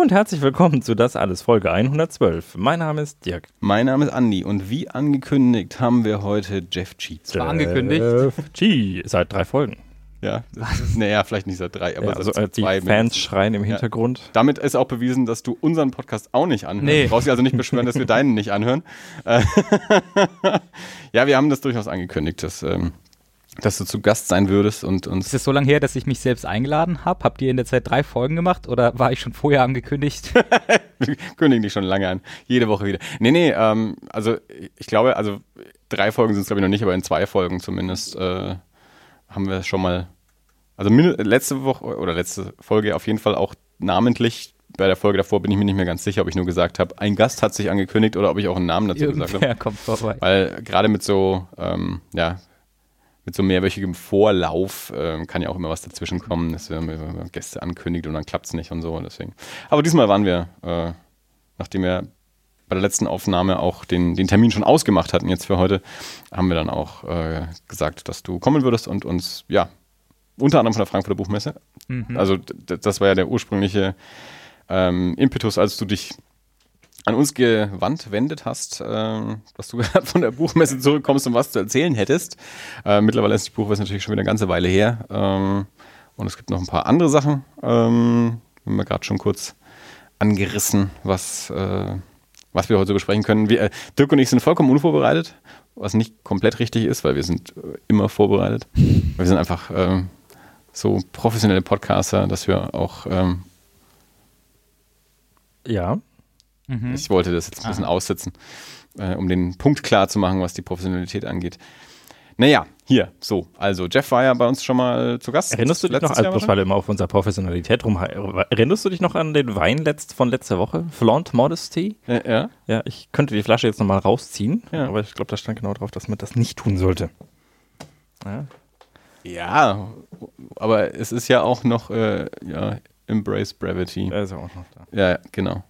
Hallo und herzlich willkommen zu Das Alles Folge 112. Mein Name ist Dirk. Mein Name ist Andi und wie angekündigt haben wir heute Jeff Cheats. War angekündigt. Jeff G. Seit drei Folgen. Ja, naja, vielleicht nicht seit drei, aber Ja, seit also äh, die zwei. Fans mindestens. schreien im Hintergrund. Damit ist auch bewiesen, dass du unseren Podcast auch nicht anhörst. Nee. Du brauchst dich also nicht beschweren, dass wir deinen nicht anhören. Äh, ja, wir haben das durchaus angekündigt, dass, ähm, dass du zu Gast sein würdest und uns Ist es so lange her, dass ich mich selbst eingeladen habe? Habt ihr in der Zeit drei Folgen gemacht oder war ich schon vorher angekündigt? Kündigen dich schon lange an. Jede Woche wieder. Nee, nee, ähm, also ich glaube, also drei Folgen sind es glaube ich noch nicht, aber in zwei Folgen zumindest äh, haben wir schon mal, also letzte Woche oder letzte Folge auf jeden Fall auch namentlich. Bei der Folge davor bin ich mir nicht mehr ganz sicher, ob ich nur gesagt habe, ein Gast hat sich angekündigt oder ob ich auch einen Namen dazu gesagt habe. Irgendwer kommt vorbei. Weil gerade mit so, ähm, ja, mit so mehrwöchigem Vorlauf ähm, kann ja auch immer was dazwischen kommen, dass wir Gäste ankündigt und dann klappt es nicht und so. Deswegen. Aber diesmal waren wir, äh, nachdem wir bei der letzten Aufnahme auch den, den Termin schon ausgemacht hatten, jetzt für heute, haben wir dann auch äh, gesagt, dass du kommen würdest und uns, ja, unter anderem von der Frankfurter Buchmesse. Mhm. Also das war ja der ursprüngliche ähm, Impetus, als du dich an uns gewandt wendet hast, ähm, dass du gerade von der Buchmesse zurückkommst und was zu erzählen hättest. Äh, mittlerweile ist die Buchmesse natürlich schon wieder eine ganze Weile her. Ähm, und es gibt noch ein paar andere Sachen. Ähm, haben wir gerade schon kurz angerissen, was, äh, was wir heute so besprechen können. Wir, äh, Dirk und ich sind vollkommen unvorbereitet, was nicht komplett richtig ist, weil wir sind äh, immer vorbereitet. Wir sind einfach ähm, so professionelle Podcaster, dass wir auch ähm, Ja. Mhm. Ich wollte das jetzt ein bisschen aussitzen, äh, um den Punkt klar zu machen, was die Professionalität angeht. Naja, hier, so. Also, Jeff war ja bei uns schon mal zu Gast. Erinnerst du dich noch, also bloß weil du immer auf unserer Professionalität rum, erinnerst du dich noch an den Wein letzt, von letzter Woche? Flaunt Modesty? Ja, ja. Ja, ich könnte die Flasche jetzt nochmal rausziehen, Ja. aber ich glaube, da stand genau drauf, dass man das nicht tun sollte. Ja. Ja, aber es ist ja auch noch, äh, ja, Embrace Brevity. Er ist ja auch noch da. Ja, genau.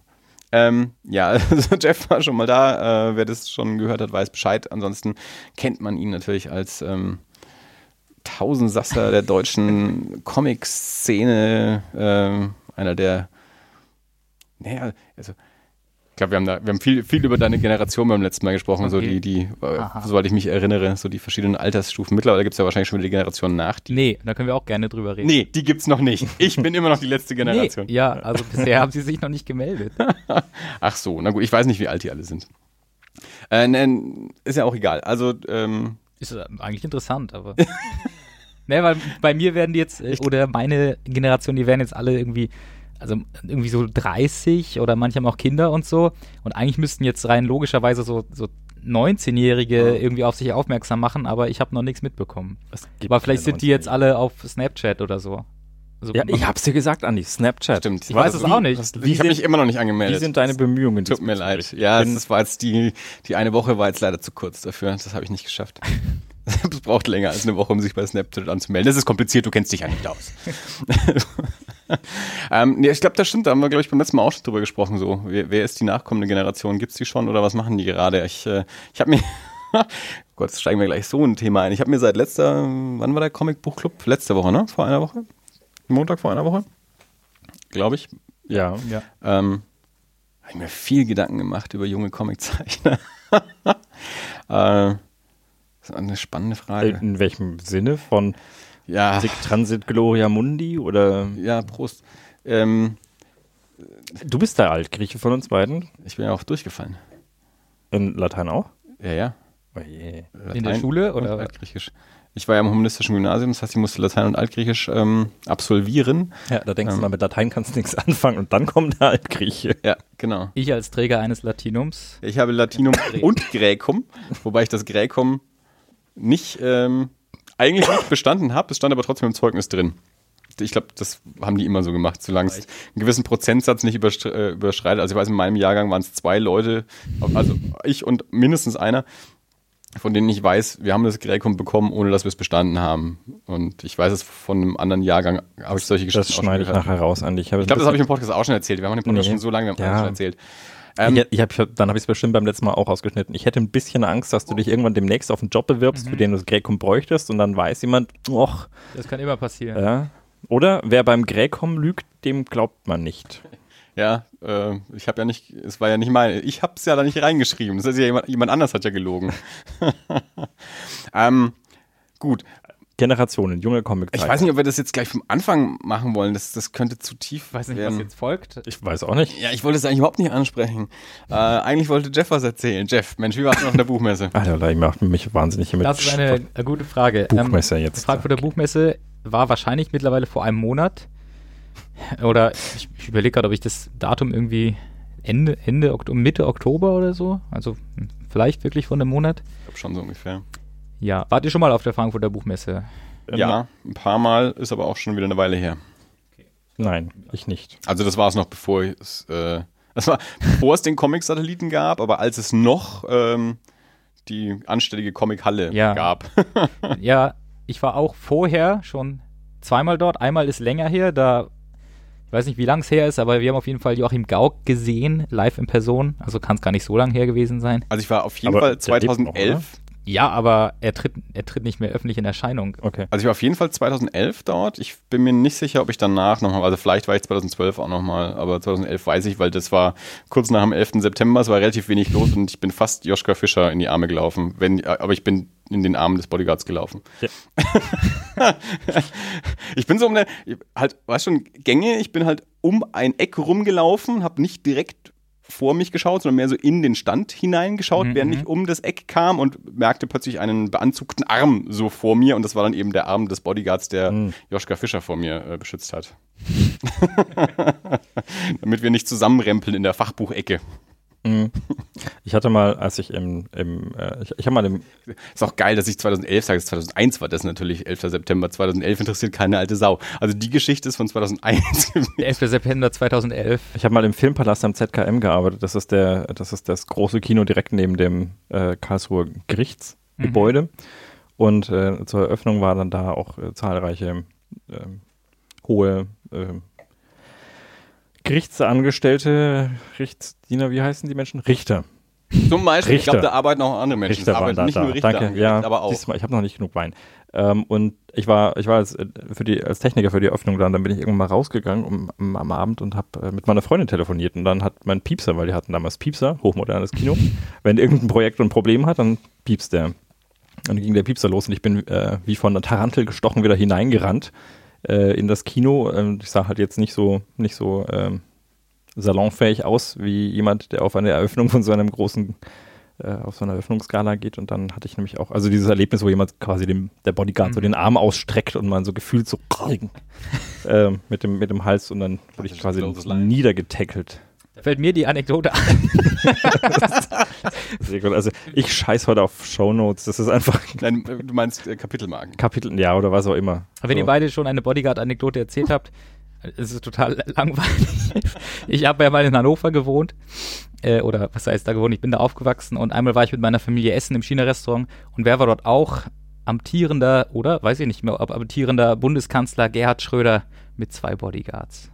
Ähm, ja, also Jeff war schon mal da. Äh, wer das schon gehört hat, weiß Bescheid. Ansonsten kennt man ihn natürlich als ähm, Tausendsasser der deutschen Comic-Szene. Ähm, einer der, naja, also glaube, wir haben da, wir haben viel, viel über deine Generation beim letzten Mal gesprochen, so Okay. die, die, äh, Aha. soweit ich mich erinnere, so die verschiedenen Altersstufen. Mittlerweile gibt es ja wahrscheinlich schon wieder die Generation nach. Die, Nee, da können wir auch gerne drüber reden. nee, die gibt's noch nicht. Ich bin immer noch die letzte Generation. Nee, ja, also bisher haben sie sich noch nicht gemeldet. Ach so, na gut, ich weiß nicht, wie alt die alle sind. Äh, ne, ist ja auch egal. Also, ähm, Ist äh, eigentlich interessant, aber. ne, weil bei mir werden die jetzt, äh, oder meine Generation, die werden jetzt alle irgendwie, also irgendwie so 30 oder manche haben auch Kinder und so. Und eigentlich müssten jetzt rein logischerweise so, so 19-Jährige irgendwie auf sich aufmerksam machen, aber ich habe noch nichts mitbekommen. Aber vielleicht sind die jetzt 19-Jährigen. alle auf Snapchat oder so. Also, Ja, ich hab's dir gesagt, Andi. Snapchat. stimmt. Ich weiß es auch nicht. Ich Wie habe mich immer noch nicht wie angemeldet. sind deine Bemühungen? Tut mir leid. Ja, das war jetzt die, die eine Woche war jetzt leider zu kurz dafür. Das habe ich nicht geschafft. Es braucht länger als eine Woche, um sich bei Snapchat anzumelden. Das ist kompliziert, du kennst dich ja nicht aus. ähm, nee, ich glaube, das stimmt. Da haben wir, glaube ich, beim letzten Mal auch schon drüber gesprochen. So, wer, wer ist die nachkommende Generation? Gibt's die schon oder was machen die gerade? Ich, äh, ich habe mir, Gott, jetzt steigen wir gleich so ein Thema ein. Ich habe mir seit letzter, wann war der Comic-Buchclub? Letzte Woche, ne? Vor einer Woche? Montag vor einer Woche? Glaube ich. Ja. ja. Ähm, habe ich mir viel Gedanken gemacht über junge Comiczeichner. äh, das ist eine spannende Frage. In welchem Sinne? Von Ja, Sic Transit Gloria Mundi oder ja, Prost. Ähm, du bist der Altgrieche von uns beiden? ich bin ja auch durchgefallen. In Latein auch? Ja, ja. Oh je. In der Latein Schule oder? Altgriechisch. Ich war ja am humanistischen Gymnasium, das heißt, ich musste Latein und Altgriechisch ähm, absolvieren. Ja, da denkst Ähm. du mal, mit Latein kannst du nichts anfangen und dann kommt der Altgrieche. Ja, genau. Ich als Träger eines Latinums. Ich habe Latinum und Gräkum, wobei ich das Gräkum nicht ähm, eigentlich nicht bestanden habe. Es stand aber trotzdem im Zeugnis drin. Ich glaube, das haben die immer so gemacht, solange es einen gewissen Prozentsatz nicht äh, überschreitet. Also ich weiß, in meinem Jahrgang waren es zwei Leute, also ich und mindestens einer, von denen ich weiß, wir haben das Gräkum bekommen, ohne dass wir es bestanden haben. Und ich weiß es von einem anderen Jahrgang, habe ich solche Das Geschichten auch schon schneide ich nachher raus, Andi. Ich, Ich glaube, das habe ich im Podcast auch schon erzählt. Wir haben den Podcast Nee. schon so lange, wir haben Ja. schon erzählt. Ähm, ich, ich hab, dann habe ich es bestimmt beim letzten Mal auch ausgeschnitten. Ich hätte ein bisschen Angst, dass du dich irgendwann demnächst auf einen Job bewirbst, für den du das Gräkum bräuchtest und dann weiß jemand, och, Das kann immer passieren. ja. Oder wer beim Gräkum lügt, dem glaubt man nicht. Ja, äh, ich habe ja nicht, es war ja nicht meine, ich habe es ja da nicht reingeschrieben. Das heißt ja jemand, jemand anders hat ja gelogen. ähm, gut, Generationen, junge comic ich weiß nicht, ob wir das jetzt gleich vom Anfang machen wollen. Das, das könnte zu tief Ich weiß nicht, werden. was jetzt folgt. Ich weiß auch nicht. Ja, ich wollte es eigentlich überhaupt nicht ansprechen. Äh, eigentlich wollte Jeff was erzählen. Jeff, Mensch, wie war es noch in der Buchmesse? Alter, ich macht mich wahnsinnig hier mit Das ist eine, eine gute Frage. Buchmesse ähm, jetzt. Die Frankfurter Buchmesse war wahrscheinlich mittlerweile vor einem Monat. Oder ich, ich überlege gerade, ob ich das Datum irgendwie Ende, Ende Oktober, Mitte Oktober oder so. Also hm, vielleicht wirklich vor einem Monat. Ich glaube schon so ungefähr. Ja, wart ihr schon mal auf der Frankfurter Buchmesse? Ja, ein paar Mal, ist aber auch schon wieder eine Weile her. Nein, ich nicht. Also das war es noch, bevor es, äh, das war, bevor es den Comic-Satelliten gab, aber als es noch ähm, die anständige Comic-Halle Ja. gab. ja, ich war auch vorher schon zweimal dort. Einmal ist länger her, da ich weiß nicht, wie lang es her ist, aber wir haben auf jeden Fall Joachim Gauck gesehen, live in Person. Also kann es gar nicht so lang her gewesen sein. Also ich war auf jeden Aber Fall der lebt noch, 2011, Ja, aber er tritt, er tritt nicht mehr öffentlich in Erscheinung. Okay. also ich war auf jeden Fall 2011 dort. Ich bin mir nicht sicher, ob ich danach nochmal, also vielleicht war ich 2012 auch nochmal, aber 2011 weiß ich, weil das war kurz nach dem 11. September, es war relativ wenig los und ich bin fast Joschka Fischer in die Arme gelaufen, wenn, aber ich bin in den Armen des Bodyguards gelaufen. Ja. ich bin so um eine, halt, weißt schon, Gänge, ich bin halt um ein Eck rumgelaufen, habe nicht direkt vor mich geschaut, sondern mehr so in den Stand hineingeschaut, Mhm, während mhm. ich um das Eck kam und merkte plötzlich einen beanzugten Arm so vor mir und das war dann eben der Arm des Bodyguards, der Mhm. Joschka Fischer vor mir äh, beschützt hat. Damit wir nicht zusammenrempeln in der Fachbuchecke. Mhm. Ich hatte mal, als ich im, im äh, ich, ich habe mal im, Ist auch geil, dass ich 2011 sage, 2001 war das natürlich, 11. September 2011 interessiert keine alte Sau. Also die Geschichte ist von 2001. Der 11. September 2011. ich habe mal im Filmpalast am ZKM gearbeitet. Das ist der, das ist das große Kino direkt neben dem äh, Karlsruher Gerichtsgebäude. Und äh, zur Eröffnung waren dann da auch äh, zahlreiche ähm, hohe ähm, Gerichtsangestellte, Gerichtsdiener, wie heißen die Menschen? Richter. Zum Beispiel, ich Richter. glaube, da arbeiten auch andere Menschen. Richter waren arbeiten da. nicht da. nur Richter, Danke. an Ja, aber auch. diesmal, ich habe noch nicht genug Wein. Ähm, und ich war, ich war als, äh, für die, als Techniker für die Öffnung da, und dann bin ich irgendwann mal rausgegangen um, um, am Abend und habe äh, mit meiner Freundin telefoniert. Und dann hat mein Piepser, weil die hatten damals Piepser, hochmodernes Kino, wenn irgendein Projekt ein Problem hat, dann piepst der. Und dann ging der Piepser los und ich bin äh, wie von einer Tarantel gestochen wieder hineingerannt äh, in das Kino. Ähm, ich sah halt jetzt nicht so, nicht so ähm, salonfähig aus wie jemand, der auf eine Eröffnung von so einem großen äh, auf so einer Eröffnungsskala geht und dann hatte ich nämlich auch, also dieses Erlebnis, wo jemand quasi dem, der Bodyguard so Mhm. den Arm ausstreckt und man so gefühlt so äh, mit, dem, mit dem Hals und dann wurde ich quasi niedergetackelt. Da fällt mir die Anekdote ein. Sehr gut. Also ich scheiß heute auf Shownotes, das ist einfach Nein, du meinst äh, Kapitelmarken. Kapitel, ja, oder was auch immer. Wenn so. ihr beide schon eine Bodyguard-Anekdote erzählt habt, es ist total langweilig. Ich habe ja mal in Hannover gewohnt. Äh, oder was heißt da gewohnt? Ich bin da aufgewachsen und einmal war ich mit meiner Familie essen im China-Restaurant und wer war dort auch? Amtierender, oder? Weiß ich nicht mehr, ob amtierender Bundeskanzler Gerhard Schröder mit zwei Bodyguards.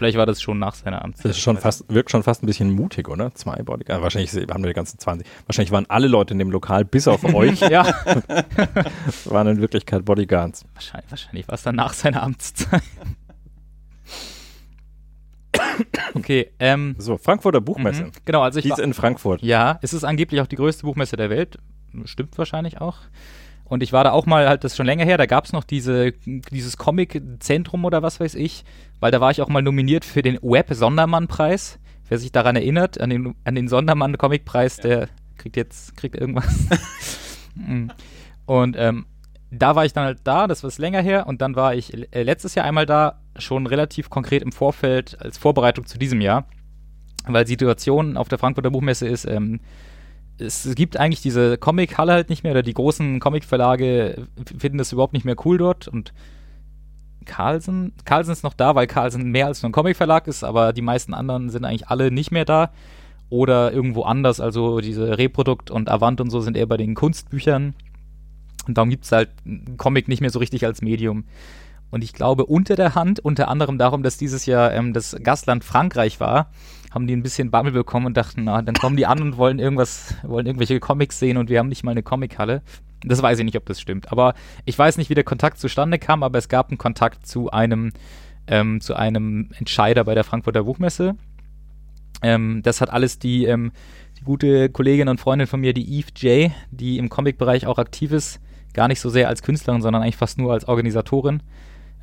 Vielleicht war das schon nach seiner Amtszeit. Das ist schon fast, wirkt schon fast ein bisschen mutig, oder? Zwei Bodyguards. Wahrscheinlich haben wir die ganzen 20. Wahrscheinlich waren alle Leute in dem Lokal, bis auf euch, ja, waren in Wirklichkeit Bodyguards. wahrscheinlich, wahrscheinlich war es dann nach seiner Amtszeit. Okay, ähm, So, Frankfurter Buchmesse. mhm. genau, also ich Die war, ist in Frankfurt. Ja, es ist angeblich auch die größte Buchmesse der Welt. Stimmt wahrscheinlich auch. Und ich war da auch mal, halt das ist schon länger her, da gab es noch diese, dieses Comic-Zentrum oder was weiß ich, weil da war ich auch mal nominiert für den Web-Sondermann-Preis. Wer sich daran erinnert, an den, an den Sondermann-Comic-Preis, der kriegt jetzt, kriegt irgendwas. Mm. und ähm, da war ich dann halt da, das war es länger her, und dann war ich äh, letztes Jahr einmal da, schon relativ konkret im Vorfeld als Vorbereitung zu diesem Jahr, weil die Situation auf der Frankfurter Buchmesse ist, ähm, es gibt eigentlich diese Comic-Halle halt nicht mehr, oder die großen Comic-Verlage finden das überhaupt nicht mehr cool dort und Carlsen, Carlsen ist noch da, weil Carlsen mehr als nur ein Comic-Verlag ist, aber die meisten anderen sind eigentlich alle nicht mehr da oder irgendwo anders, also diese Reprodukt und Avant und so sind eher bei den Kunstbüchern und darum gibt es halt Comic nicht mehr so richtig als Medium. Und ich glaube, unter der Hand, unter anderem darum, dass dieses Jahr ähm, das Gastland Frankreich war, haben die ein bisschen Bammel bekommen und dachten, na, dann kommen die an und wollen irgendwas, wollen irgendwelche Comics sehen und wir haben nicht mal eine Comichalle. Das weiß ich nicht, ob das stimmt. Aber ich weiß nicht, wie der Kontakt zustande kam, aber es gab einen Kontakt zu einem, ähm, zu einem Entscheider bei der Frankfurter Buchmesse. Ähm, das hat alles die, ähm, die gute Kollegin und Freundin von mir, die Eve J., die im Comic-Bereich auch aktiv ist, gar nicht so sehr als Künstlerin, sondern eigentlich fast nur als Organisatorin.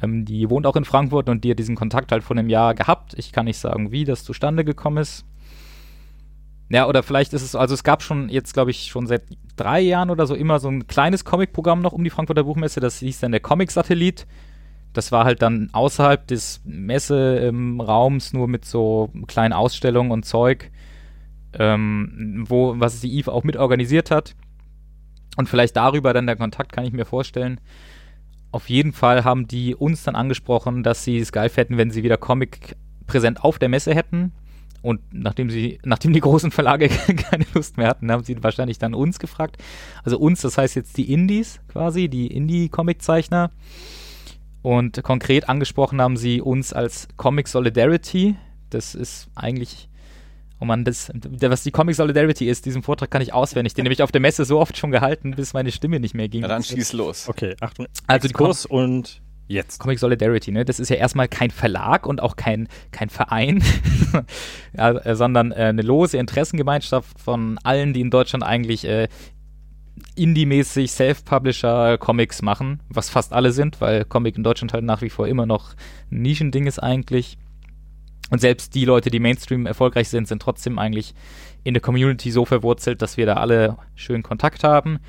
Ähm, die wohnt auch in Frankfurt und die hat diesen Kontakt halt vor einem Jahr gehabt. Ich kann nicht sagen, wie das zustande gekommen ist. Ja, oder vielleicht ist es, also es gab schon jetzt, glaube ich, schon seit drei Jahren oder so immer so ein kleines Comic-Programm noch um die Frankfurter Buchmesse, das hieß dann der Comic-Satellit. Das war halt dann außerhalb des Messeraums, nur mit so kleinen Ausstellungen und Zeug, ähm, wo, was die Eve auch mitorganisiert hat. Und vielleicht darüber dann der Kontakt, kann ich mir vorstellen. Auf jeden Fall haben die uns dann angesprochen, dass sie es geil fänden, wenn sie wieder Comic präsent auf der Messe hätten. Und nachdem sie, nachdem die großen Verlage keine Lust mehr hatten, haben sie wahrscheinlich dann uns gefragt. Also uns, das heißt jetzt die Indies quasi, die Indie-Comic-Zeichner. Und konkret angesprochen haben sie uns als Comic Solidarity. Das ist eigentlich, oh man, das, was die Comic Solidarity ist, diesen Vortrag kann ich auswendig. Den habe ich auf der Messe so oft schon gehalten, bis meine Stimme nicht mehr ging. Dann schieß los. Okay, Achtung. Also die Kurs und jetzt. Comic Solidarity, ne? Das ist ja erstmal kein Verlag und auch kein, kein Verein, ja, äh, sondern äh, eine lose Interessengemeinschaft von allen, die in Deutschland eigentlich äh, Indie-mäßig Self-Publisher Comics machen, was fast alle sind, weil Comic in Deutschland halt nach wie vor immer noch ein Nischending ist eigentlich. Und selbst die Leute, die Mainstream erfolgreich sind, sind trotzdem eigentlich in der Community so verwurzelt, dass wir da alle schön Kontakt haben.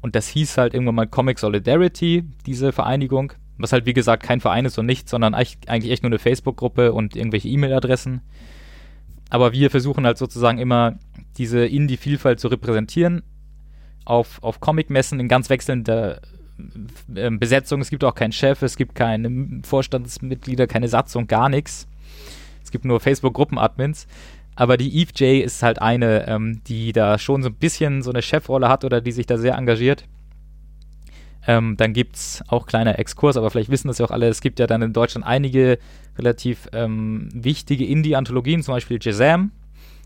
Und das hieß halt irgendwann mal Comic Solidarity, diese Vereinigung, was halt wie gesagt kein Verein ist und nichts, sondern eigentlich echt nur eine Facebook-Gruppe und irgendwelche E-Mail-Adressen. Aber wir versuchen halt sozusagen immer diese Indie-Vielfalt zu repräsentieren auf, auf Comic-Messen in ganz wechselnder äh, Besetzung. Es gibt auch keinen Chef, es gibt keine Vorstandsmitglieder, keine Satzung, gar nichts. Es gibt nur Facebook-Gruppen-Admins. Aber die Eve J ist halt eine, ähm, die da schon so ein bisschen so eine Chefrolle hat oder die sich da sehr engagiert. Ähm, dann gibt es auch kleiner Exkurs, aber vielleicht wissen das ja auch alle, es gibt ja dann in Deutschland einige relativ ähm, wichtige Indie-Anthologien, zum Beispiel Jazam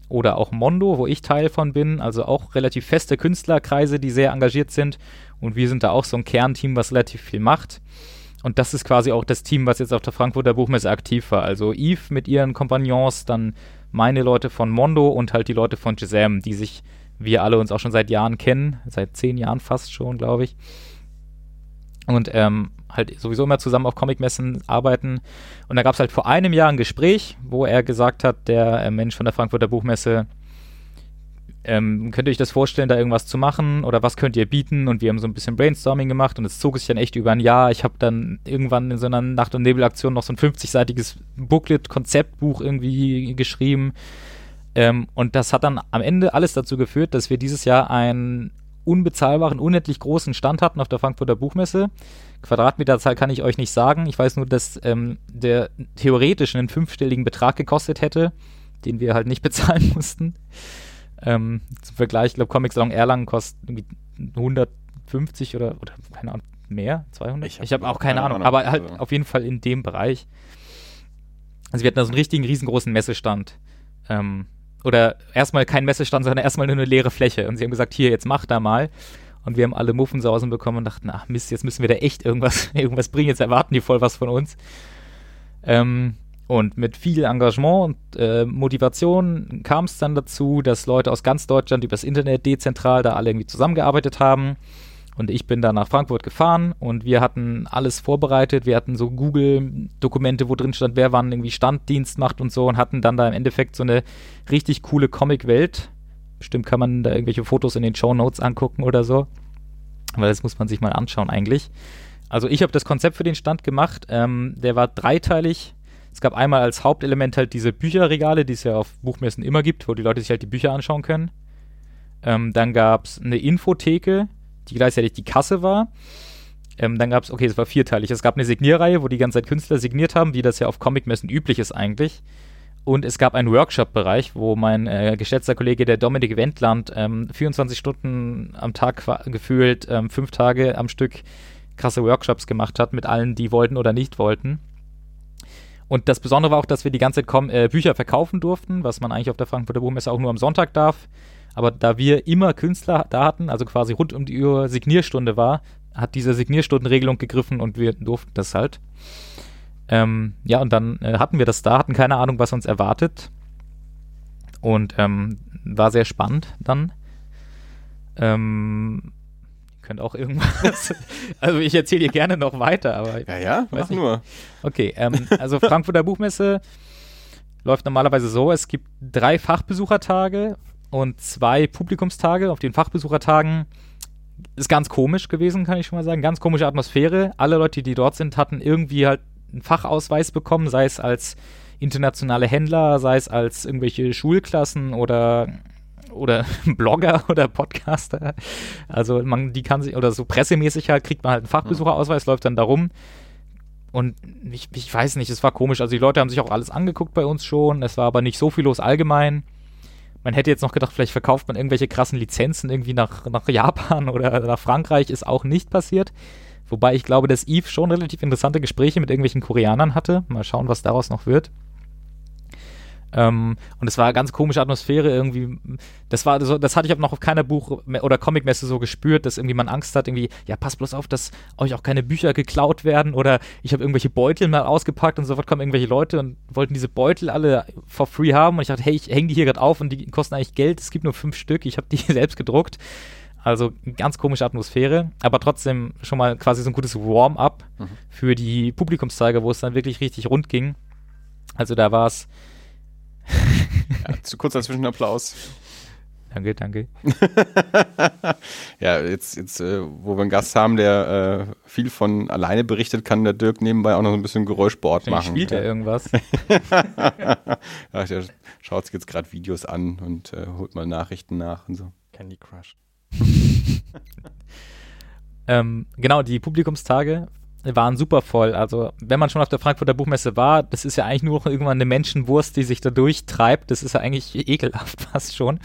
oder auch Mondo, wo ich Teil von bin, also auch relativ feste Künstlerkreise, die sehr engagiert sind. Und wir sind da auch so ein Kernteam, was relativ viel macht. Und das ist quasi auch das Team, was jetzt auf der Frankfurter Buchmesse aktiv war. Also Yves mit ihren Kompagnons, dann meine Leute von Mondo und halt die Leute von Jazam, die sich wir alle uns auch schon seit Jahren kennen, seit zehn Jahren fast schon, glaube ich und ähm, halt sowieso immer zusammen auf Comicmessen arbeiten. Und da gab es halt vor einem Jahr ein Gespräch, wo er gesagt hat, der äh, Mensch von der Frankfurter Buchmesse, ähm, könnt ihr euch das vorstellen, da irgendwas zu machen oder was könnt ihr bieten? Und wir haben so ein bisschen Brainstorming gemacht und es zog sich dann echt über ein Jahr. Ich habe dann irgendwann in so einer Nacht- und Nebelaktion noch so ein 50-seitiges Booklet-Konzeptbuch irgendwie geschrieben. Ähm, und das hat dann am Ende alles dazu geführt, dass wir dieses Jahr ein unbezahlbaren, unendlich großen Stand hatten auf der Frankfurter Buchmesse. Quadratmeterzahl kann ich euch nicht sagen. Ich weiß nur, dass ähm, der theoretisch einen fünfstelligen Betrag gekostet hätte, den wir halt nicht bezahlen mussten. Ähm, zum Vergleich, ich glaube, Comic Salon Erlangen kostet irgendwie 150 oder, oder keine Ahnung, mehr? 200? Ich habe hab auch keine, keine Ahnung, Ahnung, aber halt also. auf jeden Fall in dem Bereich. Also wir hatten da so einen richtigen, riesengroßen Messestand. Ähm, oder erstmal kein Messestand, sondern erstmal nur eine leere Fläche. Und sie haben gesagt, hier, jetzt mach da mal. Und wir haben alle Muffensausen bekommen und dachten, ach Mist, jetzt müssen wir da echt irgendwas, irgendwas bringen, jetzt erwarten die voll was von uns. Ähm, und mit viel Engagement und äh, Motivation kam es dann dazu, dass Leute aus ganz Deutschland übers Internet dezentral da alle irgendwie zusammengearbeitet haben. Und ich bin dann nach Frankfurt gefahren und wir hatten alles vorbereitet. Wir hatten so Google-Dokumente, wo drin stand, wer wann irgendwie Standdienst macht und so und hatten dann da im Endeffekt so eine richtig coole Comic-Welt. Bestimmt kann man da irgendwelche Fotos in den Show Notes angucken oder so. Weil das muss man sich mal anschauen eigentlich. Also ich habe das Konzept für den Stand gemacht. Ähm, der war dreiteilig. Es gab einmal als Hauptelement halt diese Bücherregale, die es ja auf Buchmessen immer gibt, wo die Leute sich halt die Bücher anschauen können. Ähm, dann gab es eine Infotheke, die gleichzeitig die Kasse war. Ähm, dann gab es, okay, es war vierteilig. Es gab eine Signierreihe, wo die ganze Zeit Künstler signiert haben, wie das ja auf Comicmessen üblich ist eigentlich. Und es gab einen Workshop-Bereich, wo mein äh, geschätzter Kollege, der Dominik Wendland, ähm, 24 Stunden am Tag gefühlt, ähm, fünf Tage am Stück krasse Workshops gemacht hat mit allen, die wollten oder nicht wollten. Und das Besondere war auch, dass wir die ganze Zeit äh, Bücher verkaufen durften, was man eigentlich auf der Frankfurter Buchmesse auch nur am Sonntag darf. Aber da wir immer Künstler da hatten, also quasi rund um die Uhr Signierstunde war, hat diese Signierstundenregelung gegriffen und wir durften das halt. Ähm, ja, und dann äh, hatten wir das da, hatten keine Ahnung, was uns erwartet. Und ähm, war sehr spannend dann. Ähm, ihr könnt auch irgendwas. also ich erzähle dir gerne noch weiter, aber. Ja, ja, mach nicht. nur. Okay, ähm, also Frankfurter Buchmesse läuft normalerweise so: Es gibt drei Fachbesuchertage und zwei Publikumstage. Auf den Fachbesuchertagen ist ganz komisch gewesen, kann ich schon mal sagen. Ganz komische Atmosphäre. Alle Leute, die dort sind, hatten irgendwie halt einen Fachausweis bekommen, sei es als internationale Händler, sei es als irgendwelche Schulklassen oder oder Blogger oder Podcaster. Also man, die kann sich, oder so pressemäßig halt, kriegt man halt einen Fachbesucherausweis, läuft dann darum. Und ich, ich weiß nicht, es war komisch. Also die Leute haben sich auch alles angeguckt bei uns schon. Es war aber nicht so viel los allgemein. Man hätte jetzt noch gedacht, vielleicht verkauft man irgendwelche krassen Lizenzen irgendwie nach, nach Japan oder nach Frankreich. Ist auch nicht passiert. Wobei ich glaube, dass Eve schon relativ interessante Gespräche mit irgendwelchen Koreanern hatte. Mal schauen, was daraus noch wird. Ähm, und es war eine ganz komische Atmosphäre irgendwie. Das war so, das hatte ich aber noch auf keiner Buch- oder Comicmesse so gespürt, dass irgendwie man Angst hat, irgendwie, ja, passt bloß auf, dass euch auch keine Bücher geklaut werden oder ich habe irgendwelche Beutel mal ausgepackt und sofort kommen irgendwelche Leute und wollten diese Beutel alle for free haben und ich dachte, hey, ich hänge die hier gerade auf und die kosten eigentlich Geld, es gibt nur fünf Stück, ich habe die selbst gedruckt. Also ganz komische Atmosphäre, aber trotzdem schon mal quasi so ein gutes Warm-up Mhm. für die Publikumszeige, wo es dann wirklich richtig rund ging. Also da war es. Ja, zu kurzer Zwischenapplaus. Danke, danke. Ja, jetzt, jetzt äh, wo wir einen Gast haben, der äh, viel von alleine berichtet, kann der Dirk nebenbei auch noch so ein bisschen Geräuschsport Vielleicht machen. spielt er ja. irgendwas. ja, der schaut sich jetzt gerade Videos an und äh, holt mal Nachrichten nach und so. Candy Crush. ähm, genau, die Publikumstage waren super voll. Also, wenn man schon auf der Frankfurter Buchmesse war, das ist ja eigentlich nur irgendwann eine Menschenwurst, die sich da durchtreibt. Das ist ja eigentlich ekelhaft fast schon.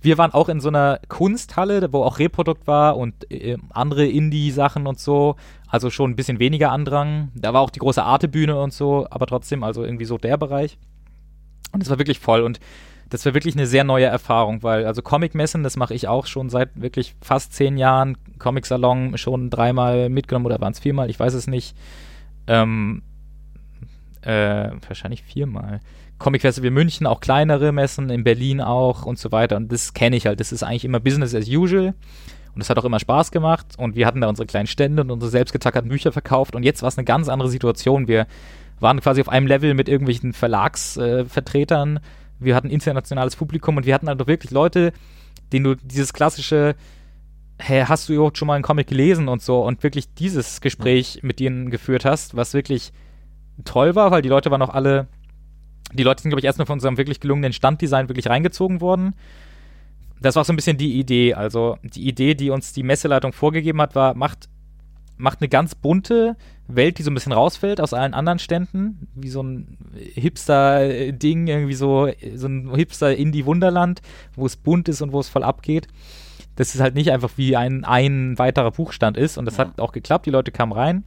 Wir waren auch in so einer Kunsthalle, wo auch Reprodukt war und äh, andere Indie-Sachen und so. Also schon ein bisschen weniger Andrang. Da war auch die große Arte-Bühne und so, aber trotzdem, also irgendwie so der Bereich. Und es war wirklich voll und das war wirklich eine sehr neue Erfahrung, weil also Comic-Messen, das mache ich auch schon seit wirklich fast zehn Jahren. Comic-Salon schon dreimal mitgenommen oder waren es viermal, ich weiß es nicht. Ähm, äh, wahrscheinlich viermal. Comic Festival München, auch kleinere Messen, in Berlin auch und so weiter. Und das kenne ich halt. Das ist eigentlich immer Business as usual. Und es hat auch immer Spaß gemacht. Und wir hatten da unsere kleinen Stände und unsere selbstgetackerten Bücher verkauft. Und jetzt war es eine ganz andere Situation. Wir waren quasi auf einem Level mit irgendwelchen Verlagsvertretern. Äh. Wir hatten internationales Publikum und wir hatten halt wirklich Leute, denen du dieses klassische hey, hast du überhaupt schon mal einen Comic gelesen und so und wirklich dieses Gespräch mit denen geführt hast, was wirklich toll war, weil die Leute waren auch alle, die Leute sind, glaube ich, erstmal von unserem wirklich gelungenen Standdesign wirklich reingezogen worden. Das war so ein bisschen die Idee. Also die Idee, die uns die Messeleitung vorgegeben hat, war, macht, macht eine ganz bunte Welt, die so ein bisschen rausfällt aus allen anderen Ständen, wie so ein Hipster-Ding, irgendwie so, so ein Hipster-Indie-Wunderland, wo es bunt ist und wo es voll abgeht dass es halt nicht einfach wie ein, ein weiterer Buchstand ist. Und das Ja. hat auch geklappt. Die Leute kamen rein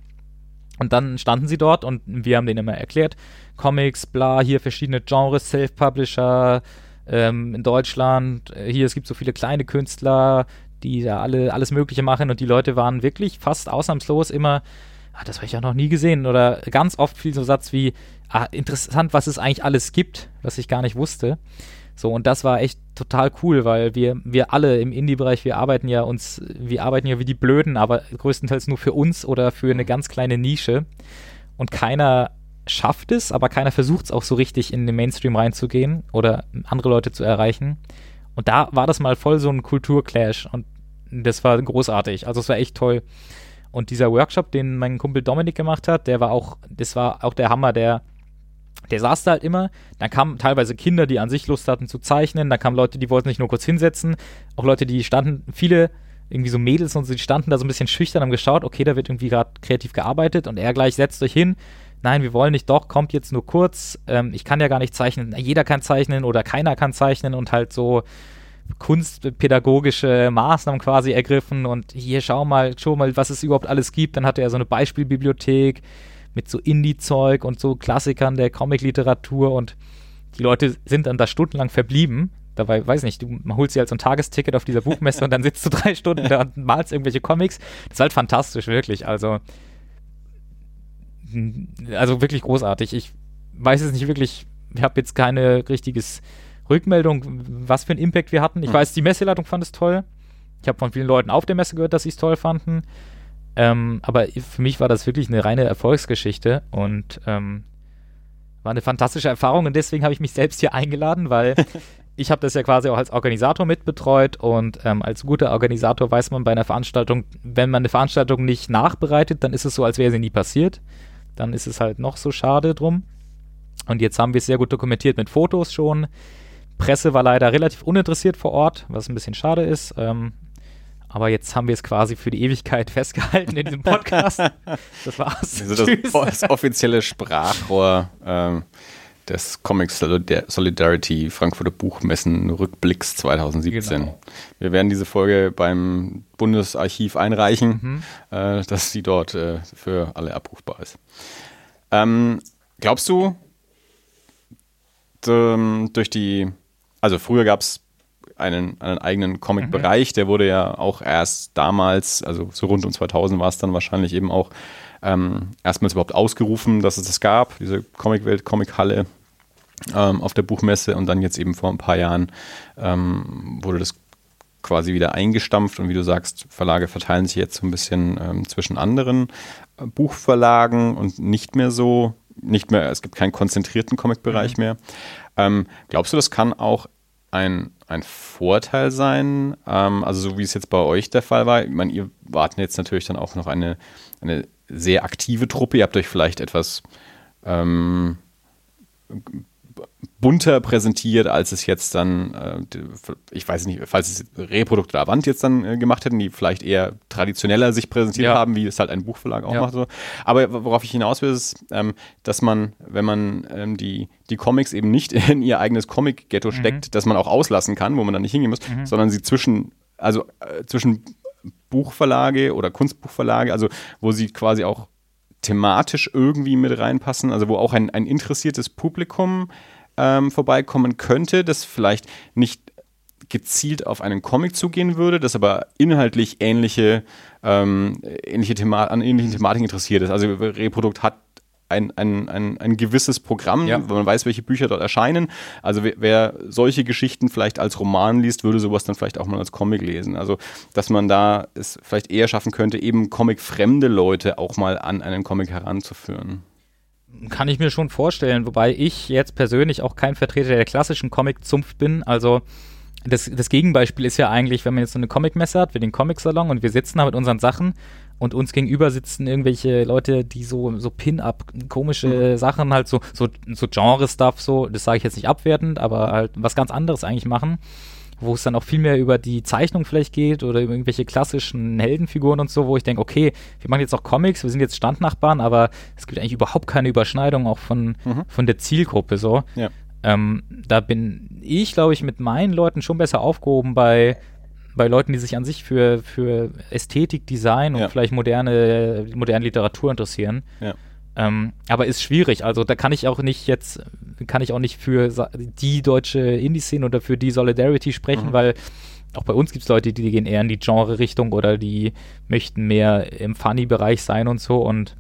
und dann standen sie dort und wir haben denen immer erklärt, Comics, bla, hier verschiedene Genres, Self-Publisher ähm, in Deutschland, äh, hier, es gibt so viele kleine Künstler, die da alle alles Mögliche machen und die Leute waren wirklich fast ausnahmslos immer, ah, das habe ich ja noch nie gesehen oder ganz oft viel so Satz wie, ah, interessant, was es eigentlich alles gibt, was ich gar nicht wusste. So, und das war echt total cool, weil wir, wir alle im Indie-Bereich, wir arbeiten ja uns, wir arbeiten ja wie die Blöden, aber größtenteils nur für uns oder für eine ganz kleine Nische. Und keiner schafft es, aber keiner versucht es auch so richtig in den Mainstream reinzugehen oder andere Leute zu erreichen. Und da war das mal voll so ein Kulturclash und das war großartig. Also es war echt toll. Und dieser Workshop, den mein Kumpel Dominik gemacht hat, der war auch, das war auch der Hammer, der der saß da halt immer, dann kamen teilweise Kinder, die an sich Lust hatten zu zeichnen, dann kamen Leute, die wollten sich nur kurz hinsetzen, auch Leute, die standen, viele irgendwie so Mädels und so, die standen da so ein bisschen schüchtern, haben geschaut, okay, da wird irgendwie gerade kreativ gearbeitet. Und er gleich setzt euch hin, nein, wir wollen nicht, doch, kommt jetzt nur kurz, ähm, ich kann ja gar nicht zeichnen, jeder kann zeichnen oder keiner kann zeichnen. Und halt so kunstpädagogische Maßnahmen quasi ergriffen und hier schau mal, schau mal, was es überhaupt alles gibt, dann hatte er so eine Beispielbibliothek, mit so Indie-Zeug und so Klassikern der Comic-Literatur und die Leute sind dann da stundenlang verblieben. Dabei, weiß nicht, du holt sie halt so ein Tagesticket auf dieser Buchmesse und dann sitzt du drei Stunden da und malst irgendwelche Comics. Das ist halt fantastisch, wirklich. Also, also wirklich großartig. Ich weiß es nicht wirklich, ich habe jetzt keine richtiges Rückmeldung, was für einen Impact wir hatten. Ich Mhm. weiß, die Messeleitung fand es toll. Ich habe von vielen Leuten auf der Messe gehört, dass sie es toll fanden. Ähm, aber für mich war das wirklich eine reine Erfolgsgeschichte und ähm, war eine fantastische Erfahrung und deswegen habe ich mich selbst hier eingeladen, weil ich habe das ja quasi auch als Organisator mitbetreut und ähm, als guter Organisator weiß man bei einer Veranstaltung, wenn man eine Veranstaltung nicht nachbereitet, dann ist es so, als wäre sie nie passiert. Dann ist es halt noch so schade drum. Und jetzt haben wir es sehr gut dokumentiert mit Fotos schon. Presse war leider relativ uninteressiert vor Ort, was ein bisschen schade ist. Ähm, aber jetzt haben wir es quasi für die Ewigkeit festgehalten in diesem Podcast. Das war's. Also das, das offizielle Sprachrohr ähm, des Comics Solidar Solidarity Frankfurter Buchmessen Rückblicks 2017. Genau. Wir werden diese Folge beim Bundesarchiv einreichen, Mhm. äh, dass sie dort äh, für alle abrufbar ist. Ähm, glaubst du, durch die, also früher gab es einen, einen eigenen Comic-Bereich, der wurde ja auch erst damals, also so rund um 2000 war es dann wahrscheinlich eben auch ähm, erstmals überhaupt ausgerufen, dass es das gab, diese Comicwelt, Comic-Halle ähm, auf der Buchmesse. Und dann jetzt eben vor ein paar Jahren ähm, wurde das quasi wieder eingestampft. Und wie du sagst, Verlage verteilen sich jetzt so ein bisschen ähm, zwischen anderen äh, Buchverlagen und nicht mehr so, nicht mehr, es gibt keinen konzentrierten Comic-Bereich mehr. Ähm, glaubst du, das kann auch ein, ein Vorteil sein? Ähm, also so wie es jetzt bei euch der Fall war, ich meine, ihr wart jetzt natürlich dann auch noch eine, eine sehr aktive Truppe, ihr habt euch vielleicht etwas ähm, bunter präsentiert, als es jetzt dann, äh, ich weiß nicht, falls es Reprodukt oder Avant jetzt dann äh, gemacht hätten, die vielleicht eher traditioneller sich präsentiert Ja. haben, wie es halt ein Buchverlag auch Ja. macht. So. Aber worauf ich hinaus will, ist, ähm, dass man, wenn man ähm, die, die Comics eben nicht in ihr eigenes Comic-Ghetto steckt, dass man auch auslassen kann, wo man dann nicht hingehen muss, sondern sie zwischen, also äh, zwischen Buchverlage oder Kunstbuchverlage, also wo sie quasi auch thematisch irgendwie mit reinpassen, also wo auch ein, ein interessiertes Publikum ähm, vorbeikommen könnte, das vielleicht nicht gezielt auf einen Comic zugehen würde, das aber inhaltlich ähnliche, ähm, ähnliche Thema an ähnlichen Thematiken interessiert ist. Also Reprodukt hat ein, ein, ein, ein gewisses Programm, Ja. wo man weiß, welche Bücher dort erscheinen. Also wer, wer solche Geschichten vielleicht als Roman liest, würde sowas dann vielleicht auch mal als Comic lesen. Also dass man da es vielleicht eher schaffen könnte, eben Comic-fremde Leute auch mal an einen Comic heranzuführen. Kann ich mir schon vorstellen, wobei ich jetzt persönlich auch kein Vertreter der klassischen Comic-Zunft bin. Also das, das Gegenbeispiel ist ja eigentlich, wenn man jetzt so eine Comic-Messe hat, wir den Comic-Salon und wir sitzen da mit unseren Sachen und uns gegenüber sitzen irgendwelche Leute, die so, so Pin-up, komische Sachen halt so, so, so Genre-Stuff, so, das sage ich jetzt nicht abwertend, aber halt was ganz anderes eigentlich machen, wo es dann auch viel mehr über die Zeichnung vielleicht geht oder über irgendwelche klassischen Heldenfiguren und so, wo ich denke, okay, wir machen jetzt auch Comics, wir sind jetzt Standnachbarn, aber es gibt eigentlich überhaupt keine Überschneidung auch von, von der Zielgruppe so. Ja. Ähm, da bin ich, glaube ich, mit meinen Leuten schon besser aufgehoben bei, bei Leuten, die sich an sich für, für Ästhetik, Design und Ja. vielleicht moderne, moderne Literatur interessieren. Ja. Ähm, aber ist schwierig. Also da kann ich auch nicht jetzt, kann ich auch nicht für die deutsche Indie-Szene oder für die Solidarity sprechen, Mhm. weil auch bei uns gibt es Leute, die gehen eher in die Genre-Richtung oder die möchten mehr im Funny-Bereich sein und so. Und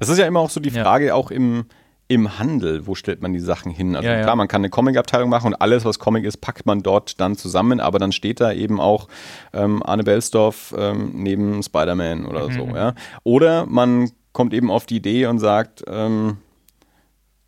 Das ist ja immer auch so die Ja. Frage, auch im, im Handel, wo stellt man die Sachen hin? Also Ja, ja. klar, man kann eine Comic-Abteilung machen und alles, was Comic ist, packt man dort dann zusammen, aber dann steht da eben auch ähm, Arne Belsdorf ähm, neben Spider-Man oder so. Ja? Oder man kommt eben auf die Idee und sagt, ähm,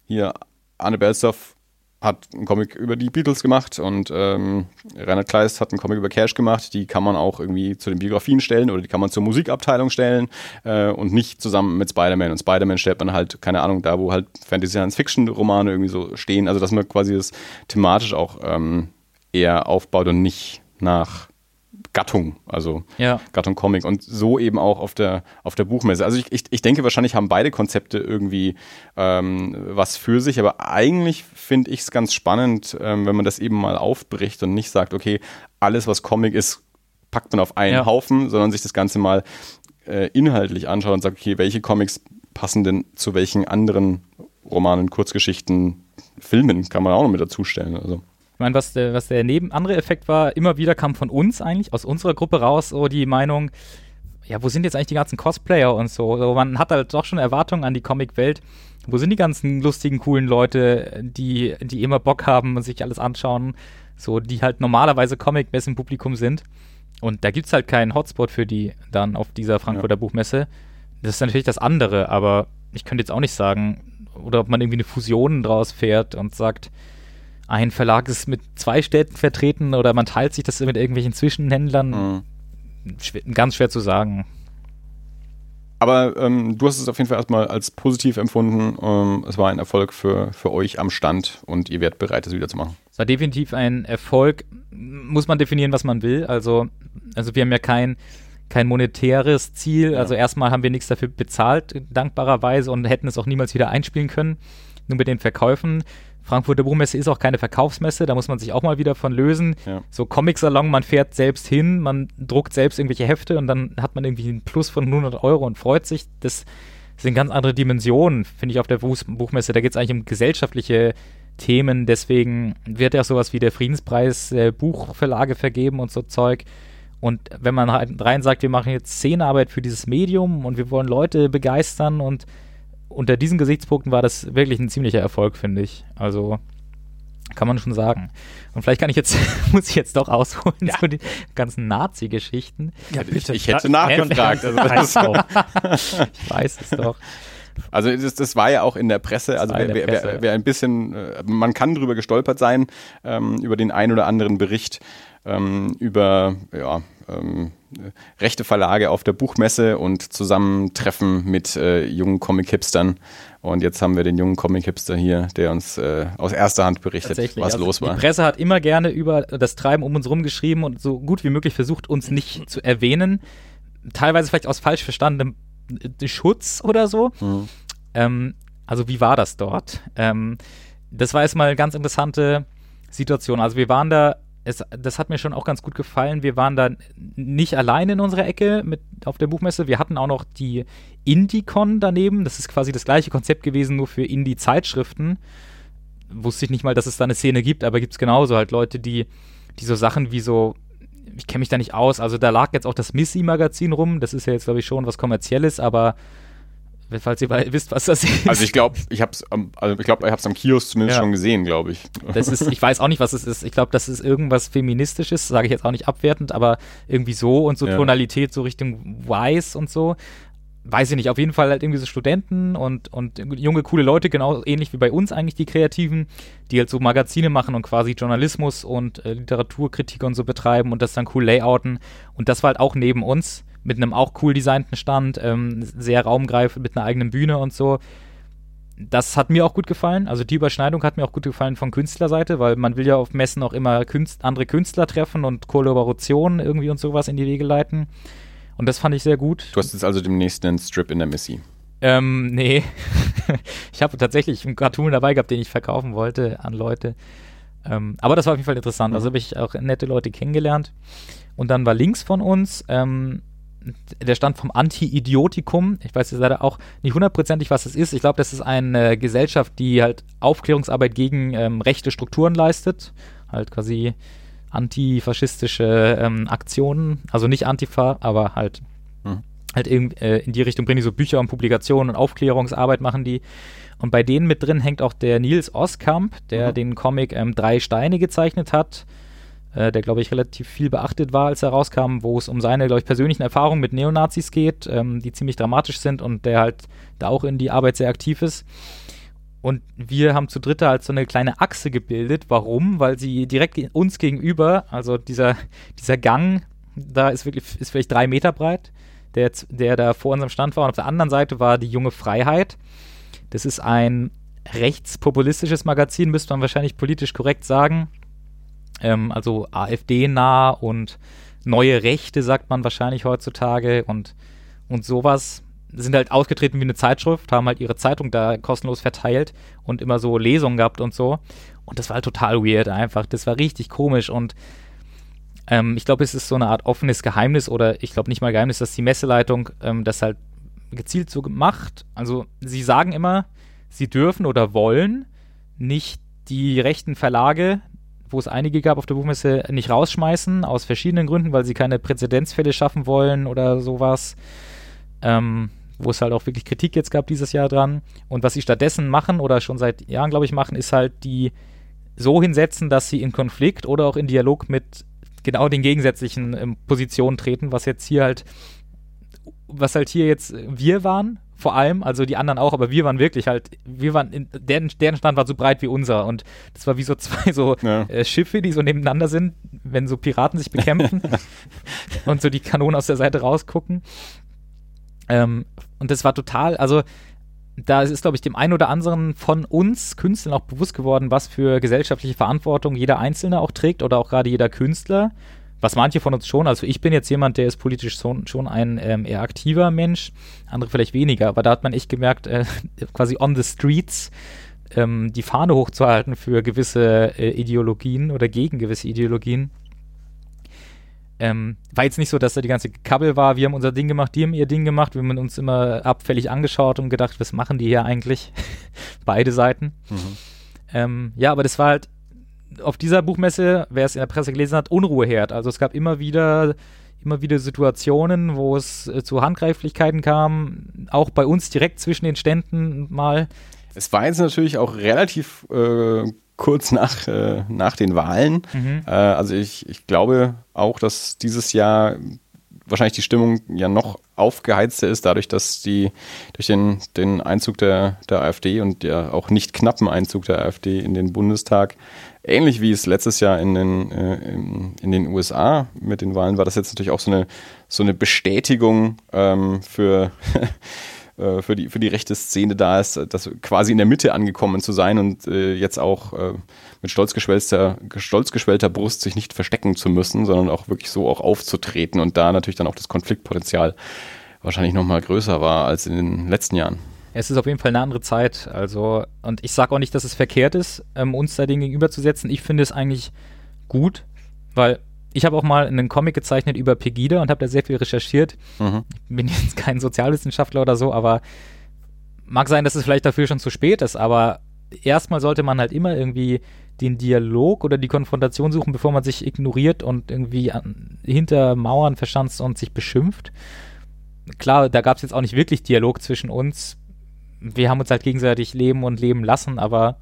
hier, Arne Belsdorf hat einen Comic über die Beatles gemacht und ähm, Reinhard Kleist hat einen Comic über Cash gemacht. Die kann man auch irgendwie zu den Biografien stellen oder die kann man zur Musikabteilung stellen äh, und nicht zusammen mit Spider-Man. Und Spider-Man stellt man halt, keine Ahnung, da wo halt Fantasy-Science-Fiction-Romane irgendwie so stehen. Also dass man quasi das thematisch auch ähm, eher aufbaut und nicht nach Gattung, also ja, Gattung Comic und so eben auch auf der, auf der Buchmesse. Also ich, ich, ich denke, wahrscheinlich haben beide Konzepte irgendwie ähm, was für sich, aber eigentlich finde ich es ganz spannend, ähm, wenn man das eben mal aufbricht und nicht sagt, okay, alles, was Comic ist, packt man auf einen Ja. Haufen, sondern sich das Ganze mal äh, inhaltlich anschaut und sagt, okay, welche Comics passen denn zu welchen anderen Romanen, Kurzgeschichten, Filmen, kann man auch noch mit dazustellen. Also. Ich meine, was der, was der neben andere Effekt war, immer wieder kam von uns eigentlich, aus unserer Gruppe raus, so die Meinung, ja, wo sind jetzt eigentlich die ganzen Cosplayer und so? Also man hat halt doch schon Erwartungen an die Comicwelt. Wo sind die ganzen lustigen, coolen Leute, die, die immer Bock haben und sich alles anschauen, so die halt normalerweise Comic-Messen Publikum sind? Und da gibt es halt keinen Hotspot für die dann auf dieser Frankfurter ja. Buchmesse. Das ist natürlich das andere, aber ich könnte jetzt auch nicht sagen, oder ob man irgendwie eine Fusion draus fährt und sagt, ein Verlag ist mit zwei Städten vertreten oder man teilt sich das mit irgendwelchen Zwischenhändlern. Mhm. Schwer, ganz schwer zu sagen. Aber ähm, du hast es auf jeden Fall erstmal als positiv empfunden. Ähm, es war ein Erfolg für, für euch am Stand und ihr werdet bereit, das wieder zu machen. Es war definitiv ein Erfolg. Muss man definieren, was man will. Also, also wir haben ja kein, kein monetäres Ziel. Ja. Also erstmal haben wir nichts dafür bezahlt, dankbarerweise, und hätten es auch niemals wieder einspielen können. Nur mit den Verkäufen. Frankfurter Buchmesse ist auch keine Verkaufsmesse, da muss man sich auch mal wieder von lösen. Ja. So Comic-Salon, man fährt selbst hin, man druckt selbst irgendwelche Hefte und dann hat man irgendwie einen Plus von 100 Euro und freut sich. Das sind ganz andere Dimensionen, finde ich, auf der Buchmesse. Da geht es eigentlich um gesellschaftliche Themen. Deswegen wird ja sowas wie der Friedenspreis äh, Buchverlage vergeben und so Zeug. Und wenn man halt rein sagt, wir machen jetzt Szenenarbeit für dieses Medium und wir wollen Leute begeistern und unter diesen Gesichtspunkten war das wirklich ein ziemlicher Erfolg, finde ich. Also kann man schon sagen. Und vielleicht kann ich jetzt, muss ich jetzt doch ausholen, ja. so die ganzen Nazi-Geschichten. Ja, bitte. Ich, ich hätte nachgefragt. Also ich weiß es doch. Also das, das, war ja auch in der Presse, also wer, wer, wer, wer, ein bisschen, äh, man kann drüber gestolpert sein, ähm, über den ein oder anderen Bericht ähm, über ja, ähm, rechte Verlage auf der Buchmesse und Zusammentreffen mit äh, jungen Comic-Hipstern. Und jetzt haben wir den jungen Comic-Hipster hier, der uns äh, aus erster Hand berichtet, was also los war. Die Presse hat immer gerne über das Treiben um uns herum geschrieben und so gut wie möglich versucht, uns nicht zu erwähnen. Teilweise vielleicht aus falsch verstandenem äh, Schutz oder so. Mhm. Ähm, also wie war das dort? Ähm, das war erstmal eine ganz interessante Situation. Also wir waren da es, das hat mir schon auch ganz gut gefallen. Wir waren da nicht allein in unserer Ecke mit auf der Buchmesse. Wir hatten auch noch die Indie-Con daneben. Das ist quasi das gleiche Konzept gewesen, nur für Indie-Zeitschriften. Wusste ich nicht mal, dass es da eine Szene gibt, aber gibt es genauso halt Leute, die, die so Sachen wie so, ich kenne mich da nicht aus. Also da lag jetzt auch das Missy-Magazin rum. Das ist ja jetzt, glaube ich, schon was Kommerzielles, aber falls ihr wisst, was das ist. Also ich glaube, ich habe es also ich glaube, ich am Kiosk zumindest ja. schon gesehen, glaube ich. Das ist, ich weiß auch nicht, was es ist. Ich glaube, das ist irgendwas feministisches, sage ich jetzt auch nicht abwertend, aber irgendwie so und so ja. Tonalität so Richtung weiß und so. Weiß ich nicht, auf jeden Fall halt irgendwie so Studenten und, und junge, coole Leute, genau ähnlich wie bei uns eigentlich die Kreativen, die halt so Magazine machen und quasi Journalismus und äh, Literaturkritik und so betreiben und das dann cool layouten. Und das war halt auch neben uns mit einem auch cool designten Stand, ähm, sehr raumgreifend mit einer eigenen Bühne und so. Das hat mir auch gut gefallen. Also die Überschneidung hat mir auch gut gefallen von Künstlerseite, weil man will ja auf Messen auch immer Künst andere Künstler treffen und Kollaborationen irgendwie und sowas in die Wege leiten. Und das fand ich sehr gut. Du hast jetzt also demnächst einen Strip in der Missy. Ähm, nee. ich habe tatsächlich einen Cartoon dabei gehabt, den ich verkaufen wollte an Leute. Ähm, aber das war auf jeden Fall interessant. Also habe ich auch nette Leute kennengelernt. Und dann war links von uns ähm, der Stand vom Anti-Idiotikum. Ich weiß jetzt leider auch nicht hundertprozentig, was es ist. Ich glaube, das ist eine Gesellschaft, die halt Aufklärungsarbeit gegen ähm, rechte Strukturen leistet. Halt quasi antifaschistische ähm, Aktionen. Also nicht Antifa, aber halt, mhm. halt in, äh, in die Richtung bringen die so Bücher und Publikationen und Aufklärungsarbeit machen die. Und bei denen mit drin hängt auch der Nils Oskamp, der mhm. den Comic ähm, Drei Steine gezeichnet hat äh, der, glaube ich, relativ viel beachtet war, als er rauskam, wo es um seine, glaube ich, persönlichen Erfahrungen mit Neonazis geht, ähm, die ziemlich dramatisch sind und der halt da auch in die Arbeit sehr aktiv ist. Und wir haben zu dritter halt so eine kleine Achse gebildet. Warum? Weil sie direkt uns gegenüber, also dieser, dieser Gang, da ist wirklich, ist vielleicht drei Meter breit, der, der da vor unserem Stand war. Und auf der anderen Seite war die junge Freiheit. Das ist ein rechtspopulistisches Magazin, müsste man wahrscheinlich politisch korrekt sagen ähm, also AfD-nah und neue Rechte, sagt man wahrscheinlich heutzutage und, und sowas. Sind halt ausgetreten wie eine Zeitschrift, haben halt ihre Zeitung da kostenlos verteilt und immer so Lesungen gehabt und so. Und das war halt total weird einfach. Das war richtig komisch und ähm, ich glaube, es ist so eine Art offenes Geheimnis oder ich glaube nicht mal Geheimnis, dass die Messeleitung ähm, das halt gezielt so gemacht. Also sie sagen immer, sie dürfen oder wollen nicht die rechten Verlage wo es einige gab auf der Buchmesse, nicht rausschmeißen, aus verschiedenen Gründen, weil sie keine Präzedenzfälle schaffen wollen oder sowas. Ähm, wo es halt auch wirklich Kritik jetzt gab dieses Jahr dran. Und was sie stattdessen machen oder schon seit Jahren, glaube ich, machen, ist halt die so hinsetzen, dass sie in Konflikt oder auch in Dialog mit genau den gegensätzlichen ähm, Positionen treten, was jetzt hier halt, was halt hier jetzt wir waren, vor allem, also die anderen auch, aber wir waren wirklich halt, wir waren, in, deren, deren Stand war so breit wie unser und das war wie so zwei so ja. äh, Schiffe, die so nebeneinander sind, wenn so Piraten sich bekämpfen und so die Kanonen aus der Seite rausgucken. Ähm, und das war total, also da ist, glaube ich, dem einen oder anderen von uns Künstlern auch bewusst geworden, was für gesellschaftliche Verantwortung jeder Einzelne auch trägt oder auch gerade jeder Künstler. Was manche von uns schon, also ich bin jetzt jemand, der ist politisch so, schon ein ähm, eher aktiver Mensch, andere vielleicht weniger, aber da hat man echt gemerkt, äh, quasi on the streets ähm, die Fahne hochzuhalten für gewisse äh, Ideologien oder gegen gewisse Ideologien ähm, war jetzt nicht so, dass da die ganze Kabel war, wir haben unser Ding gemacht, die haben ihr Ding gemacht, wir haben uns immer abfällig angeschaut und gedacht, was machen die hier eigentlich? Beide Seiten. Mhm. Ähm, ja, aber das war halt auf dieser Buchmesse, wer es in der Presse gelesen hat, Unruheherd. Also es gab immer wieder immer wieder Situationen, wo es äh, zu Handgreiflichkeiten kam, auch bei uns direkt zwischen den Ständen mal. Es war jetzt natürlich auch relativ äh, kurz nach, äh, nach den Wahlen. Mhm. Äh, also ich, ich glaube auch, dass dieses Jahr wahrscheinlich die Stimmung ja noch aufgeheizter ist, dadurch, dass die durch den, den Einzug der, der AfD und der auch nicht knappen Einzug der AfD in den Bundestag, ähnlich wie es letztes Jahr in den, äh, in, den USA mit den Wahlen war, das jetzt natürlich auch so eine, so eine Bestätigung ähm, für äh, für, die, für die rechte Szene da ist, das quasi in der Mitte angekommen zu sein und äh, jetzt auch äh, mit stolz geschwellter, stolz geschwellter Brust sich nicht verstecken zu müssen, sondern auch wirklich so auch aufzutreten und da natürlich dann auch das Konfliktpotenzial wahrscheinlich nochmal größer war als in den letzten Jahren. Es ist auf jeden Fall eine andere Zeit. Also, und ich sage auch nicht, dass es verkehrt ist, ähm, uns da den gegenüberzusetzen. Ich finde es eigentlich gut, weil ich habe auch mal einen Comic gezeichnet über Pegida und habe da sehr viel recherchiert. Mhm. Ich bin jetzt kein Sozialwissenschaftler oder so, aber mag sein, dass es vielleicht dafür schon zu spät ist, aber erstmal sollte man halt immer irgendwie den Dialog oder die Konfrontation suchen, bevor man sich ignoriert und irgendwie an, hinter Mauern verschanzt und sich beschimpft. Klar, da gab es jetzt auch nicht wirklich Dialog zwischen uns. Wir haben uns halt gegenseitig leben und leben lassen, aber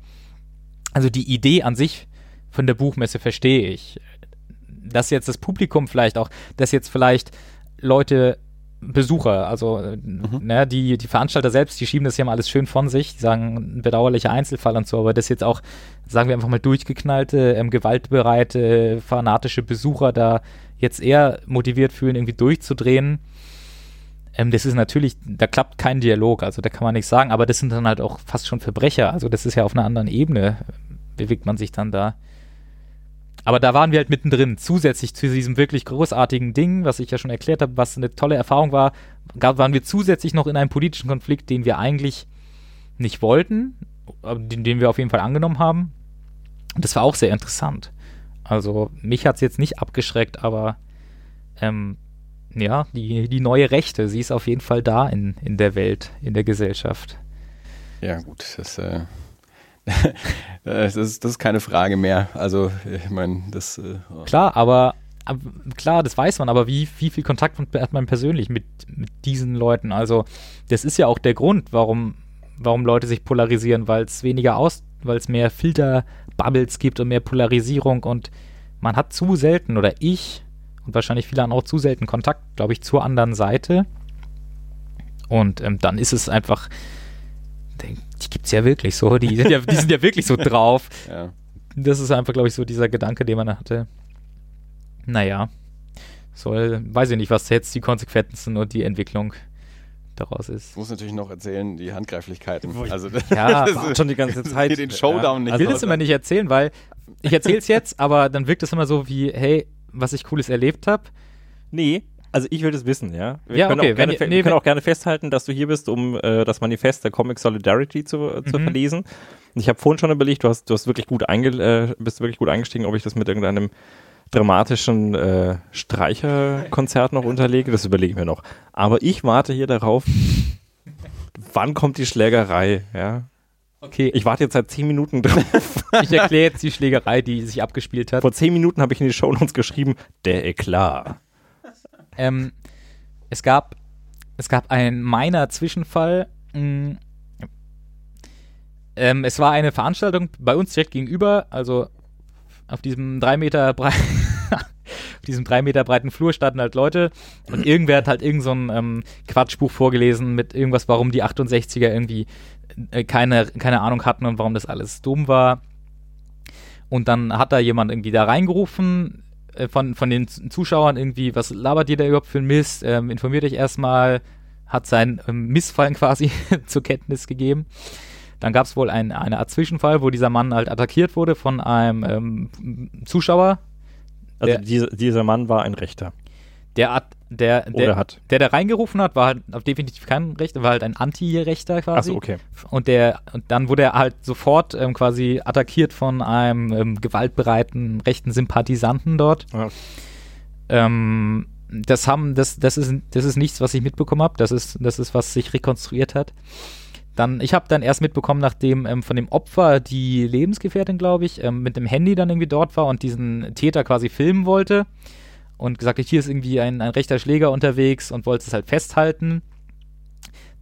also die Idee an sich von der Buchmesse verstehe ich dass jetzt das Publikum vielleicht auch, dass jetzt vielleicht Leute Besucher, also mhm. ne, die, die Veranstalter selbst, die schieben das ja mal alles schön von sich, die sagen, ein bedauerlicher Einzelfall und so, aber das jetzt auch, sagen wir einfach mal, durchgeknallte, ähm, gewaltbereite, fanatische Besucher da jetzt eher motiviert fühlen, irgendwie durchzudrehen. Ähm, das ist natürlich, da klappt kein Dialog, also da kann man nichts sagen, aber das sind dann halt auch fast schon Verbrecher, also das ist ja auf einer anderen Ebene, bewegt man sich dann da. Aber da waren wir halt mittendrin, zusätzlich zu diesem wirklich großartigen Ding, was ich ja schon erklärt habe, was eine tolle Erfahrung war, gab, waren wir zusätzlich noch in einem politischen Konflikt, den wir eigentlich nicht wollten, den, den wir auf jeden Fall angenommen haben. Und das war auch sehr interessant. Also mich hat es jetzt nicht abgeschreckt, aber ähm, ja, die, die neue Rechte, sie ist auf jeden Fall da in, in der Welt, in der Gesellschaft. Ja, gut, das äh, das, ist, das ist keine Frage mehr. Also, ich meine, das. Äh, klar, aber, aber, klar, das weiß man, aber wie, wie viel Kontakt hat man persönlich mit, mit diesen Leuten? Also, das ist ja auch der Grund, warum, warum Leute sich polarisieren, weil es weniger aus, weil es mehr Filterbubbles gibt und mehr Polarisierung und man hat zu selten oder ich und wahrscheinlich viele andere auch zu selten Kontakt, glaube ich, zur anderen Seite. Und ähm, dann ist es einfach die gibt es ja wirklich so, die sind ja, die sind ja wirklich so drauf. Ja. Das ist einfach, glaube ich, so dieser Gedanke, den man hatte. Naja, soll, weiß ich nicht, was jetzt die Konsequenzen und die Entwicklung daraus ist. Ich muss natürlich noch erzählen, die Handgreiflichkeiten. Also, ja, das schon die ganze Zeit. Den Showdown ja. nicht. Also, ich will das immer nicht erzählen, weil ich erzähle es jetzt, aber dann wirkt es immer so wie, hey, was ich Cooles erlebt habe. Nee, also ich will das wissen, ja. Wir, ja, können, okay, auch gerne, nee, wir können auch gerne festhalten, dass du hier bist, um äh, das Manifest der Comic Solidarity zu, äh, zu mhm. verlesen. Und ich habe vorhin schon überlegt, du hast, du hast wirklich gut einge äh, bist wirklich gut eingestiegen, ob ich das mit irgendeinem dramatischen äh, Streicherkonzert noch unterlege. Das überlege ich mir noch. Aber ich warte hier darauf, wann kommt die Schlägerei, ja. Okay, ich, warte jetzt seit zehn Minuten drauf. ich erkläre jetzt die Schlägerei, die sich abgespielt hat. Vor zehn Minuten habe ich in die Shownotes geschrieben, der Eklat. Ähm, es gab, es gab einen meiner Zwischenfall. mh, Ähm, es war eine Veranstaltung bei uns direkt gegenüber, also auf diesem drei Meter brei auf diesem drei Meter breiten Flur standen halt Leute und irgendwer hat halt irgend so ein ähm, Quatschbuch vorgelesen mit irgendwas, warum die 68er irgendwie äh, keine, keine Ahnung hatten und warum das alles dumm war. Und dann hat da jemand irgendwie da reingerufen, äh, von, von den Zuschauern irgendwie, was labert ihr da überhaupt für ein Mist? Ähm, informiert euch erstmal, hat sein ähm, Missfallen quasi zur Kenntnis gegeben. Dann gab es wohl ein, eine Art Zwischenfall, wo dieser Mann halt attackiert wurde von einem ähm, Zuschauer, Also dieser, dieser Mann war ein Rechter. der, der, der, hat. der da reingerufen hat, war halt definitiv kein Rechter, war halt ein Anti-Rechter quasi. Achso, okay. Und der und dann wurde er halt sofort ähm, quasi attackiert von einem ähm, gewaltbereiten rechten Sympathisanten dort. Ja. Ähm, das haben, das, das ist, das ist nichts, was ich mitbekommen habe. Das ist, das ist, was sich rekonstruiert hat. Dann, ich habe dann erst mitbekommen, nachdem ähm, von dem Opfer die Lebensgefährtin, glaube ich, ähm, mit dem Handy dann irgendwie dort war und diesen Täter quasi filmen wollte und gesagt hier ist irgendwie ein, ein rechter Schläger unterwegs und wollte es halt festhalten.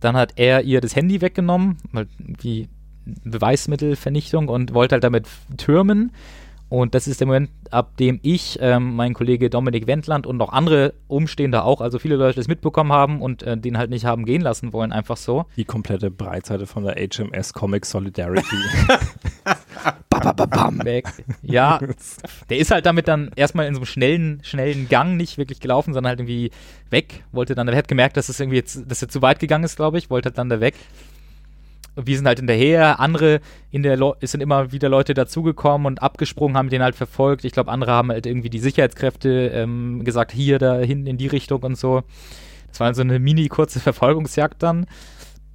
Dann hat er ihr das Handy weggenommen, weil wie Beweismittelvernichtung und wollte halt damit türmen. Und das ist der Moment, ab dem ich, ähm, mein Kollege Dominik Wendland und noch andere Umstehende auch, also viele Leute das mitbekommen haben und äh, den halt nicht haben gehen lassen wollen, einfach so. Die komplette Breitseite von der HMS Comic Solidarity. Bam, weg. Ja, der ist halt damit dann erstmal in so einem schnellen, schnellen Gang nicht wirklich gelaufen, sondern halt irgendwie weg. Wollte dann, er hat gemerkt, dass es irgendwie jetzt, dass er zu weit gegangen ist, glaube ich, wollte dann da weg. Wir sind halt hinterher, andere in der es sind immer wieder Leute dazugekommen und abgesprungen, haben den halt verfolgt. Ich glaube, andere haben halt irgendwie die Sicherheitskräfte ähm, gesagt, hier, da hinten in die Richtung und so. Das war so eine mini kurze Verfolgungsjagd dann.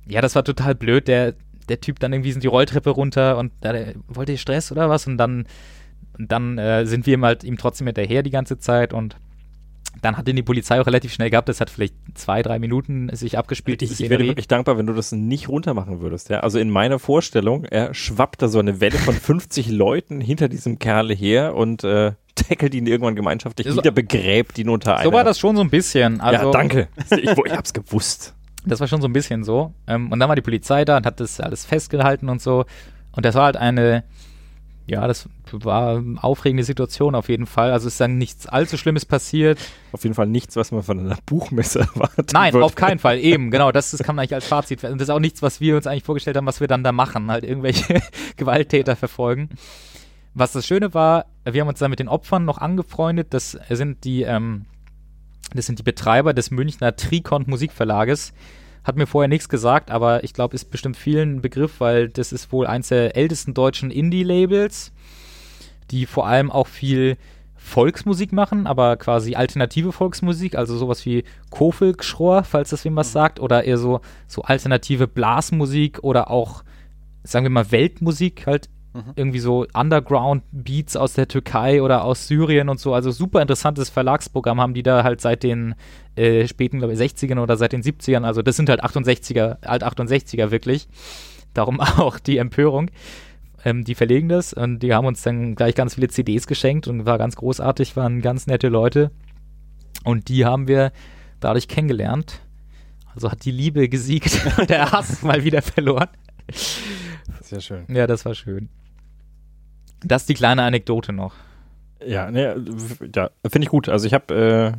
Ja, das war total blöd. Der, der Typ dann irgendwie sind die Rolltreppe runter und da der, wollte Stress oder was? Und dann, dann äh, sind wir ihm halt ihm trotzdem hinterher die ganze Zeit und dann hat ihn die Polizei auch relativ schnell gehabt. Das hat vielleicht zwei, drei Minuten sich abgespielt. Ich, ich wäre wirklich dankbar, wenn du das nicht runtermachen würdest. Ja? Also in meiner Vorstellung, er schwappt da so eine Welle von 50 Leuten hinter diesem Kerl her und äh, tackelt ihn irgendwann gemeinschaftlich So- wieder, begräbt ihn unter so einer. war das schon so ein bisschen. Also, ja, danke. Ich, ich hab's gewusst. Das war schon so ein bisschen so. Ähm, und dann war die Polizei da und hat das alles festgehalten und so. Und das war halt eine, ja, das war eine aufregende Situation auf jeden Fall. Also es ist dann nichts allzu Schlimmes passiert. Auf jeden Fall nichts, was man von einer Buchmesse erwartet. Nein, würde. auf keinen Fall. Eben, genau. Das, das kann man eigentlich als Fazit. Und das ist auch nichts, was wir uns eigentlich vorgestellt haben, was wir dann da machen. Halt irgendwelche Gewalttäter verfolgen. Was das Schöne war, wir haben uns dann mit den Opfern noch angefreundet. Das sind die, ähm, das sind die Betreiber des Münchner Trikont Musikverlages. Hat mir vorher nichts gesagt, aber ich glaube, ist bestimmt vielen ein Begriff, weil das ist wohl eins der ältesten deutschen Indie-Labels, die vor allem auch viel Volksmusik machen, aber quasi alternative Volksmusik, also sowas wie Kofilkschror, falls das wem was sagt, oder eher so, so alternative Blasmusik oder auch, sagen wir mal, Weltmusik, halt irgendwie so Underground-Beats aus der Türkei oder aus Syrien und so. Also super interessantes Verlagsprogramm haben die da halt seit den äh, späten, glaube ich, 60ern oder seit den 70ern. Also das sind halt 68er, alt 68er wirklich. Darum auch die Empörung. Ähm, die verlegen das und die haben uns dann gleich ganz viele CDs geschenkt und war ganz großartig, waren ganz nette Leute. Und die haben wir dadurch kennengelernt. Also hat die Liebe gesiegt und der Hass mal wieder verloren. Sehr schön. Ja, das war schön. Das ist die kleine Anekdote noch. Ja, ne, ja finde ich gut. Also ich habe,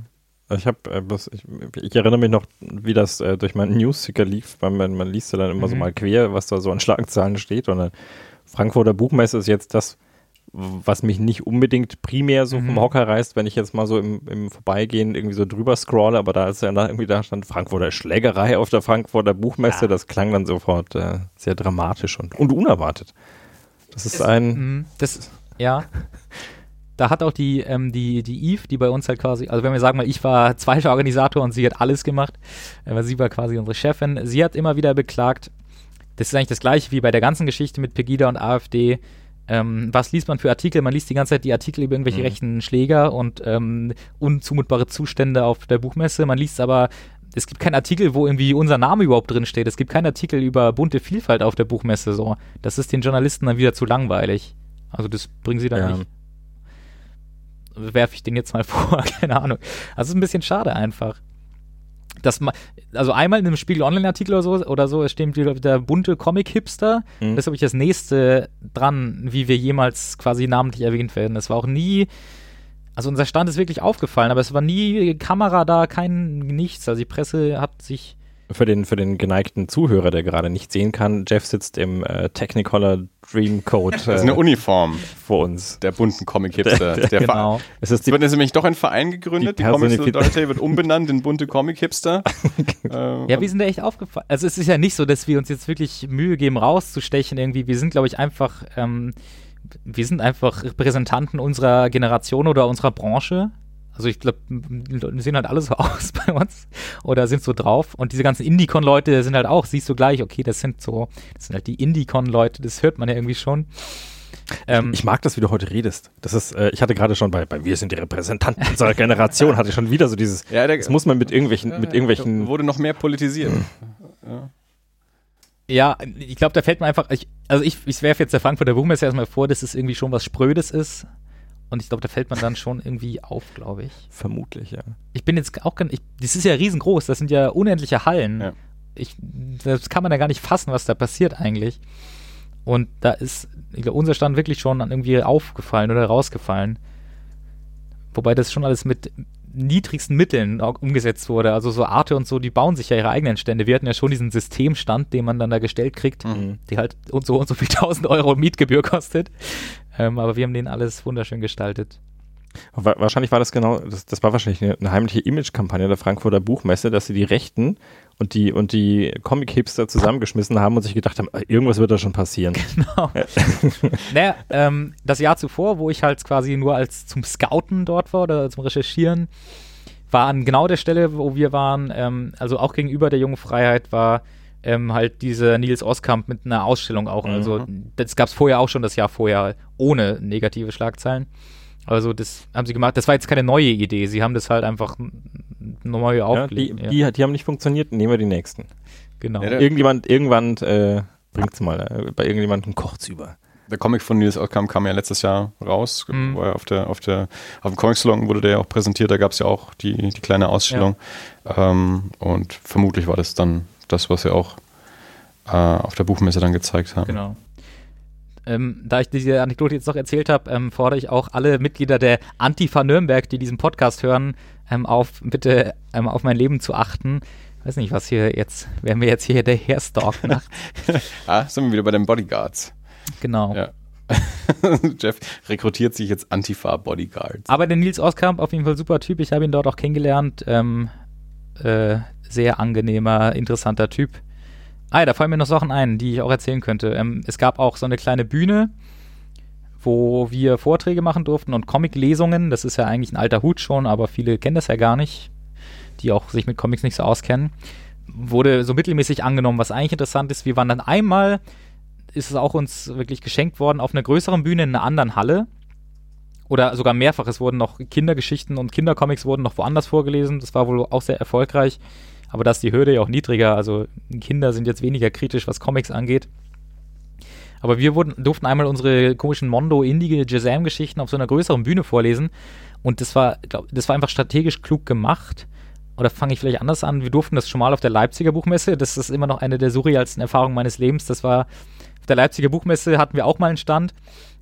äh, ich habe, äh, ich, ich erinnere mich noch, wie das äh, durch meinen Newsticker lief, weil man, man liest ja dann immer so Mhm. mal quer, was da so an Schlagzahlen steht. Und dann Frankfurter Buchmesse ist jetzt das, was mich nicht unbedingt primär so vom Mhm. Hocker reißt, wenn ich jetzt mal so im, im Vorbeigehen irgendwie so drüber scrolle, aber da ist ja da irgendwie da stand Frankfurter Schlägerei auf der Frankfurter Buchmesse, Ja. das klang dann sofort äh, sehr dramatisch und, und unerwartet. Das ist ein, Mhm, Das, ja. Da hat auch die, ähm, die, die Eve, die bei uns halt quasi, also wenn wir sagen mal, ich war zweiter Organisator und sie hat alles gemacht, äh, weil sie war quasi unsere Chefin, sie hat immer wieder beklagt, das ist eigentlich das gleiche wie bei der ganzen Geschichte mit Pegida und AfD. Ähm, was liest man für Artikel? Man liest die ganze Zeit die Artikel über irgendwelche Mhm. rechten Schläger und ähm, unzumutbare Zustände auf der Buchmesse. Man liest aber es gibt keinen Artikel, wo irgendwie unser Name überhaupt drin steht. Es gibt keinen Artikel über bunte Vielfalt auf der Buchmesse. So, das ist den Journalisten dann wieder zu langweilig. Also das bringen sie dann Ja. nicht. Werfe ich den jetzt mal vor, keine Ahnung. Also es ist ein bisschen schade einfach. Das also einmal in einem Spiegel Online-Artikel oder so, oder so, es steht wieder der bunte Comic-Hipster. Mhm. Das ist, glaube ich, das nächste dran, wie wir jemals quasi namentlich erwähnt werden. Es war auch nie, also unser Stand ist wirklich aufgefallen, aber es war nie Kamera da, kein nichts. Also die Presse hat sich Für den, für den geneigten Zuhörer, der gerade nicht sehen kann, Jeff sitzt im äh, Technicolor Dreamcoat Das ist eine äh, Uniform vor uns. der bunten Comic-Hipster. Der Ver- genau. Es ist die, wird jetzt nämlich doch ein Verein gegründet, Die die, Comic Personifi- Solidarity wird umbenannt in bunte Comic-Hipster. äh, Ja, wir sind da echt aufgefallen. Also es ist ja nicht so, dass wir uns jetzt wirklich Mühe geben, rauszustechen irgendwie. Wir sind, glaube ich, einfach, ähm, wir sind einfach Repräsentanten unserer Generation oder unserer Branche. Also ich glaube, die Leute sehen halt alle so aus bei uns oder sind so drauf. Und diese ganzen Indie-Con-Leute sind halt auch, siehst du gleich, okay, das sind so, das sind halt die Indie-Con-Leute, das hört man ja irgendwie schon. Ähm, ich mag das, wie du heute redest. Das ist, äh, ich hatte gerade schon bei, bei Wir sind die Repräsentanten unserer Generation, hatte ich schon wieder so dieses, ja, der, das muss man mit irgendwelchen, mit irgendwelchen, wurde noch mehr politisiert. Ja, ich glaube, da fällt mir einfach, ich, also ich, ich werfe jetzt der Frankfurter Buchmesse erstmal vor, dass es irgendwie schon was Sprödes ist. Und ich glaube, da fällt man dann schon irgendwie auf, glaube ich. vermutlich, ja. Ich bin jetzt auch, gar- ich, das ist ja riesengroß, das sind ja unendliche Hallen. Ja. Ich, das kann man ja gar nicht fassen, was da passiert eigentlich. Und da ist, ich glaube, unser Stand wirklich schon dann irgendwie aufgefallen oder rausgefallen. Wobei das schon alles mit niedrigsten Mitteln umgesetzt wurde. Also so Arte und so, die bauen sich ja ihre eigenen Stände. Wir hatten ja schon diesen Systemstand, den man dann da gestellt kriegt, Mhm. die halt und so und so viel tausend Euro Mietgebühr kostet. Ähm, aber wir haben den alles wunderschön gestaltet. Wa- Wahrscheinlich war das genau, das, das war wahrscheinlich eine, eine heimliche Imagekampagne der Frankfurter Buchmesse, dass sie die Rechten und die, und die Comic-Hipster zusammengeschmissen haben und sich gedacht haben, äh, irgendwas wird da schon passieren. Genau. naja, ähm, das Jahr zuvor, wo ich halt quasi nur als zum Scouten dort war oder zum Recherchieren, war an genau der Stelle, wo wir waren, ähm, also auch gegenüber der Jungen Freiheit war ähm, halt diese Nils Oskamp mit einer Ausstellung auch. Mhm. Also das gab es vorher auch schon das Jahr vorher ohne negative Schlagzeilen. Also das haben sie gemacht. Das war jetzt keine neue Idee. Sie haben das halt einfach neu Ja, die, aufgelegt. die, die haben nicht funktioniert, nehmen wir die nächsten. genau. Ja, Irgendjemand, irgendwann äh, bringt's mal, äh, bei irgendjemandem kocht's über. Der Comic von Nils Ockam kam ja letztes Jahr raus. Mhm. War ja auf, der, auf, der, auf dem Comic-Salon wurde der ja auch präsentiert. Da gab es ja auch die, die kleine Ausstellung. Ähm, und vermutlich war das dann das, was wir auch äh, auf der Buchmesse dann gezeigt haben. Genau. Ähm, da ich diese Anekdote jetzt noch erzählt habe, ähm, fordere ich auch alle Mitglieder der Antifa Nürnberg, die diesen Podcast hören, ähm, auf, bitte ähm, auf mein Leben zu achten. Weiß nicht, was hier jetzt, werden wir jetzt hier der Hairstalk nachts. Ah, sind wir wieder bei den Bodyguards. Genau. Ja. Jeff rekrutiert sich jetzt Antifa-Bodyguards. Aber der Nils Oskamp, auf jeden Fall super Typ. Ich habe ihn dort auch kennengelernt. Ähm, äh, sehr angenehmer, interessanter Typ. Ah ja, da fallen mir noch Sachen ein, die ich auch erzählen könnte. Ähm, es gab auch so eine kleine Bühne, wo wir Vorträge machen durften und Comic-Lesungen. Das ist ja eigentlich ein alter Hut schon, aber viele kennen das ja gar nicht, die auch sich mit Comics nicht so auskennen. Wurde so mittelmäßig angenommen, was eigentlich interessant ist. Wir waren dann einmal, ist es auch uns wirklich geschenkt worden, auf einer größeren Bühne in einer anderen Halle oder sogar mehrfach. Es wurden noch Kindergeschichten und Kindercomics wurden noch woanders vorgelesen. Das war wohl auch sehr erfolgreich. Aber da ist die Hürde ja auch niedriger. Also Kinder sind jetzt weniger kritisch, was Comics angeht. Aber wir wurden, durften einmal unsere komischen Mondo-Indige Jazam-Geschichten auf so einer größeren Bühne vorlesen. Und das war, glaub, das war einfach strategisch klug gemacht. Oder fange ich vielleicht anders an? Wir durften das schon mal auf der Leipziger Buchmesse. Das ist immer noch eine der surrealsten Erfahrungen meines Lebens. Das war auf der Leipziger Buchmesse hatten wir auch mal einen Stand.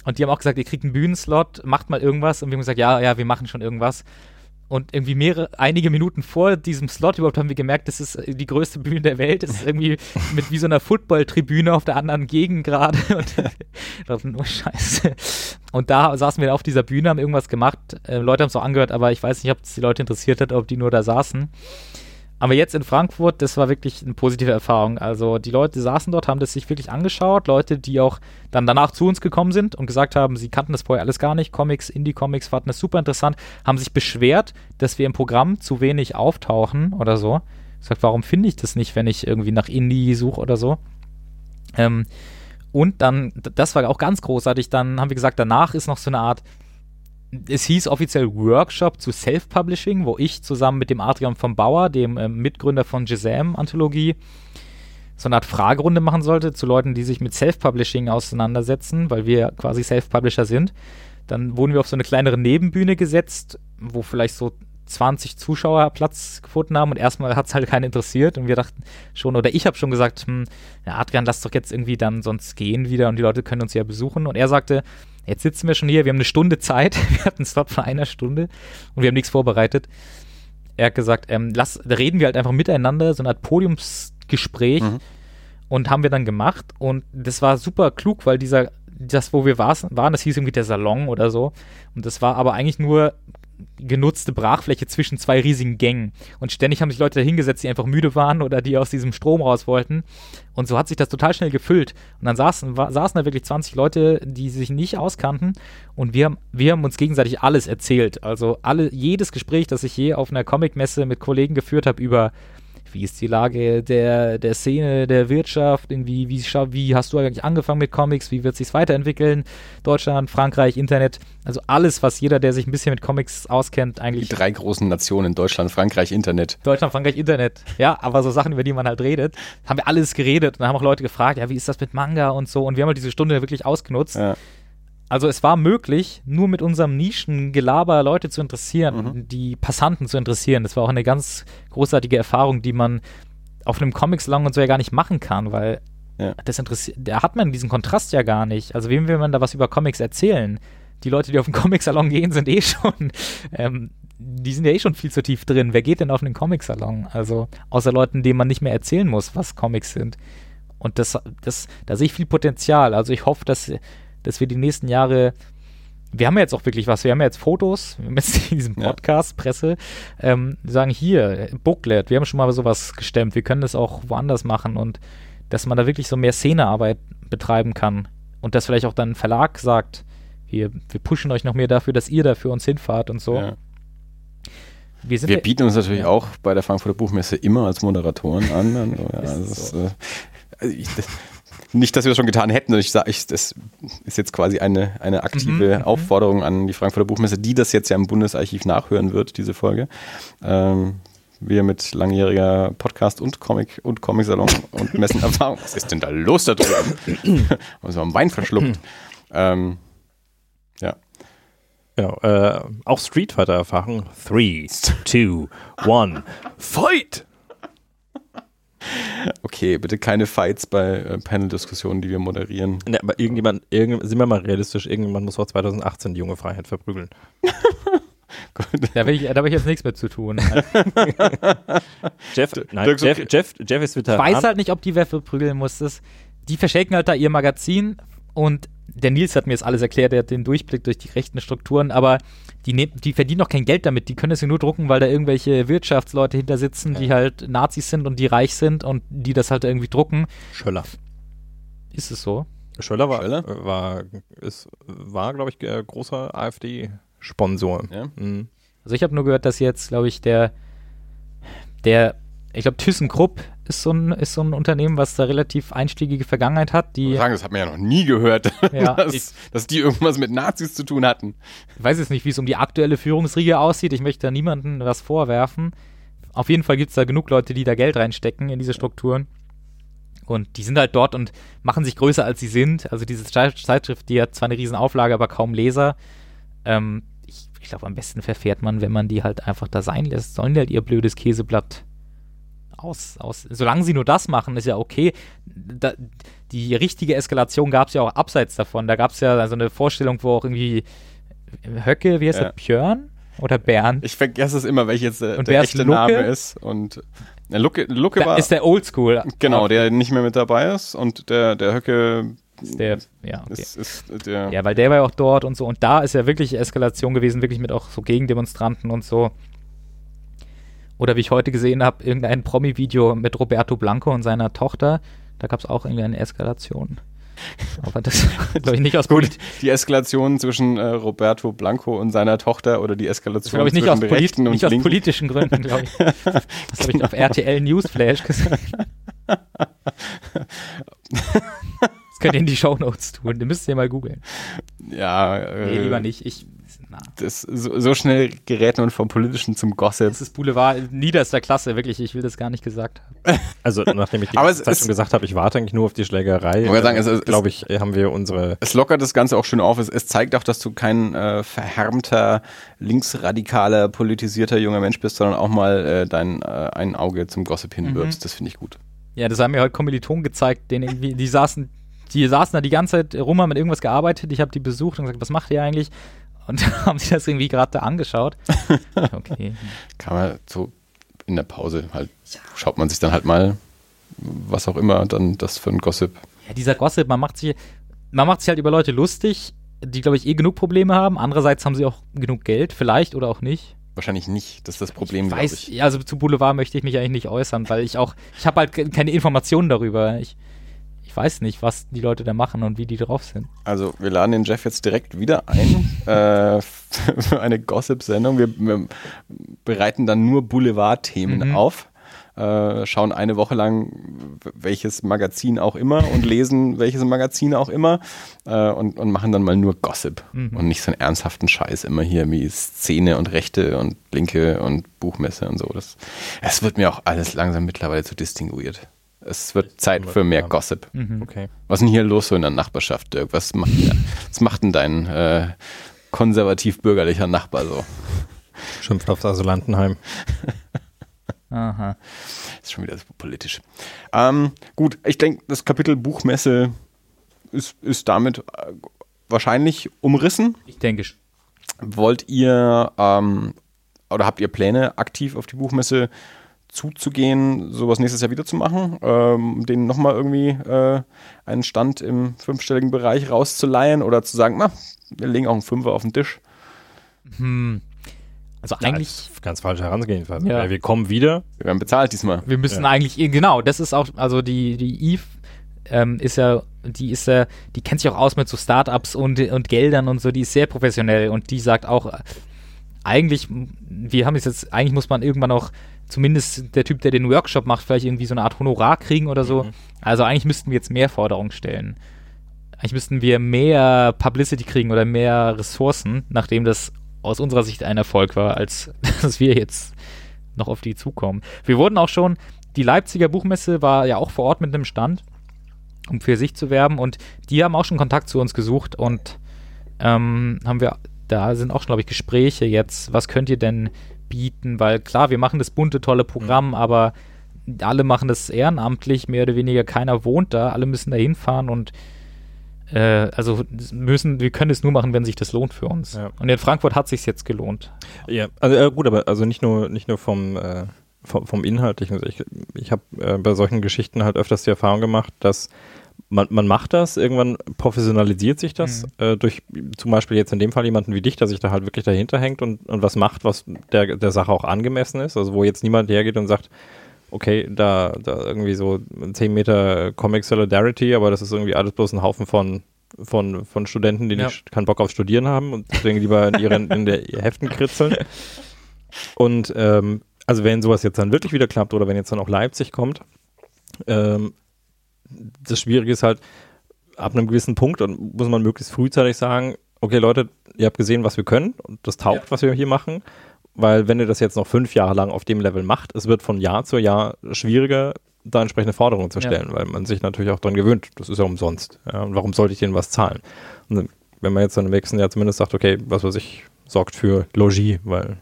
Und die haben auch gesagt, ihr kriegt einen Bühnenslot, macht mal irgendwas. Und wir haben gesagt, ja, ja, wir machen schon irgendwas. Und irgendwie mehrere, einige Minuten vor diesem Slot überhaupt haben wir gemerkt, das ist die größte Bühne der Welt. Das ist irgendwie mit wie so einer Footballtribüne auf der anderen Gegend gerade. Und dachten, oh Scheiße. Und da saßen wir auf dieser Bühne, haben irgendwas gemacht. Äh, Leute haben es auch angehört, aber ich weiß nicht, ob es die Leute interessiert hat, ob die nur da saßen. Aber jetzt in Frankfurt, das war wirklich eine positive Erfahrung. Also die Leute saßen dort, haben das sich wirklich angeschaut. Leute, die auch dann danach zu uns gekommen sind und gesagt haben, sie kannten das vorher alles gar nicht. Comics, Indie-Comics fanden das super interessant, haben sich beschwert, dass wir im Programm zu wenig auftauchen oder so. Sagt, warum finde ich das nicht, wenn ich irgendwie nach Indie suche oder so? Ähm, und dann, das war auch ganz großartig, dann haben wir gesagt, danach ist noch so eine Art es hieß offiziell Workshop zu Self-Publishing, wo ich zusammen mit dem Adrian von Bauer, dem äh, Mitgründer von Gisam-Anthologie, so eine Art Fragerunde machen sollte zu Leuten, die sich mit Self-Publishing auseinandersetzen, weil wir quasi Self-Publisher sind. Dann wurden wir auf so eine kleinere Nebenbühne gesetzt, wo vielleicht so 20 Zuschauer Platz gefunden haben und erstmal hat es halt keinen interessiert und wir dachten schon, oder ich habe schon gesagt, hm, Adrian, lass doch jetzt irgendwie dann sonst gehen wieder und die Leute können uns ja besuchen und er sagte, jetzt sitzen wir schon hier, wir haben eine Stunde Zeit, wir hatten einen Slot von einer Stunde und wir haben nichts vorbereitet. Er hat gesagt, ähm, lass, da reden wir halt einfach miteinander, so eine Art Podiumsgespräch mhm. und haben wir dann gemacht und das war super klug, weil dieser das, wo wir waren, das hieß irgendwie der Salon oder so. Und das war aber eigentlich nur genutzte Brachfläche zwischen zwei riesigen Gängen. Und ständig haben sich Leute da hingesetzt, die einfach müde waren oder die aus diesem Strom raus wollten. Und so hat sich das total schnell gefüllt. Und dann saßen, war, saßen da wirklich 20 Leute, die sich nicht auskannten. Und wir haben, wir haben uns gegenseitig alles erzählt. Also alle, jedes Gespräch, das ich je auf einer Comicmesse mit Kollegen geführt habe über wie ist die Lage der, der Szene, der Wirtschaft, irgendwie, wie, wie hast du eigentlich angefangen mit Comics, wie wird sich weiterentwickeln, Deutschland, Frankreich, Internet, also alles, was jeder, der sich ein bisschen mit Comics auskennt, eigentlich. Die drei großen Nationen, Deutschland, Frankreich, Internet. Deutschland, Frankreich, Internet, ja, aber so Sachen, über die man halt redet, haben wir alles geredet und haben auch Leute gefragt, ja, wie ist das mit Manga und so und wir haben halt diese Stunde wirklich ausgenutzt. Ja also es war möglich, nur mit unserem Nischengelaber Leute zu interessieren, mhm. die Passanten zu interessieren. Das war auch eine ganz großartige Erfahrung, die man auf einem Comic-Salon und so ja gar nicht machen kann, weil ja. das interessiert, da hat man diesen Kontrast ja gar nicht. Also wem will man da was über Comics erzählen? Die Leute, die auf den Comic-Salon gehen, sind eh schon, ähm, die sind ja eh schon viel zu tief drin. Wer geht denn auf einen Comic-Salon? Also außer Leuten, denen man nicht mehr erzählen muss, was Comics sind. Und das, das, da sehe ich viel Potenzial. Also ich hoffe, dass dass wir die nächsten Jahre wir haben ja jetzt auch wirklich was, wir haben ja jetzt Fotos, wir haben jetzt in diesem Podcast, ja. Presse, ähm, sagen hier, Booklet, wir haben schon mal sowas gestemmt, wir können das auch woanders machen und dass man da wirklich so mehr Szenearbeit betreiben kann und dass vielleicht auch dann ein Verlag sagt, wir, wir pushen euch noch mehr dafür, dass ihr da für uns hinfahrt und so. Ja. Wir, wir bieten uns natürlich ja. auch bei der Frankfurter Buchmesse immer als Moderatoren an. Also, ja, das, äh, ich, das, nicht, dass wir das schon getan hätten. Ich sage, das ist jetzt quasi eine, eine aktive mhm, mhm, Aufforderung an die Frankfurter Buchmesse, die das jetzt ja im Bundesarchiv nachhören wird, diese Folge. Ähm, wir mit langjähriger Podcast und Comic und Comic-Salon und Messenerfahrung. Was ist denn da los da drüben? also am Wein verschluckt. ähm, ja. Genau, äh, auch Street Fighter-Erfahrung. Three, two, one, fight! Okay, bitte keine Fights bei äh, Panel-Diskussionen, die wir moderieren. Ne, aber irgendjemand, irgend, sind wir mal realistisch, irgendjemand muss vor 2018 die junge Freiheit verprügeln. da, will ich, da habe ich jetzt nichts mit zu tun. Jeff, nein, Jeff, Jeff, Jeff ist Veteran. Ich weiß halt nicht, ob die wer verprügeln muss. Das, die verschenken halt da ihr Magazin und der Nils hat mir jetzt alles erklärt, der hat den Durchblick durch die rechten Strukturen, aber die, ne die verdienen doch kein Geld damit, die können es ja nur drucken, weil da irgendwelche Wirtschaftsleute hinter sitzen, ja. die halt Nazis sind und die reich sind und die das halt irgendwie drucken. Schöller. Ist es so? Schöller war, Schöller? war, ist, war glaube ich, äh, großer AfD-Sponsor. Ja? Mhm. Also ich habe nur gehört, dass jetzt, glaube ich, der, der ich glaube, ThyssenKrupp ist so, ein, ist so ein Unternehmen, was da relativ einstiegige Vergangenheit hat. Die, sagen, das hat man ja noch nie gehört, ja, dass, ich, dass, die irgendwas mit Nazis zu tun hatten. Ich weiß jetzt nicht, wie es um die aktuelle Führungsriege aussieht. Ich möchte da niemandem was vorwerfen. Auf jeden Fall gibt es da genug Leute, die da Geld reinstecken in diese Strukturen. Und die sind halt dort und machen sich größer, als sie sind. Also diese Zeitschrift, die hat zwar eine riesen Auflage, aber kaum Leser. Ähm, ich, ich glaube, am besten verfährt man, wenn man die halt einfach da sein lässt. Sollen die halt ihr blödes Käseblatt aus, aus. Solange sie nur das machen, ist ja okay. Da, die richtige Eskalation gab es ja auch abseits davon. Da gab es ja so eine Vorstellung, wo auch irgendwie Höcke, wie heißt ja. der, Björn oder Bernd? Ich vergesse es immer, welcher jetzt der, der echte Name ist. Und der Lucke, Lucke da war. Ist der Oldschool. Genau, der nicht mehr mit dabei ist. Und der, der Höcke der, ja, okay. ist, ist der ja, weil der war ja auch dort und so. Und da ist ja wirklich Eskalation gewesen, wirklich mit auch so Gegendemonstranten und so. Oder wie ich heute gesehen habe, irgendein Promi-Video mit Roberto Blanco und seiner Tochter. Da gab es auch irgendwie eine Eskalation. Aber das glaube ich nicht aus Gut, die Eskalation zwischen äh, Roberto Blanco und seiner Tochter oder die Eskalation das ich nicht aus, polit nicht aus politischen Gründen, glaube ich. Das habe ich auf RTL Newsflash gesagt. Das könnt ihr in die Shownotes tun. Ihr müsst ihr mal googeln. Ja. Äh, nee, lieber nicht. Ich Na, Das, so, so schnell gerät man vom Politischen zum Gossip. das ist Boulevard niederster Klasse, wirklich. Ich will das gar nicht gesagt haben. Also, nachdem ich die Aber ganze es Zeit ist- schon gesagt habe, ich warte eigentlich nur auf die Schlägerei, wollte sagen, es- es- glaube ich, haben wir unsere Es lockert das Ganze auch schön auf. Es, es zeigt auch, dass du kein äh, verhärmter, linksradikaler, politisierter junger Mensch bist, sondern auch mal äh, dein äh, ein Auge zum Gossip hinwirfst. Das finde ich gut. Ja, das haben mir heute Kommilitonen gezeigt, denen irgendwie, die saßen, die saßen da die ganze Zeit rum, haben mit irgendwas gearbeitet. Ich habe die besucht und gesagt, was macht ihr eigentlich? Und haben sich das irgendwie gerade da angeschaut. Okay. Kann man so in der Pause halt, schaut man sich dann halt mal, was auch immer, dann das für ein Gossip. Ja, dieser Gossip, man macht sich, man macht sich halt über Leute lustig, die, glaube ich, eh genug Probleme haben. Andererseits haben sie auch genug Geld, vielleicht oder auch nicht. Wahrscheinlich nicht. Das ist das Problem, glaube Weiß, ich. ja, also zu Boulevard möchte ich mich eigentlich nicht äußern, weil ich auch, ich habe halt ke- keine Informationen darüber. Ich, ich weiß nicht, was die Leute da machen und wie die drauf sind. Also wir laden den Jeff jetzt direkt wieder ein äh, für eine Gossip-Sendung. Wir, wir bereiten dann nur Boulevard-Themen Mhm. auf, äh, schauen eine Woche lang welches Magazin auch immer und lesen welches Magazin auch immer äh, und, und machen dann mal nur Gossip Mhm. und nicht so einen ernsthaften Scheiß immer hier wie Szene und Rechte und Linke und Buchmesse und so. Das, es wird mir auch alles langsam mittlerweile zu distinguiert. Es wird Zeit für mehr. Gossip. Mhm. Okay. Was ist denn hier los so in der Nachbarschaft, Dirk? Was macht, was macht denn dein äh, konservativ-bürgerlicher Nachbar so? Schimpft aufs Asylantenheim. Aha. Ist schon wieder so politisch. Ähm, gut, ich denke, das Kapitel Buchmesse ist, ist damit äh, wahrscheinlich umrissen. Ich denke, sch- Wollt ihr ähm, oder habt ihr Pläne, aktiv auf die Buchmesse zuzugehen, sowas nächstes Jahr wieder zu machen, ähm, denen nochmal irgendwie äh, einen Stand im fünfstelligen Bereich rauszuleihen oder zu sagen, na, wir legen auch einen Fünfer auf den Tisch. hm. Also Ja, eigentlich, das ist ganz falsche Herangehensweise. Ja. Ja. Wir kommen wieder. Wir werden bezahlt diesmal. wir müssen Ja. eigentlich, genau, das ist auch, also die, die Eve ähm, ist ja, die ist ja, die kennt sich auch aus mit so Startups und, und Geldern und so, die ist sehr professionell und die sagt auch, äh, eigentlich, wir haben es jetzt, eigentlich muss man irgendwann auch, zumindest der Typ, der den Workshop macht, vielleicht irgendwie so eine Art Honorar kriegen oder so. Mhm. Also eigentlich müssten wir jetzt mehr Forderungen stellen. Eigentlich müssten wir mehr Publicity kriegen oder mehr Ressourcen, nachdem das aus unserer Sicht ein Erfolg war, als dass wir jetzt noch auf die zukommen. Wir wurden auch schon, die Leipziger Buchmesse war ja auch vor Ort mit einem Stand, um für sich zu werben und die haben auch schon Kontakt zu uns gesucht und ähm, haben wir, da sind auch schon, glaube ich, Gespräche jetzt, was könnt ihr denn bieten, weil klar, wir machen das bunte, tolle Programm, aber alle machen das ehrenamtlich, mehr oder weniger, keiner wohnt da, alle müssen da hinfahren und äh, also müssen, wir können es nur machen, wenn sich das lohnt für uns. Ja. Und in Frankfurt hat sich jetzt gelohnt. Ja, also äh, gut, aber also nicht nur nicht nur vom äh, vom, vom Inhaltlichen. Ich, ich habe äh, bei solchen Geschichten halt öfters die Erfahrung gemacht, dass man, man macht das, irgendwann professionalisiert sich das Mhm. äh, durch zum Beispiel jetzt in dem Fall jemanden wie dich, der sich da halt wirklich dahinter hängt und, und was macht, was der, der Sache auch angemessen ist. Also wo jetzt niemand hergeht und sagt, okay, da, da irgendwie so 10 Meter Comic Solidarity, aber das ist irgendwie alles bloß ein Haufen von, von, von Studenten, die Ja. nicht keinen Bock auf Studieren haben und deswegen lieber in ihren in der Heften kritzeln. Und ähm, also wenn sowas jetzt dann wirklich wieder klappt oder wenn jetzt dann auch Leipzig kommt, ähm, das Schwierige ist halt, ab einem gewissen Punkt und muss man möglichst frühzeitig sagen, okay Leute, ihr habt gesehen, was wir können und das taugt, was wir hier machen, weil wenn ihr das jetzt noch fünf Jahre lang auf dem Level macht, es wird von Jahr zu Jahr schwieriger, da entsprechende Forderungen zu Ja. stellen, weil man sich natürlich auch dran gewöhnt. Das ist ja umsonst. Ja, und warum sollte ich denen was zahlen? Und wenn man jetzt dann im nächsten Jahr zumindest sagt, okay, was weiß ich, sorgt für Logis, weil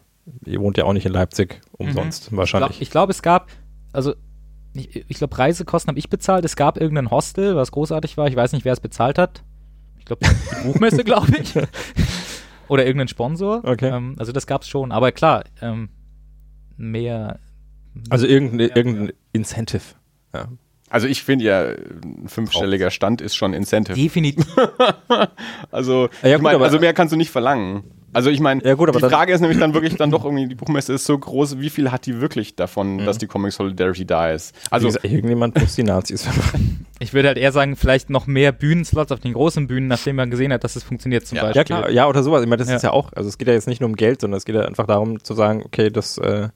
ihr wohnt ja auch nicht in Leipzig umsonst, Mhm. wahrscheinlich. Ich glaube, glaub, es gab, also ich, ich glaube, Reisekosten habe ich bezahlt. Es gab irgendein Hostel, was großartig war. Ich weiß nicht, wer es bezahlt hat. Ich glaube, die Buchmesse, glaube ich. Oder irgendein Sponsor. Okay. Ähm, also das gab es schon. Aber klar, ähm, mehr. Also irgendein, irgendein Incentive. Ja. Also ich finde ja, ein fünfstelliger Stand ist schon Incentive. Definitiv. Also, Ja, ich gut, mein, aber- also mehr kannst du nicht verlangen. Also ich meine, Ja, gut, aber die Frage ist nämlich dann wirklich dann doch irgendwie, die Buchmesse ist so groß, wie viel hat die wirklich davon, dass die Comic Solidarity da ist? Also Also irgendjemand muss die Nazis. Ich würde halt eher sagen, vielleicht noch mehr Bühnenslots auf den großen Bühnen, nachdem man gesehen hat, dass es funktioniert zum Ja. Beispiel. Ja klar, ja oder sowas. Ich meine, das Ja. ist ja auch, also es geht ja jetzt nicht nur um Geld, sondern es geht ja einfach darum zu sagen, okay, das, äh,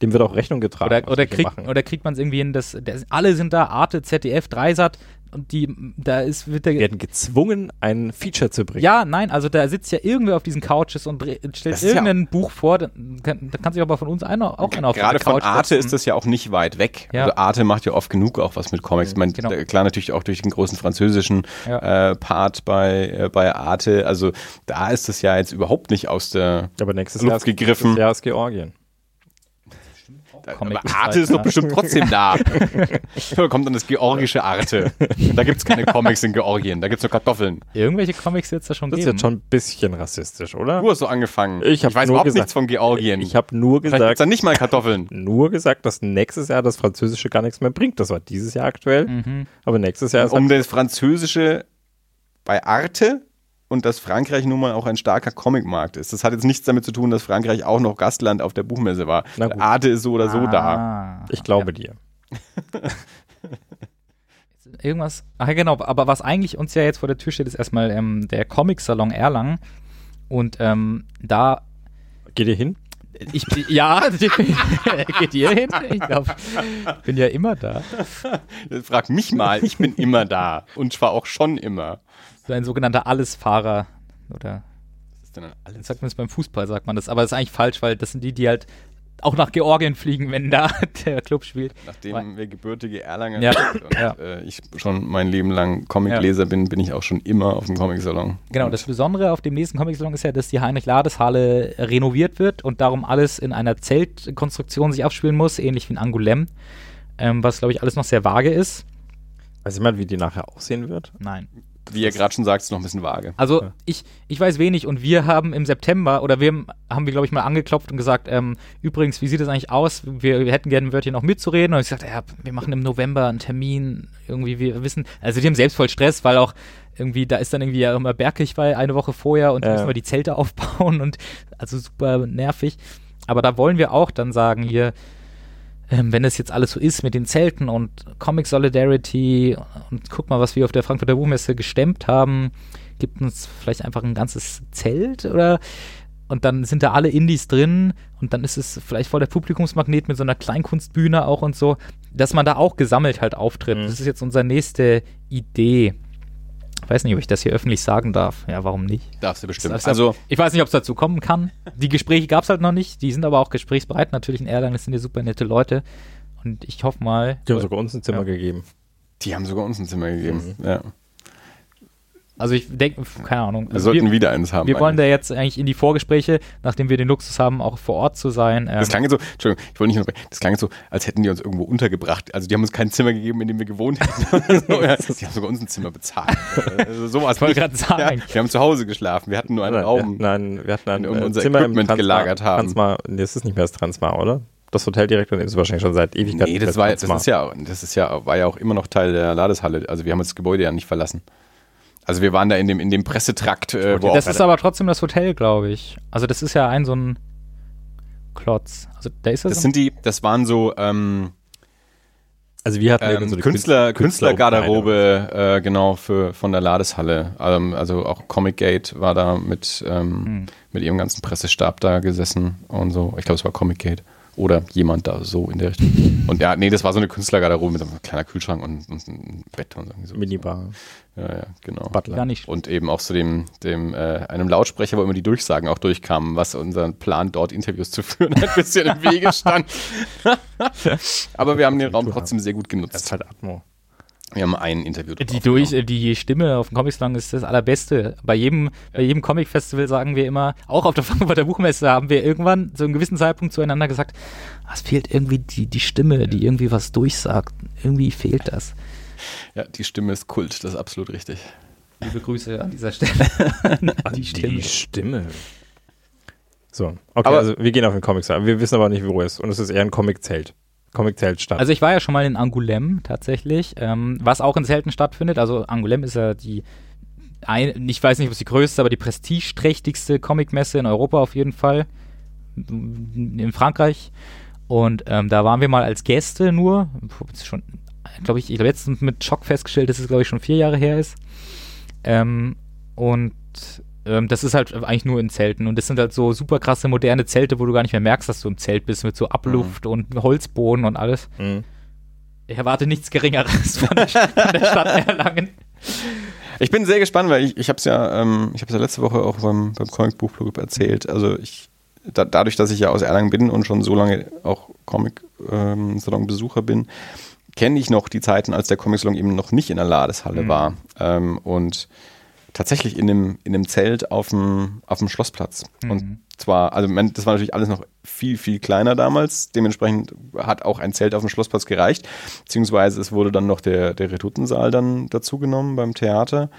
dem wird auch Rechnung getragen. Oder, oder, kriegt, oder kriegt man es irgendwie hin, dass, dass alle sind da, Arte, ZDF, Dreisat, und die, da ist, wird der. werden gezwungen, ein Feature zu bringen. Ja, nein, also da sitzt ja irgendwer auf diesen Couches und stellt ist ja irgendein Buch vor, da kann, da kann sich aber von uns einer, auch einer auf Gerade der von Couch Arte setzen. ist das ja auch nicht weit weg. Ja. Also Arte macht ja oft genug auch was mit Comics. Ich meine, Genau. da- klar natürlich auch durch den großen französischen Ja. äh, Part bei, äh, bei Arte. Also da ist das ja jetzt überhaupt nicht aus der Aber nächstes Luft Jahr, ist, gegriffen. nächstes Jahr ist Georgien. Comic aber Arte ist doch bestimmt trotzdem da. da kommt dann das georgische Arte. Da gibt's keine Comics in Georgien, da gibt's nur Kartoffeln. Irgendwelche Comics es da schon Das ist geben. jetzt schon ein bisschen rassistisch, oder? Du hast so angefangen. Ich hab weiß überhaupt gesagt- nichts von Georgien. Ich habe nur Vielleicht gibt's gesagt, da nicht mal Kartoffeln. nur gesagt, dass nächstes Jahr das Französische gar nichts mehr bringt. Das war dieses Jahr aktuell, Mhm. aber nächstes Jahr ist um das Französische bei Arte und dass Frankreich nun mal auch ein starker Comicmarkt ist. Das hat jetzt nichts damit zu tun, dass Frankreich auch noch Gastland auf der Buchmesse war. Na gut. Arte ist so oder so da. Ah. ich glaube dir. Irgendwas. Ach ja, genau, aber was eigentlich uns ja jetzt vor der Tür steht, ist erstmal ähm, der Comic-Salon Erlangen. Und ähm, da Geht ihr hin? Ich, ja, geht ihr hin? Ich glaube, ich bin ja immer da. Frag mich mal, ich bin immer da. Und zwar auch schon immer. So ein sogenannter Allesfahrer. Oder Was ist denn dann alles? sagt man das beim Fußball, sagt man das. Aber das ist eigentlich falsch, weil das sind die, die halt auch nach Georgien fliegen, wenn da der Club spielt. Nachdem wir gebürtige Erlanger Ja, sind und ja. äh, ich schon mein Leben lang Comicleser bin, bin ich auch schon immer auf dem Comic-Salon. Genau, das Besondere auf dem nächsten Comic-Salon ist ja, dass die Heinrich-Lades-Halle renoviert wird und darum alles in einer Zeltkonstruktion sich abspielen muss, ähnlich wie in Angoulême. Ähm, was, glaube ich, alles noch sehr vage ist. Weiß jemand, wie die nachher aussehen wird? Nein. Wie ihr gerade schon sagt, ist noch ein bisschen vage. Also Ja. ich, ich weiß wenig und wir haben im September oder wir haben, wir, glaube ich, mal angeklopft und gesagt, ähm, übrigens, wie sieht das eigentlich aus? Wir, wir hätten gerne ein Wörtchen noch mitzureden. Und ich sagte, ja, wir machen im November einen Termin, irgendwie, wir wissen, also die haben selbst voll Stress, weil auch irgendwie, da ist dann irgendwie ja immer Bergkirchweih eine Woche vorher und da Ja. müssen wir die Zelte aufbauen und also super nervig. Aber da wollen wir auch dann sagen, hier, ähm, wenn es jetzt alles so ist mit den Zelten und Comic Solidarity und guck mal, was wir auf der Frankfurter Buchmesse gestemmt haben, gibt uns vielleicht einfach ein ganzes Zelt oder und dann sind da alle Indies drin und dann ist es vielleicht voll der Publikumsmagnet mit so einer Kleinkunstbühne auch und so, dass man da auch gesammelt halt auftritt. Mhm. Das ist jetzt unsere nächste Idee. Ich weiß nicht, ob ich das hier öffentlich sagen darf. Ja, warum nicht? Darfst du bestimmt. Das- Also, Ich weiß nicht, ob es dazu kommen kann. Die Gespräche gab es halt noch nicht. Die sind aber auch gesprächsbereit. Natürlich in Erlangen, das sind ja super nette Leute. Und ich hoffe mal. Die haben sogar uns ein Zimmer Ja. gegeben. die haben sogar uns ein Zimmer gegeben. Ja. Also ich denke, keine Ahnung. Wir Also sollten wir, wieder eins haben. wir wollen da eigentlich. jetzt eigentlich in die Vorgespräche, nachdem wir den Luxus haben, auch vor Ort zu sein. Ähm, das klang jetzt so, Entschuldigung, ich wollte nicht unterbrechen, das klang jetzt so, als hätten die uns irgendwo untergebracht. Also die haben uns kein Zimmer gegeben, in dem wir gewohnt hätten. so, ja. Die haben sogar uns ein Zimmer bezahlt. Also sowas Ich wollte gerade sagen. Ja, wir haben zu Hause geschlafen, wir hatten nur einen Raum. Wir, nein, wir hatten ein in dem äh, unser Zimmer im Equipment Transmar, gelagert haben. Transmar, nee, das ist nicht mehr das Transmar, oder? Das Hotel direkt daneben ist wahrscheinlich schon seit Ewigkeiten. Nee, das, war, das ist ja, das ist ja, war ja auch immer noch Teil der Ladeshalle. Also wir haben das Gebäude ja nicht verlassen. Also wir waren da in dem, in dem Pressetrakt, äh, das ist aber trotzdem das Hotel, glaube ich. Also das ist ja ein so ein Klotz. Also da ist das, das sind die, das waren so, ähm, Also wir hatten ähm, so Künstler, Künstler- Künstlergarderobe, äh, genau, für, von der Ladeshalle. Ähm, also auch Comic Gate war da mit, ähm, Hm. mit ihrem ganzen Pressestab da gesessen und so. Ich glaube, es war Comic Gate. Oder jemand da so in der Richtung. Und ja, nee, das war so eine Künstlergarderobe mit so einem kleinen Kühlschrank und, und einem Bett und so. Minibar. Ja, ja, genau. Butler. gar nicht. Und eben auch zu dem, dem äh, einem Lautsprecher, wo immer die Durchsagen auch durchkamen, was unseren Plan, dort Interviews zu führen, ein bisschen im Wege stand. Aber wir haben den Raum trotzdem sehr gut Das ist genutzt. halt Atmo. Wir haben ein Interview Die, durch, genommen. äh, die Stimme auf dem Comic-Slang ist das Allerbeste. Bei jedem, bei jedem Comic-Festival sagen wir immer, auch auf der Frankfurter Buchmesse haben wir irgendwann zu einem gewissen Zeitpunkt zueinander gesagt, "Ah, es fehlt irgendwie die, die Stimme, die irgendwie was durchsagt. Irgendwie fehlt das. Ja, die Stimme ist Kult, das ist absolut richtig. Liebe Grüße an dieser Stelle. An die Stimme. Stimme. So, okay, Aber- also wir gehen auf den Comics. Wir wissen aber nicht, wo es ist. Und es ist eher ein Comic-Zelt. Comic-Zelt statt. Also ich war ja schon mal in Angoulême tatsächlich, ähm, was auch in Zelten stattfindet. Also Angoulême ist ja die, ein, ich weiß nicht, ob es die größte, aber die prestigeträchtigste Comicmesse in Europa auf jeden Fall. In Frankreich. Und ähm, da waren wir mal als Gäste nur. Schon, glaube ich, ich habe letztens mit Schock festgestellt, dass es, glaube ich, schon vier Jahre her ist. Ähm, und ähm, das ist halt eigentlich nur in Zelten. Und das sind halt so super krasse moderne Zelte, wo du gar nicht mehr merkst, dass du im Zelt bist, mit so Abluft und Holzboden und alles. Mhm. Ich erwarte nichts Geringeres von der, von der Stadt Erlangen. Ich bin sehr gespannt, weil ich, ich habe es ja, ähm, ich habe ja letzte Woche auch beim, beim Comic Buch Club erzählt. Also ich, da, dadurch, dass ich ja aus Erlangen bin und schon so lange auch Comic ähm, bin, kenne ich noch die Zeiten, als der Comic Salon eben noch nicht in der Ladeshalle Mhm. war ähm, und tatsächlich in einem, in einem Zelt auf dem, auf dem Schlossplatz. Mhm. Und zwar, also das war natürlich alles noch viel, viel kleiner damals. Dementsprechend hat auch ein Zelt auf dem Schlossplatz gereicht. Beziehungsweise es wurde dann noch der, der Redutensaal dann dazugenommen beim Theater.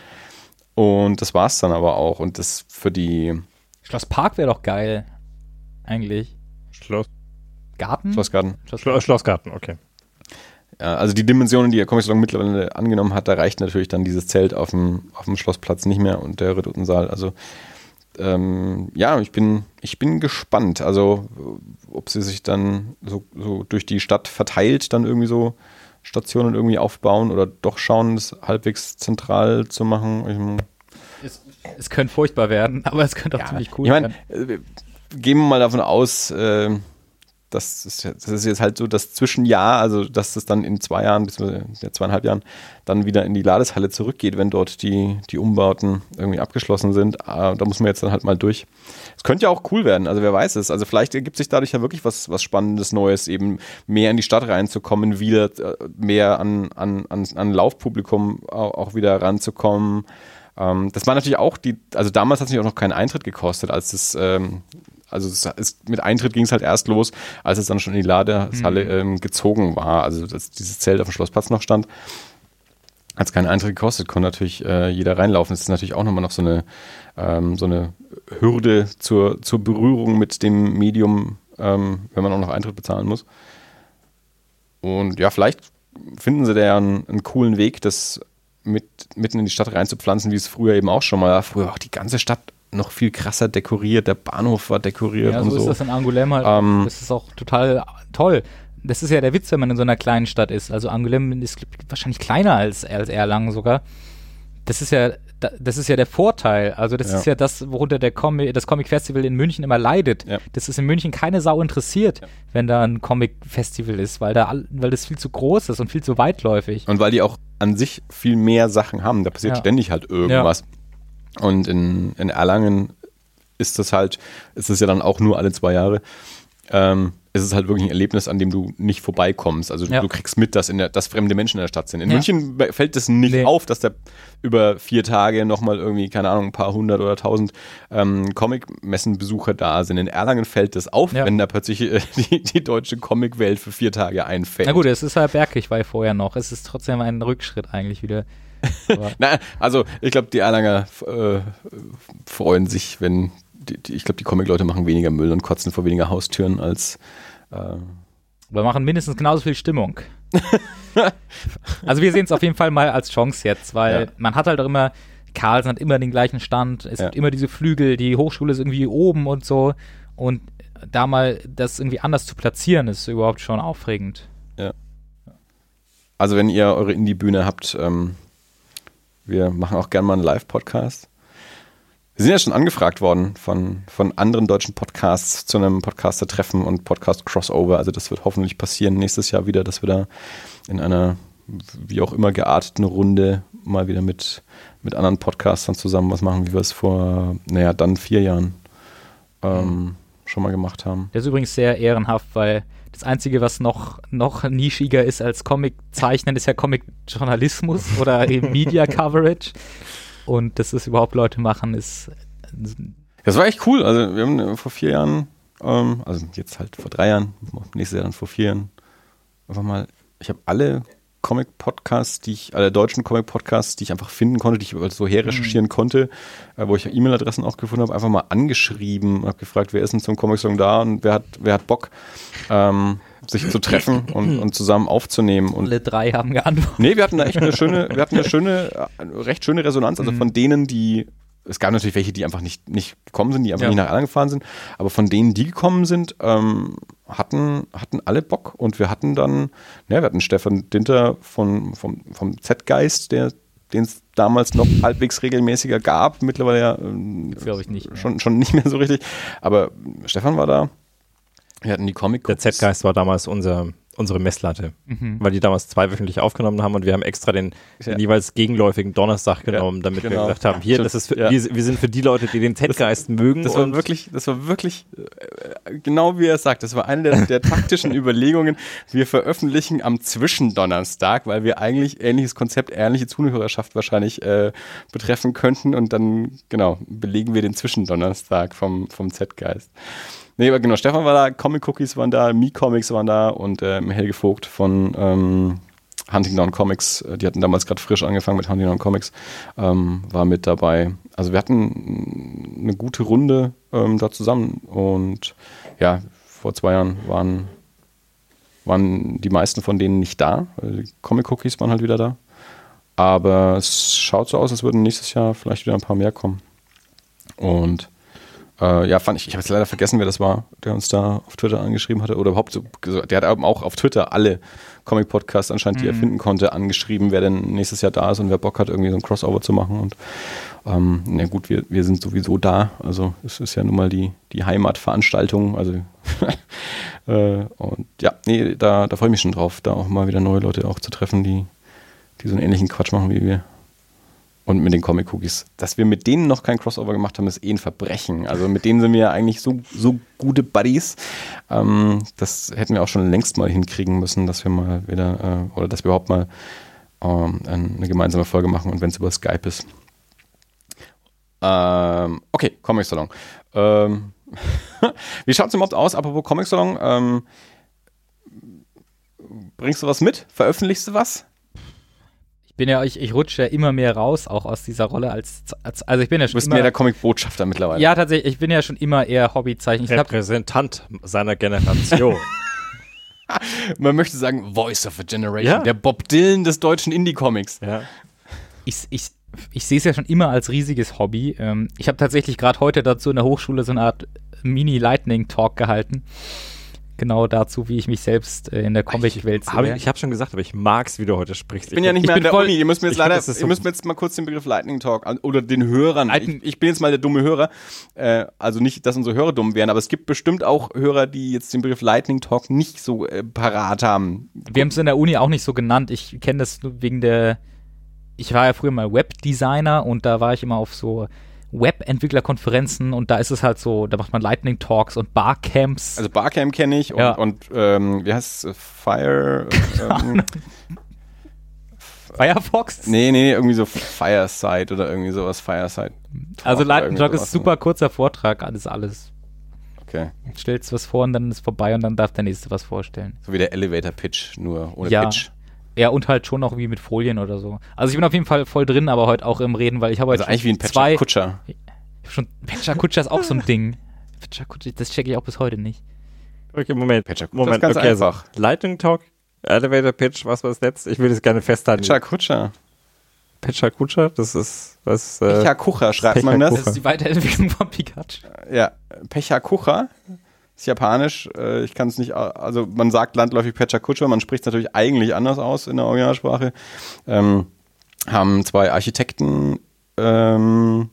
Und das war es dann aber auch. Und das für die Schloss Park wäre doch geil. Eigentlich. Schloss, Garten? Schlossgarten. Schlo Schlossgarten, okay. Ja, also die Dimensionen, die der Comic Salon mittlerweile angenommen hat, da reicht natürlich dann dieses Zelt auf dem, auf dem Schlossplatz nicht mehr und der Redutensaal. Also ähm, ja, ich bin, ich bin gespannt. Also ob sie sich dann so, so durch die Stadt verteilt dann irgendwie so Stationen irgendwie aufbauen oder doch schauen, das halbwegs zentral zu machen. Mein, Es, es könnte furchtbar werden, aber es könnte auch ziemlich cool ich meine, werden. äh, gehen wir mal davon aus, äh, das ist, das ist jetzt halt so das Zwischenjahr, also dass es dann in zwei Jahren, beziehungsweise ja, zweieinhalb Jahren, dann wieder in die Ladeshalle zurückgeht, wenn dort die, die Umbauten irgendwie abgeschlossen sind. Äh, da muss man jetzt dann halt mal durch. Es könnte ja auch cool werden, also wer weiß es. Also vielleicht ergibt sich dadurch ja wirklich was, was Spannendes Neues, eben mehr in die Stadt reinzukommen, wieder äh, mehr an, an, an, an Laufpublikum auch, wieder ranzukommen. Ähm, das war natürlich auch die, also damals hat es natürlich auch noch keinen Eintritt gekostet, als es, ähm, also es ist, mit Eintritt ging es halt erst los, als es dann schon in die Ladehalle ähm, gezogen war. Also dass dieses Zelt auf dem Schlossplatz noch stand, hat es keinen Eintritt gekostet, konnte natürlich äh, jeder reinlaufen. Das ist natürlich auch nochmal noch so eine, ähm, so eine Hürde zur, zur Berührung mit dem Medium, ähm, wenn man auch noch Eintritt bezahlen muss. Und ja, vielleicht finden sie da ja einen, einen coolen Weg, das mit, mitten in die Stadt reinzupflanzen, wie es früher eben auch schon mal war. Früher war auch die ganze Stadt noch viel krasser dekoriert, der Bahnhof war dekoriert Ja, und so, so. ist das in Angoulême halt. Ähm, das ist auch total toll. Das ist ja der Witz, wenn man in so einer kleinen Stadt ist. Also Angoulême ist wahrscheinlich kleiner als, als Erlangen sogar. Das ist ja, da- das ist ja der Vorteil. Also das Ja. ist ja das, worunter der Comic, das Comic Festival in München immer leidet. Ja. Das ist in München keine Sau interessiert, wenn da ein Comic Festival ist, weil da, weil das viel zu groß ist und viel zu weitläufig. Und weil die auch an sich viel mehr Sachen haben. Da passiert Ja. ständig halt irgendwas. Und in, in Erlangen ist das halt, ist es ja dann auch nur alle zwei Jahre. Ähm, ist es halt wirklich ein Erlebnis, an dem du nicht vorbeikommst. Also Ja. du kriegst mit, dass, in der, dass fremde Menschen in der Stadt sind. In Ja. München fällt es nicht Nee. auf, dass da über vier Tage nochmal irgendwie, keine Ahnung, ein paar hundert oder tausend ähm, Comic-Messenbesucher da sind. In Erlangen fällt das auf, Ja. wenn da plötzlich äh, die, die deutsche Comic-Welt für vier Tage einfällt. Na gut, es ist halt bergig, war vorher noch. Es ist trotzdem ein Rückschritt eigentlich wieder. Na, also ich glaube, die Erlanger äh, freuen sich, wenn die, die, ich glaube, die Comic-Leute machen weniger Müll und kotzen vor weniger Haustüren als äh, Wir machen mindestens genauso viel Stimmung. also wir sehen es auf jeden Fall mal als Chance jetzt, weil Ja. man hat halt auch immer, Carlsen hat immer den gleichen Stand, es Ja. gibt immer diese Flügel, die Hochschule ist irgendwie oben und so und da mal das irgendwie anders zu platzieren, ist überhaupt schon aufregend. also wenn ihr eure Indie-Bühne habt, ähm, wir machen auch gerne mal einen Live-Podcast. Wir sind ja schon angefragt worden von, von anderen deutschen Podcasts zu einem Podcaster-Treffen und Podcast-Crossover. Also das wird hoffentlich passieren nächstes Jahr wieder, dass wir da in einer wie auch immer gearteten Runde mal wieder mit, mit anderen Podcastern zusammen was machen, wie wir es vor, naja, dann vier Jahren ähm, schon mal gemacht haben. Der ist übrigens sehr ehrenhaft, weil das Einzige, was noch, noch nischiger ist als Comic-Zeichnen, ist ja Comic-Journalismus oder eben Media-Coverage. Und dass das überhaupt Leute machen, ist Das war echt cool. Also wir haben äh, vor vier Jahren, ähm, also jetzt halt vor drei Jahren, nächstes Jahr dann vor vier Jahren, einfach mal, ich habe alle Comic-Podcasts, die ich, alle deutschen Comic-Podcasts, die ich einfach finden konnte, die ich so herrecherchieren konnte, äh, wo ich E-Mail-Adressen auch gefunden habe, einfach mal angeschrieben und habe gefragt, wer ist denn zum Comic-Song da und wer hat, wer hat Bock, ähm, sich zu treffen und, und zusammen aufzunehmen. Und alle drei haben geantwortet. Nee, wir hatten da echt eine schöne, wir hatten eine schöne, äh, recht schöne Resonanz. Also von denen, die, es gab natürlich welche, die einfach nicht, nicht gekommen sind, die einfach Ja. nicht nach Erlangen gefahren sind, aber von denen, die gekommen sind, ähm, hatten, hatten alle Bock und wir hatten dann, ja, wir hatten Stefan Dinter von, vom, vom Z-Geist, der den es damals noch halbwegs regelmäßiger gab, mittlerweile ja ähm, Glaube ich nicht. schon, schon nicht mehr so richtig. Aber Stefan war da. Wir hatten die Comic Der Z-Geist war damals unser unsere Messlatte, weil die damals zweiwöchentlich aufgenommen haben und wir haben extra den, Ja. den jeweils gegenläufigen Donnerstag genommen, damit wir genau. gesagt haben, hier, das ist für, Ja. wir, wir sind für die Leute, die den Z-Geist mögen. Das war wirklich, das war wirklich äh, genau wie er sagt. Das war eine der, der taktischen Überlegungen. Wir veröffentlichen am Zwischendonnerstag, weil wir eigentlich ähnliches Konzept, ähnliche Zuhörerschaft wahrscheinlich äh, betreffen könnten und dann genau belegen wir den Zwischendonnerstag vom vom Z-Geist. Nee, aber genau, Stefan war da, Comic Cookies waren da, Me Comics waren da und ähm, Helge Vogt von ähm, Huntingdown Comics, äh, die hatten damals gerade frisch angefangen mit Huntingdown Comics, ähm, war mit dabei. Also wir hatten eine gute Runde ähm, da zusammen und ja, vor zwei Jahren waren, waren die meisten von denen nicht da. Die Comic Cookies waren halt wieder da. Aber es schaut so aus, als würden nächstes Jahr vielleicht wieder ein paar mehr kommen. Und äh, ja, fand ich, ich habe jetzt leider vergessen, wer das war, der uns da auf Twitter angeschrieben hatte. Oder überhaupt so, gesagt- der hat eben auch auf Twitter alle Comic-Podcasts anscheinend, die er finden konnte, angeschrieben, wer denn nächstes Jahr da ist und wer Bock hat, irgendwie so ein Crossover zu machen. Und ähm, na gut, wir, wir sind sowieso da. Also es ist ja nun mal die, die Heimatveranstaltung. Also äh, und ja, nee, da, da freue ich mich schon drauf, da auch mal wieder neue Leute auch zu treffen, die, die so einen ähnlichen Quatsch machen wie wir. Und mit den Comic Cookies. Dass wir mit denen noch kein Crossover gemacht haben, ist eh ein Verbrechen. Also mit denen sind wir ja eigentlich so, so gute Buddies. Ähm, das hätten wir auch schon längst mal hinkriegen müssen, dass wir mal wieder, äh, oder dass wir überhaupt mal ähm, eine gemeinsame Folge machen und wenn es über Skype ist. Ähm, okay, Comic Salon. Ähm, wie schaut es überhaupt aus? Apropos Comic Salon, ähm, bringst du was mit? Veröffentlichst du was? Ich bin ja, ich, ich rutsche ja immer mehr raus, auch aus dieser Rolle als, als also ich bin ja Du schon bist immer, mehr der Comic-Botschafter mittlerweile. ja tatsächlich, ich bin ja schon immer eher Hobbyzeichner. Ich glaube, Repräsentant seiner Generation. Man möchte sagen, Voice of a Generation. Ja. Der Bob Dylan des deutschen Indie-Comics. ja. ich, ich, ich sehe es ja schon immer als riesiges Hobby. Ähm, ich habe tatsächlich gerade heute dazu in der Hochschule so eine Art Mini-Lightning-Talk gehalten. Genau dazu, wie ich mich selbst äh, in der Comic-Welt Hab sehe. ich ich habe schon gesagt, aber ich mag's, wie du heute sprichst. Ich bin ja nicht Ich mehr an der voll- Uni. Ihr müsst mir jetzt leider, so- ihr müsst mir jetzt mal kurz den Begriff Lightning Talk an, oder den Hörern. Ich, ich bin jetzt mal der dumme Hörer. Äh, also nicht, dass unsere Hörer dumm wären, aber es gibt bestimmt auch Hörer, die jetzt den Begriff Lightning Talk nicht so äh, parat haben. Wir haben es in der Uni auch nicht so genannt. Ich kenne das nur wegen der. Ich war ja früher mal Webdesigner und da war ich immer auf so Webentwicklerkonferenzen und da ist es halt so, da macht man Lightning Talks und Barcamps. Also Barcamp kenne ich und, Ja. und ähm, wie heißt es? Fire? Ähm, Firefox? nee, nee, irgendwie so Fireside oder irgendwie sowas. Fireside. also Lightning Talk ist sowas. super kurzer Vortrag, alles, alles. Okay. Stellst was vor und dann ist vorbei und dann darf der nächste was vorstellen. So wie der Elevator Pitch, nur ohne Ja. Pitch. Ja, und halt schon noch wie mit Folien oder so. Also ich bin auf jeden Fall voll drin, aber heute auch im Reden, weil ich habe heute Also eigentlich wie ein zwei, Patcher Kutscher. schon Patcher Kutscher ist auch so ein Ding. Patcher Kutscher, das checke ich auch bis heute nicht. Okay, Moment. Patcher Kutscher Moment, ist ganz okay, einfach. Lightning Talk, Elevator Pitch, was war das letzte? Ich will das gerne festhalten. Patcher Kutscher. Patcher Kutscher, das ist, was, äh, Pecha Kucher schreibt Pecha man das. Das ist die Weiterentwicklung von Pikachu. Ja, Pecha Kucher ist japanisch. Äh, Ich kann es nicht, also man sagt landläufig Pecha Kucher, man spricht es natürlich eigentlich anders aus in der Originalsprache. Ähm, haben zwei Architekten ähm,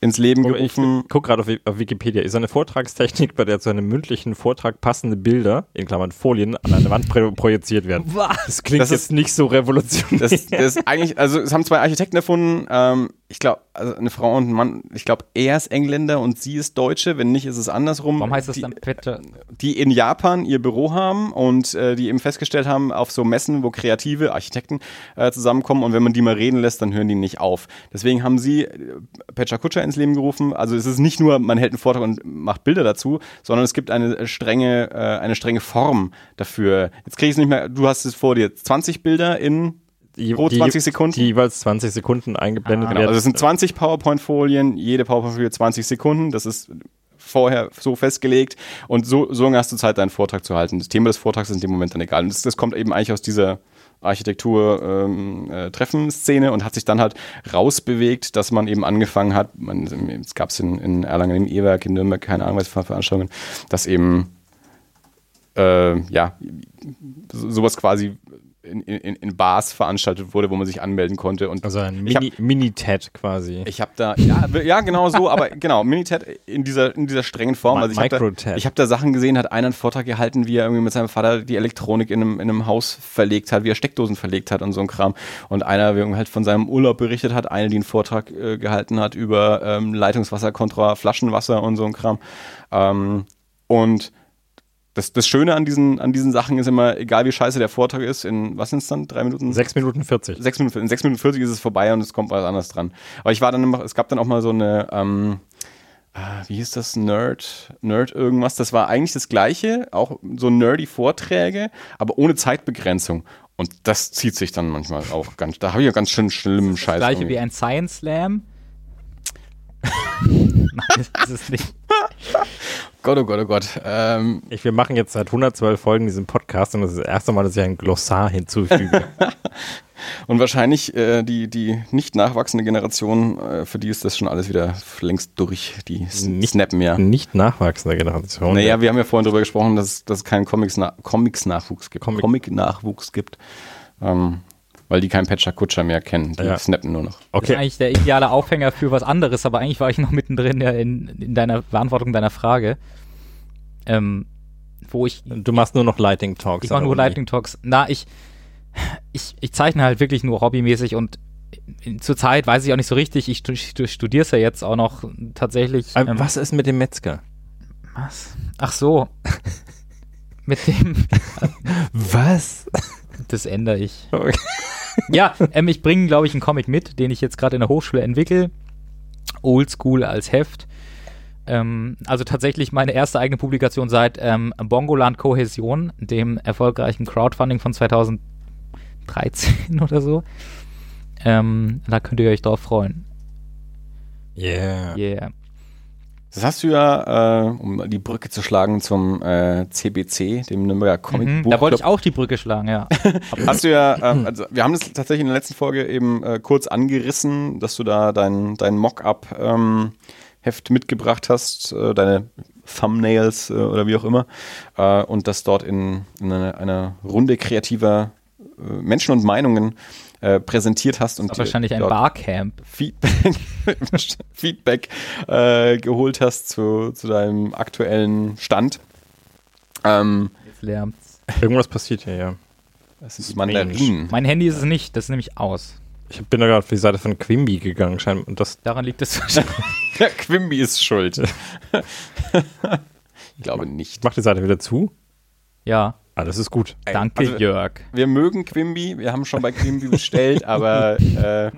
ins Leben ich gerufen. guck gerade auf, auf Wikipedia. Ist eine Vortragstechnik, bei der zu einem mündlichen Vortrag passende Bilder, in Klammern Folien, an eine Wand pro projiziert werden. Was? Das klingt Das ist- jetzt nicht so revolutionär. Das, das ist eigentlich, also es haben zwei Architekten erfunden. Ähm, ich glaube, also eine Frau und ein Mann. Ich glaube, er ist Engländer und sie ist Deutsche. Wenn nicht, ist es andersrum. Warum heißt das die, dann Patcher? die in Japan ihr Büro haben und äh, die eben festgestellt haben, auf so Messen, wo kreative Architekten äh, zusammenkommen und wenn man die mal reden lässt, dann hören die nicht auf. Deswegen haben sie äh, Pecha Kutscher ins Leben gerufen. Also es ist nicht nur, man hält einen Vortrag und macht Bilder dazu, sondern es gibt eine strenge, äh, eine strenge Form dafür. Jetzt kriege ich es nicht mehr, du hast es vor dir, 20 Bilder in Die- pro die- 20 Sekunden? Die jeweils 20 Sekunden eingeblendet Genau, werden. also es sind 20 PowerPoint-Folien, jede PowerPoint-Folie 20 Sekunden. Das ist vorher so festgelegt und so, so lange hast du Zeit, deinen Vortrag zu halten. Das Thema des Vortrags ist in dem Moment dann egal. Und das, das kommt eben eigentlich aus dieser Architektur-Treffen-Szene und hat sich dann halt rausbewegt, dass man eben angefangen hat, man, es gab es in, in Erlangen im E-Werk, in Nürnberg, keine Ahnung, was für Veranstaltungen, dass eben äh, ja, so- sowas quasi in, in, in Bars veranstaltet wurde, wo man sich anmelden konnte. Und Also ein hab- Mini- Mini-Ted quasi. ich habe da, ja, ja, genau so, aber genau, Minitet in dieser, in dieser strengen Form. Also ich habe da, ich hab da Sachen gesehen, hat einer einen Vortrag gehalten, wie er irgendwie mit seinem Vater die Elektronik in einem, in einem Haus verlegt hat, wie er Steckdosen verlegt hat und so ein Kram. Und einer, halt von seinem Urlaub berichtet hat, eine, die einen Vortrag äh, gehalten hat über ähm, Leitungswasser kontra Flaschenwasser und so ein Kram. Ähm, und das, das Schöne an diesen, an diesen Sachen ist immer, egal wie scheiße der Vortrag ist, in was sind es dann? Drei Minuten? 6 Minuten 40. sechs Minuten, in sechs Minuten 40 ist es vorbei und es kommt was anderes dran. Aber ich war dann immer, es gab dann auch mal so eine, ähm, ah, wie hieß das, Nerd, Nerd irgendwas, das war eigentlich das gleiche, auch so nerdy Vorträge, aber ohne Zeitbegrenzung. Und das zieht sich dann manchmal auch ganz, da habe ich ja ganz schön schlimmen Scheiß. Gleiche irgendwie. wie ein Science Slam. Nein, das ist es nicht. Gott, oh Gott, oh Gott. Ähm, Ich, wir machen jetzt seit 112 Folgen diesen Podcast und das ist das erste Mal, dass ich ein Glossar hinzufüge. und wahrscheinlich äh, die, die nicht nachwachsende Generation, äh, für die ist das schon alles wieder längst durch. Die Nicht- snappen ja. Nicht nachwachsende Generation. Naja, wir haben ja vorhin darüber gesprochen, dass dass es keinen Comics-Na- Comics-Nachwuchs gibt. Comic- Comic-Nachwuchs gibt. Ähm, weil die keinen Patcher Kutscher mehr kennen. Die Ja. snappen nur noch. Das ist Okay, eigentlich der ideale Aufhänger für was anderes, aber eigentlich war ich noch mittendrin ja in, in deiner Beantwortung deiner Frage. Ähm, wo ich du machst nur noch Lighting Talks. Ich mache der nur. Lightning Talks. Na, ich, ich, ich zeichne halt wirklich nur hobbymäßig und zurzeit weiß ich auch nicht so richtig. Ich, stu- ich studiere es ja jetzt auch noch tatsächlich. Aber ähm, was ist mit dem Metzger? was? Ach so. Mit dem, Was? das ändere ich. Okay. Ja, ähm, ich bringe, glaube ich, einen Comic mit, den ich jetzt gerade in der Hochschule entwickle. Oldschool als Heft. Ähm, also tatsächlich meine erste eigene Publikation seit ähm, Bongoland Kohäsion, dem erfolgreichen Crowdfunding von 2013 oder so. Ähm, da könnt ihr euch drauf freuen. Yeah. Yeah. Das hast du ja, äh, um die Brücke zu schlagen zum äh, CBC, dem Nürnberger Comic Mhm, Buch da wollte ich auch die Brücke schlagen, ja. Hast du ja, ähm, also wir haben das tatsächlich in der letzten Folge eben äh, kurz angerissen, dass du da dein, dein Mock-up ähm, Heft mitgebracht hast, äh, deine Thumbnails äh, oder wie auch immer, äh, und das dort in, in einer, einer Runde kreativer äh, Menschen und Meinungen äh, präsentiert hast und wahrscheinlich ein Barcamp. Feedback, Feedback äh, geholt hast zu, zu deinem aktuellen Stand. Ähm, Jetzt lärmt's. Irgendwas passiert hier, ja. das sind Mandarinen. Mein Handy ist es nicht, das ist nämlich aus. Ich bin da gerade auf die Seite von Quimby gegangen, scheinbar. Und das Daran liegt es wahrscheinlich. Ja, Quimby ist schuld. ich glaube nicht. macht die Seite wieder zu. Ja, Ah, das ist gut. Ey, danke, also, Jörg. Wir mögen Quimby, wir haben schon bei Quimby bestellt, aber äh,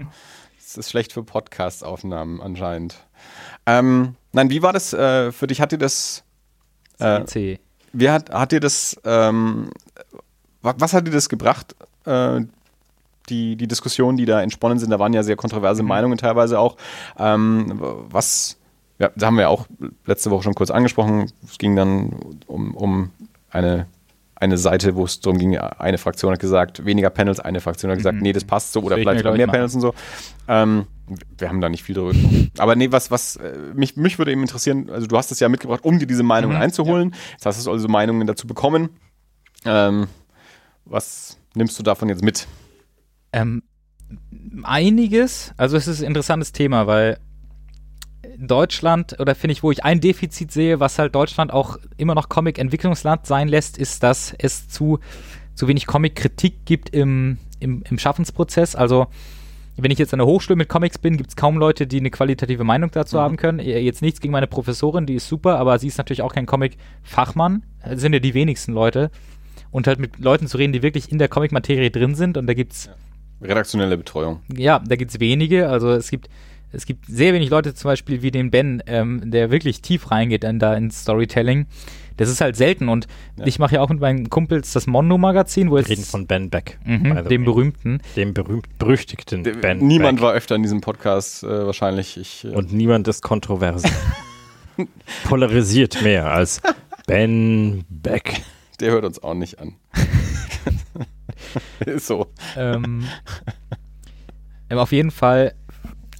es ist schlecht für Podcast-Aufnahmen anscheinend. Ähm, nein, wie war das äh, für dich? Hat dir das, äh, CC. wie hat, hat dir das, ähm, wa- was hat dir das gebracht? Äh, die, die Diskussionen, die da entsponnen sind, da waren ja sehr kontroverse Meinungen teilweise auch. Ähm, was, ja, da haben wir ja auch letzte Woche schon kurz angesprochen. Es ging dann um, um eine, eine Seite, wo es darum ging, eine Fraktion hat gesagt, weniger Panels, eine Fraktion hat gesagt, Mhm. nee, das passt so oder ich vielleicht mehr Panels und so. Ähm, wir haben da nicht viel drüber gesprochen. Aber nee, was, was, äh, mich, mich würde eben interessieren, also du hast es ja mitgebracht, um dir diese Meinungen Mhm, einzuholen. Jetzt hast du also Meinungen dazu bekommen. Ähm, was nimmst du davon jetzt mit? Ähm, einiges, also es ist ein interessantes Thema, weil Deutschland, oder finde ich, wo ich ein Defizit sehe, was halt Deutschland auch immer noch Comic-Entwicklungsland sein lässt, ist, dass es zu, zu wenig Comic-Kritik gibt im, im, im Schaffensprozess. Also wenn ich jetzt an der Hochschule mit Comics bin, gibt es kaum Leute, die eine qualitative Meinung dazu Mhm. haben können. Äh, Jetzt nichts gegen meine Professorin, die ist super, aber sie ist natürlich auch kein Comic-Fachmann. Das sind ja die wenigsten Leute. Und halt mit Leuten zu reden, die wirklich in der Comic-Materie drin sind. Und da gibt's Redaktionelle Betreuung. ja, da gibt's wenige. Also es gibt, es gibt sehr wenig Leute, zum Beispiel wie den Ben, ähm, der wirklich tief reingeht in, da ins Storytelling. Das ist halt selten. Und Ja. ich mache ja auch mit meinen Kumpels das Mondo-Magazin, wo Wir jetzt reden von Ben Beck. mhm, dem way. berühmten. Dem berühmt-berüchtigten Der- Ben Niemand Beck. war öfter in diesem Podcast äh, wahrscheinlich. Ich, äh, Und niemand ist kontrovers. Polarisiert mehr als Ben Beck. der hört uns auch nicht an. ist so. ähm, ähm, auf jeden Fall,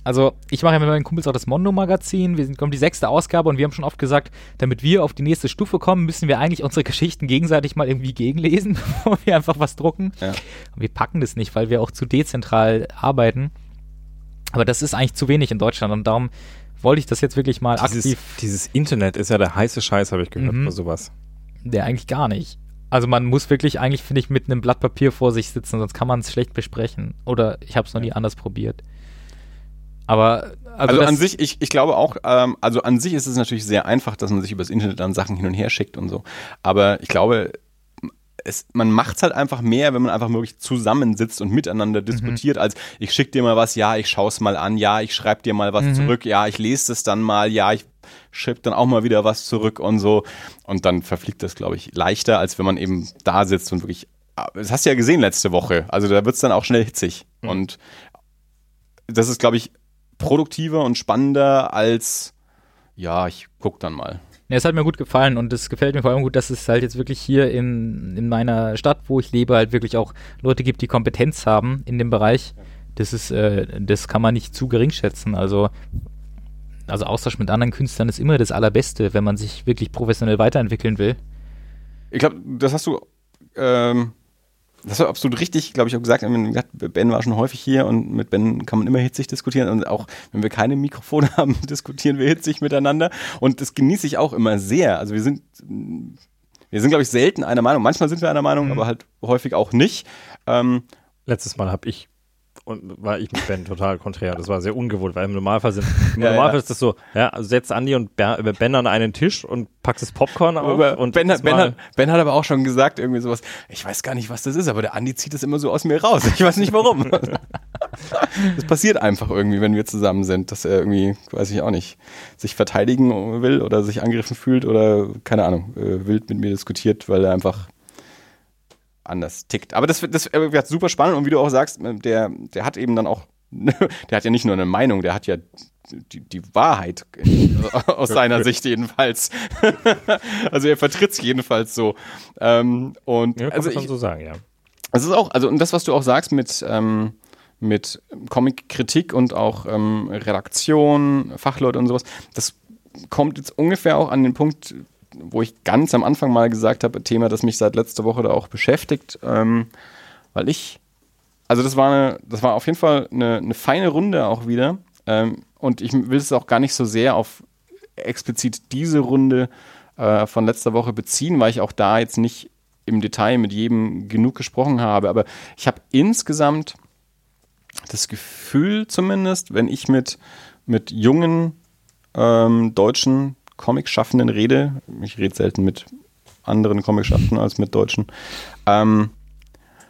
also ich mache ja mit meinen Kumpels auch das Mondo-Magazin. Wir sind kommt die sechste Ausgabe und wir haben schon oft gesagt, damit wir auf die nächste Stufe kommen, müssen wir eigentlich unsere Geschichten gegenseitig mal irgendwie gegenlesen, bevor wir einfach was drucken. Ja. Und wir packen das nicht, weil wir auch zu dezentral arbeiten. Aber das ist eigentlich zu wenig in Deutschland und darum wollte ich das jetzt wirklich mal Dieses, aktiv. dieses Internet ist ja der heiße Scheiß, habe ich gehört, Mhm. für sowas. Der eigentlich gar nicht. Also man muss wirklich eigentlich, finde ich, mit einem Blatt Papier vor sich sitzen, sonst kann man es schlecht besprechen. Oder ich habe es noch nie anders probiert. Aber also, Also, an sich, ich, ich glaube auch, ähm, also an sich ist es natürlich sehr einfach, dass man sich übers Internet dann Sachen hin und her schickt und so. Aber ich glaube, es, man macht es halt einfach mehr, wenn man einfach wirklich zusammensitzt und miteinander diskutiert, als ich schick dir mal was, ja, ich schaue es mal an, ja, ich schreib dir mal was Mhm. zurück, ja, ich lese es dann mal, ja, ich schreib dann auch mal wieder was zurück und so. Und dann verfliegt das, glaube ich, leichter, als wenn man eben da sitzt und wirklich. Das hast du ja gesehen letzte Woche. Also da wird es dann auch schnell hitzig. Und das ist, glaube ich, produktiver und spannender als, ja, ich guck dann mal. Ja, es hat mir gut gefallen und es gefällt mir vor allem gut, dass es halt jetzt wirklich hier in, in meiner Stadt, wo ich lebe, halt wirklich auch Leute gibt, die Kompetenz haben in dem Bereich. Das ist, äh, das kann man nicht zu gering schätzen. Also, also Austausch mit anderen Künstlern ist immer das Allerbeste, wenn man sich wirklich professionell weiterentwickeln will. Ich glaube, das hast du, ähm, das du absolut richtig, glaube ich, auch gesagt. Ben war schon häufig hier und mit Ben kann man immer hitzig diskutieren. Und auch wenn wir keine Mikrofone haben, diskutieren wir hitzig miteinander. Und das genieße ich auch immer sehr. Also wir sind, wir sind, glaube ich, selten einer Meinung. Manchmal sind wir einer Meinung, aber halt häufig auch nicht. Ähm, Letztes Mal habe ich und war ich mit Ben total konträr. Das war sehr ungewohnt, weil im Normalfall sind im Ja, Normalfall ja. ist das so, ja, setzt Andi und Ber- äh, Ben an einen Tisch und packst das Popcorn auf Aber und ben, ben, hat, ben hat aber auch schon gesagt, irgendwie sowas, ich weiß gar nicht, was das ist, aber der Andi zieht das immer so aus mir raus. Ich weiß nicht warum. das passiert einfach irgendwie, wenn wir zusammen sind, dass er irgendwie, weiß ich auch nicht, sich verteidigen will oder sich angegriffen fühlt oder, keine Ahnung, äh, wild mit mir diskutiert, weil er einfach anders tickt. Aber das, das äh, wird super spannend und wie du auch sagst, äh, der, der hat eben dann auch, der hat ja nicht nur eine Meinung, der hat ja die, die Wahrheit aus seiner Sicht jedenfalls. also er vertritt es jedenfalls so. Ähm, und Ja, kann also ich, so sagen, ja. es ist auch, also und das, was du auch sagst mit, ähm, mit Comic-Kritik und auch ähm, Redaktion, Fachleute und sowas, das kommt jetzt ungefähr auch an den Punkt, wo ich ganz am Anfang mal gesagt habe, Thema, das mich seit letzter Woche da auch beschäftigt, ähm, weil ich, also das war eine, das war auf jeden Fall eine, eine feine Runde auch wieder. Ähm, und ich will es auch gar nicht so sehr auf explizit diese Runde äh, von letzter Woche beziehen, weil ich auch da jetzt nicht im Detail mit jedem genug gesprochen habe. Aber ich habe insgesamt das Gefühl zumindest, wenn ich mit, mit jungen ähm, deutschen Comic-Schaffenden rede, ich rede selten mit anderen Comic-Schaffenden als mit Deutschen, ähm,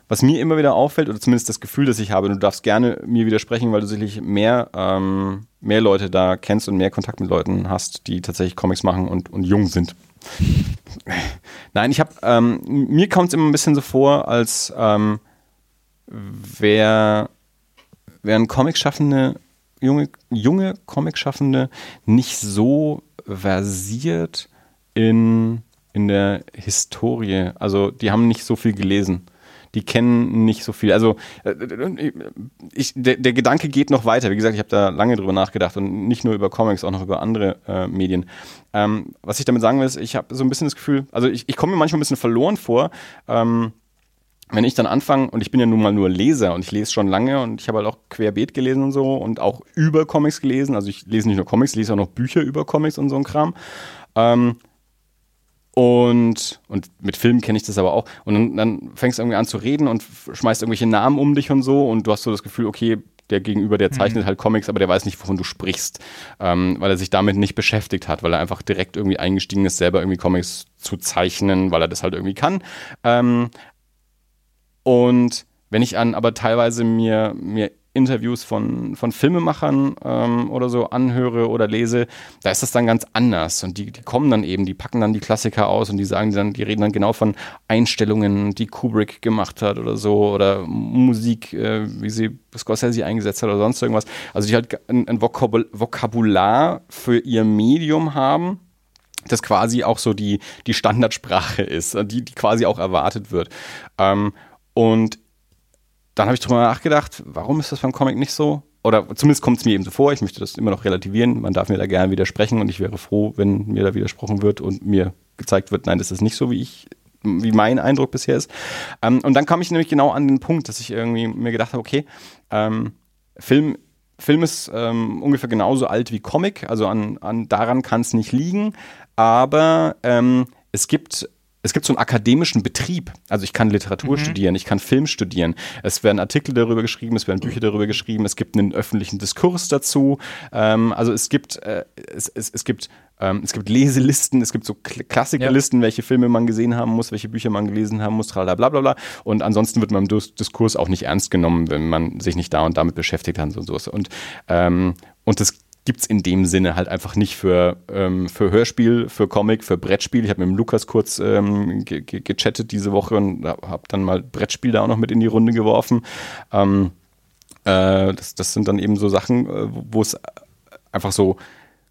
was mir immer wieder auffällt, oder zumindest das Gefühl, das ich habe, du darfst gerne mir widersprechen, weil du sicherlich mehr, ähm, mehr Leute da kennst und mehr Kontakt mit Leuten hast, die tatsächlich Comics machen und, und jung sind. Nein, ich habe, ähm, mir kommt es immer ein bisschen so vor, als ähm, wären Comic-Schaffende, junge, junge Comic-Schaffende nicht so versiert in, in der Historie. Also die haben nicht so viel gelesen. Die kennen nicht so viel. Also äh, ich, der, der Gedanke geht noch weiter. Wie gesagt, ich habe da lange drüber nachgedacht und nicht nur über Comics, auch noch über andere äh, Medien. Ähm, was ich damit sagen will, ist, ich habe so ein bisschen das Gefühl, also ich, ich komme mir manchmal ein bisschen verloren vor. Ähm, wenn ich dann anfange, und ich bin ja nun mal nur Leser und ich lese schon lange und ich habe halt auch querbeet gelesen und so und auch über Comics gelesen. Also ich lese nicht nur Comics, ich lese auch noch Bücher über Comics und so ein Kram. Ähm, und, und mit Filmen kenne ich das aber auch. Und dann, dann fängst du irgendwie an zu reden und schmeißt irgendwelche Namen um dich und so und du hast so das Gefühl, okay, der Gegenüber, der zeichnet halt Comics, aber der weiß nicht, wovon du sprichst, ähm, weil er sich damit nicht beschäftigt hat, weil er einfach direkt irgendwie eingestiegen ist, selber irgendwie Comics zu zeichnen, weil er das halt irgendwie kann. Ähm, und wenn ich an aber teilweise mir, mir Interviews von, von Filmemachern ähm, oder so anhöre oder lese, da ist das dann ganz anders. Und die, die kommen dann eben, die packen dann die Klassiker aus und die sagen dann, die reden dann genau von Einstellungen, die Kubrick gemacht hat oder so, oder Musik, äh, wie sie Scorsese eingesetzt hat oder sonst irgendwas. Also die halt ein, ein Vokabul Vokabular für ihr Medium haben, das quasi auch so die, die Standardsprache ist, die, die quasi auch erwartet wird. Ähm, und dann habe ich drüber nachgedacht, warum ist das beim Comic nicht so? oder zumindest kommt es mir eben so vor, ich möchte das immer noch relativieren, man darf mir da gerne widersprechen und ich wäre froh, wenn mir da widersprochen wird und mir gezeigt wird, nein, das ist nicht so, wie ich wie mein Eindruck bisher ist. Ähm, und dann kam ich nämlich genau an den Punkt, dass ich irgendwie mir gedacht habe, okay, ähm, Film, Film ist ähm, ungefähr genauso alt wie Comic, also an, an daran kann es nicht liegen, aber ähm, es gibt es gibt so einen akademischen Betrieb. Also ich kann Literatur mhm. studieren, ich kann Film studieren. Es werden Artikel darüber geschrieben, es werden Bücher darüber geschrieben, es gibt einen öffentlichen Diskurs dazu. Ähm, also es gibt, äh, es, es, es gibt ähm, es gibt Leselisten, es gibt so Klassikerlisten, ja. welche Filme man gesehen haben muss, welche Bücher man gelesen haben muss, bla bla bla. Und ansonsten wird man im Diskurs auch nicht ernst genommen, wenn man sich nicht da und damit beschäftigt hat und so. Und, ähm, und das gibt es in dem Sinne halt einfach nicht für, ähm, für Hörspiel, für Comic, für Brettspiel. Ich habe mit dem Lukas kurz ähm, ge ge gechattet diese Woche und habe dann mal Brettspiel da auch noch mit in die Runde geworfen. Ähm, äh, das, das sind dann eben so Sachen, äh, wo es einfach so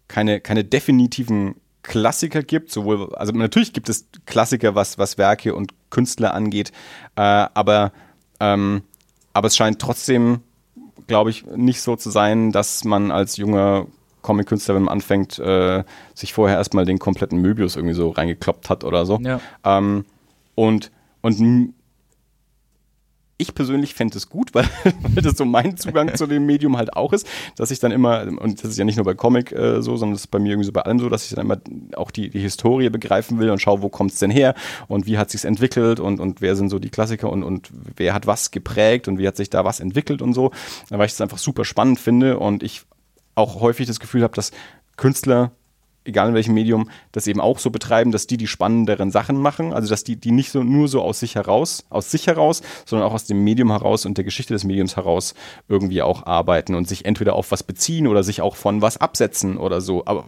keine, keine definitiven Klassiker gibt, sowohl, also natürlich gibt es Klassiker, was, was Werke und Künstler angeht, äh, aber, ähm, aber es scheint trotzdem glaube ich, nicht so zu sein, dass man als junger Comic-Künstler, wenn man anfängt, äh, sich vorher erstmal den kompletten Möbius irgendwie so reingekloppt hat oder so. Ja. Ähm, und, und ich persönlich fände es gut, weil, weil das so mein Zugang zu dem Medium halt auch ist, dass ich dann immer, und das ist ja nicht nur bei Comic äh, so, sondern das ist bei mir irgendwie so bei allem so, dass ich dann immer auch die, die Historie begreifen will und schaue, wo kommt es denn her und wie hat sich's entwickelt und, und wer sind so die Klassiker und, und wer hat was geprägt und wie hat sich da was entwickelt und so, weil ich das einfach super spannend finde und ich auch häufig das Gefühl habe, dass Künstler egal in welchem Medium, das eben auch so betreiben, dass die die spannenderen Sachen machen. Also dass die, die nicht so nur so aus sich heraus, aus sich heraus, sondern auch aus dem Medium heraus und der Geschichte des Mediums heraus irgendwie auch arbeiten und sich entweder auf was beziehen oder sich auch von was absetzen oder so. Aber,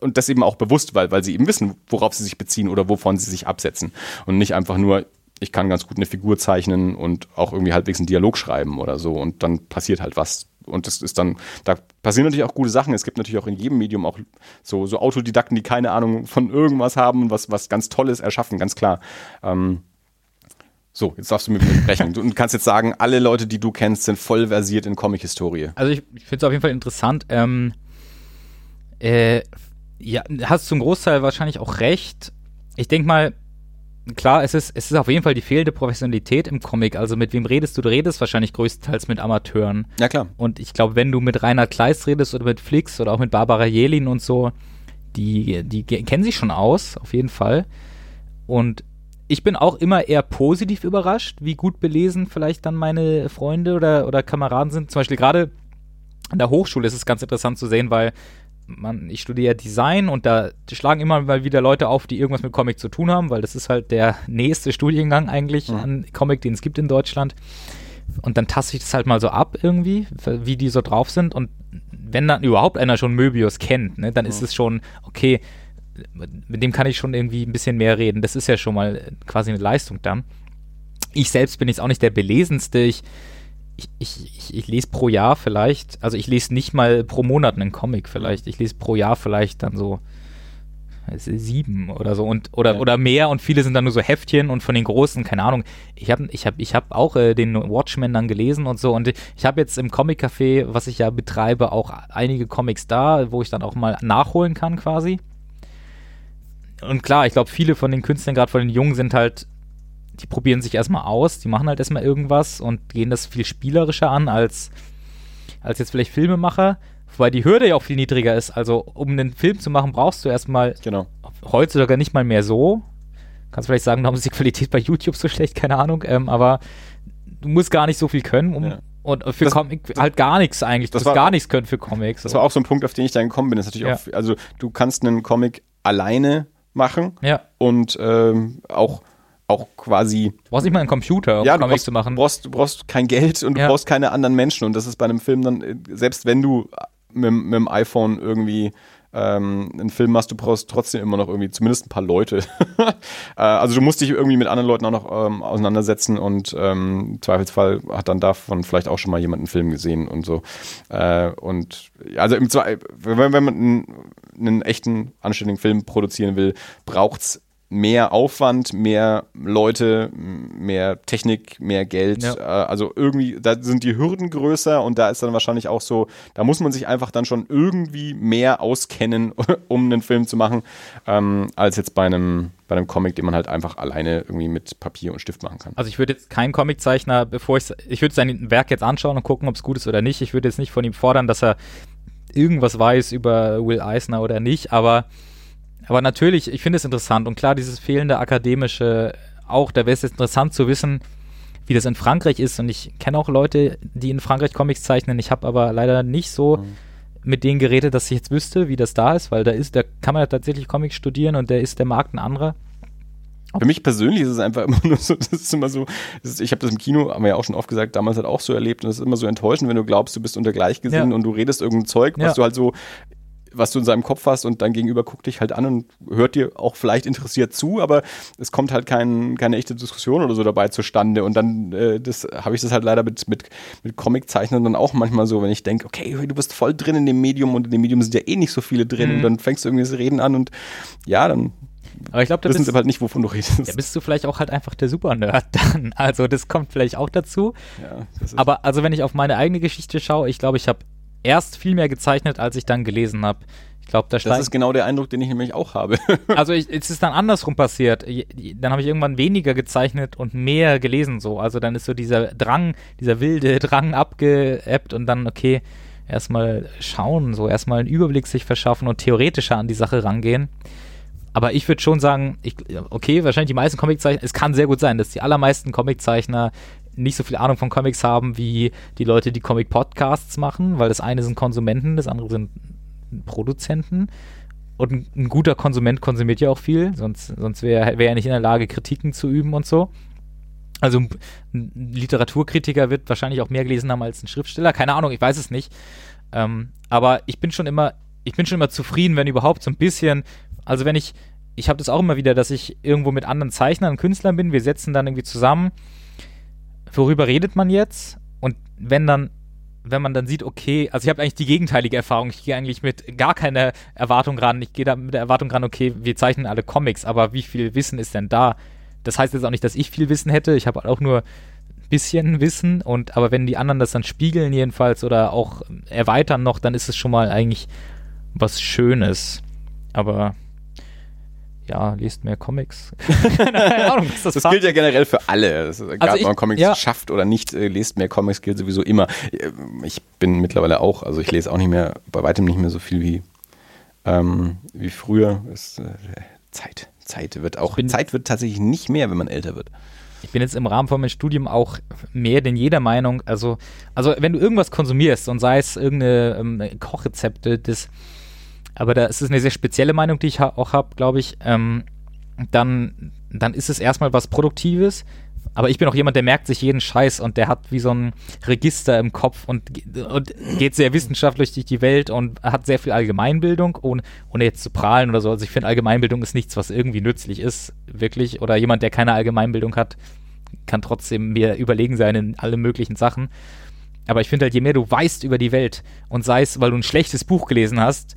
und das eben auch bewusst, weil, weil sie eben wissen, worauf sie sich beziehen oder wovon sie sich absetzen. Und nicht einfach nur, ich kann ganz gut eine Figur zeichnen und auch irgendwie halbwegs einen Dialog schreiben oder so und dann passiert halt was und das ist dann, da passieren natürlich auch gute Sachen. Es gibt natürlich auch in jedem Medium auch so, so Autodidakten, die keine Ahnung von irgendwas haben und was, was ganz Tolles erschaffen, ganz klar. Ähm, so, jetzt darfst du mit mir sprechen. Du kannst jetzt sagen, alle Leute, die du kennst, sind voll versiert in Comic-Historie. Also ich, ich finde es auf jeden Fall interessant. Ähm, äh, ja, hast zum Großteil wahrscheinlich auch recht. Ich denke mal, klar, es ist, es ist auf jeden Fall die fehlende Professionalität im Comic. Also mit wem redest du? Du redest wahrscheinlich größtenteils mit Amateuren. Ja, klar. Und ich glaube, wenn du mit Reinhard Kleist redest oder mit Flix oder auch mit Barbara Jelin und so, die, die kennen sich schon aus, auf jeden Fall. Und ich bin auch immer eher positiv überrascht, wie gut belesen vielleicht dann meine Freunde oder, oder Kameraden sind. Zum Beispiel gerade an der Hochschule ist es ganz interessant zu sehen, weil man, ich studiere Design und da schlagen immer mal wieder Leute auf, die irgendwas mit Comic zu tun haben, weil das ist halt der nächste Studiengang eigentlich mhm. an Comic, den es gibt in Deutschland. Und dann taste ich das halt mal so ab irgendwie, wie die so drauf sind. Und wenn dann überhaupt einer schon Möbius kennt, ne, dann mhm. ist es schon, okay, mit dem kann ich schon irgendwie ein bisschen mehr reden. Das ist ja schon mal quasi eine Leistung dann. Ich selbst bin jetzt auch nicht der belesenste. Ich ich, ich, ich, lese pro Jahr vielleicht, also ich lese nicht mal pro Monat einen Comic vielleicht, ich lese pro Jahr vielleicht dann so sieben oder so und oder ja. oder mehr und viele sind dann nur so Heftchen und von den großen keine Ahnung. Ich habe ich habe ich habe auch äh, den Watchmen dann gelesen und so und ich habe jetzt im Comic Café was ich ja betreibe auch einige Comics da wo ich dann auch mal nachholen kann quasi. Und klar ich glaube viele von den Künstlern gerade von den Jungen sind halt die probieren sich erstmal aus, die machen halt erstmal irgendwas und gehen das viel spielerischer an als, als jetzt vielleicht Filmemacher, wobei die Hürde ja auch viel niedriger ist. Also, um einen Film zu machen, brauchst du erstmal genau. heutzutage nicht mal mehr so. Kannst vielleicht sagen, warum ist die Qualität bei YouTube so schlecht, keine Ahnung, ähm, aber du musst gar nicht so viel können, um ja. Und für das, Comic halt gar nichts eigentlich. Du musst gar nichts können für Comics. Das war auch so ein Punkt, auf den ich dann gekommen bin. Das ist natürlich ja. auch, also du kannst einen Comic alleine machen ja. und ähm, auch auch quasi. Du brauchst nicht mal einen Computer, um ja, Comics zu machen. Du brauchst, du brauchst kein Geld und du ja. brauchst keine anderen Menschen. Und das ist bei einem Film dann, selbst wenn du mit, mit dem iPhone irgendwie ähm, einen Film machst, du brauchst trotzdem immer noch irgendwie zumindest ein paar Leute. äh, also du musst dich irgendwie mit anderen Leuten auch noch ähm, auseinandersetzen und ähm, im Zweifelsfall hat dann davon vielleicht auch schon mal jemand einen Film gesehen und so. Äh, und also im Zweifel, wenn, wenn man einen, einen, echten, anständigen Film produzieren will, braucht es mehr Aufwand, mehr Leute, mehr Technik, mehr Geld. Ja. Äh, also irgendwie, da sind die Hürden größer und da ist dann wahrscheinlich auch so, da muss man sich einfach dann schon irgendwie mehr auskennen, um einen Film zu machen, ähm, als jetzt bei einem, bei einem Comic, den man halt einfach alleine irgendwie mit Papier und Stift machen kann. Also ich würde jetzt keinen Comiczeichner, bevor ich ich würde sein Werk jetzt anschauen und gucken, ob es gut ist oder nicht. Ich würde jetzt nicht von ihm fordern, dass er irgendwas weiß über Will Eisner oder nicht, aber aber natürlich, ich finde es interessant und klar, dieses fehlende akademische auch, da wäre es jetzt interessant zu wissen, wie das in Frankreich ist und ich kenne auch Leute, die in Frankreich Comics zeichnen. Ich habe aber leider nicht so Mhm. mit denen geredet, dass ich jetzt wüsste, wie das da ist, weil da ist, da kann man ja tatsächlich Comics studieren und da ist der Markt ein anderer. Für mich persönlich ist es einfach immer nur so, das ist immer so, ist, ich habe das im Kino, haben wir ja auch schon oft gesagt, damals halt auch so erlebt und es ist immer so enttäuschend, wenn du glaubst, du bist unter Gleichgesinnten Ja. und du redest irgendein Zeug, was Ja. du halt so, was du in seinem Kopf hast und dein Gegenüber guckt dich halt an und hört dir auch vielleicht interessiert zu, aber es kommt halt kein, keine echte Diskussion oder so dabei zustande und dann äh, das habe ich das halt leider mit, mit, mit Comiczeichnern dann auch manchmal so, wenn ich denke, okay, du bist voll drin in dem Medium und in dem Medium sind ja eh nicht so viele drin Mhm. und dann fängst du irgendwie das Reden an und ja, dann Aber ich glaube, da wissen bist, sie halt nicht, wovon du redest. da bist du vielleicht auch halt einfach der Super-Nerd dann. Also das kommt vielleicht auch dazu. Ja, Aber also wenn ich auf meine eigene Geschichte schaue, ich glaube, ich habe erst viel mehr gezeichnet, als ich dann gelesen habe. Ich glaube, da Das ist genau der Eindruck, den ich nämlich auch habe. Also ich, es ist dann andersrum passiert. Dann habe ich irgendwann weniger gezeichnet und mehr gelesen so. Also dann ist so dieser Drang, dieser wilde Drang abgeebbt und dann, okay, erstmal schauen, so erstmal einen Überblick sich verschaffen und theoretischer an die Sache rangehen. Aber ich würde schon sagen, ich, okay, wahrscheinlich die meisten Comiczeichner, es kann sehr gut sein, dass die allermeisten Comiczeichner nicht so viel Ahnung von Comics haben wie die Leute, die Comic-Podcasts machen, weil das eine sind Konsumenten, das andere sind Produzenten. Und ein, ein guter Konsument konsumiert ja auch viel, sonst, sonst wäre wär er nicht in der Lage, Kritiken zu üben und so. Also ein, Literaturkritiker wird wahrscheinlich auch mehr gelesen haben als ein Schriftsteller. Keine Ahnung, ich weiß es nicht. Ähm, aber ich bin schon immer, ich bin schon immer zufrieden, wenn überhaupt so ein bisschen, also wenn ich, ich habe das auch immer wieder, dass ich irgendwo mit anderen Zeichnern und Künstlern bin, wir setzen dann irgendwie zusammen, worüber redet man jetzt? Und wenn dann, wenn man dann sieht, okay, also ich habe eigentlich die gegenteilige Erfahrung. Ich gehe eigentlich mit gar keiner Erwartung ran. Ich gehe da mit der Erwartung ran, okay, wir zeichnen alle Comics, aber wie viel Wissen ist denn da? Das heißt jetzt auch nicht, dass ich viel Wissen hätte. Ich habe auch nur ein bisschen Wissen und aber wenn die anderen das dann spiegeln jedenfalls oder auch erweitern noch, dann ist es schon mal eigentlich was Schönes. Aber ja, lest mehr Comics. Keine Ahnung, das, Das gilt ja generell für alle. Das ist, egal, Also ob man Comics ja. schafft oder nicht, äh, lest mehr Comics, gilt sowieso immer. Ich bin mittlerweile auch, also ich lese auch nicht mehr, bei weitem nicht mehr so viel wie, ähm, wie früher. Es, äh, Zeit. Zeit wird auch, bin- Zeit wird tatsächlich nicht mehr, wenn man älter wird. Ich bin jetzt im Rahmen von meinem Studium auch mehr denn jeder Meinung, also, also wenn du irgendwas konsumierst und sei es irgendeine ähm, Kochrezepte, das, aber da ist es eine sehr spezielle Meinung, die ich ha auch habe, glaube ich, ähm, dann, dann ist es erstmal was Produktives. Aber ich bin auch jemand, der merkt sich jeden Scheiß und der hat wie so ein Register im Kopf und, und geht sehr wissenschaftlich durch die Welt und hat sehr viel Allgemeinbildung, ohne, ohne jetzt zu prahlen oder so. Also ich finde, Allgemeinbildung ist nichts, was irgendwie nützlich ist, wirklich. Oder jemand, der keine Allgemeinbildung hat, kann trotzdem mir überlegen sein in alle möglichen Sachen. Aber ich finde halt, je mehr du weißt über die Welt und sei es, weil du ein schlechtes Buch gelesen hast,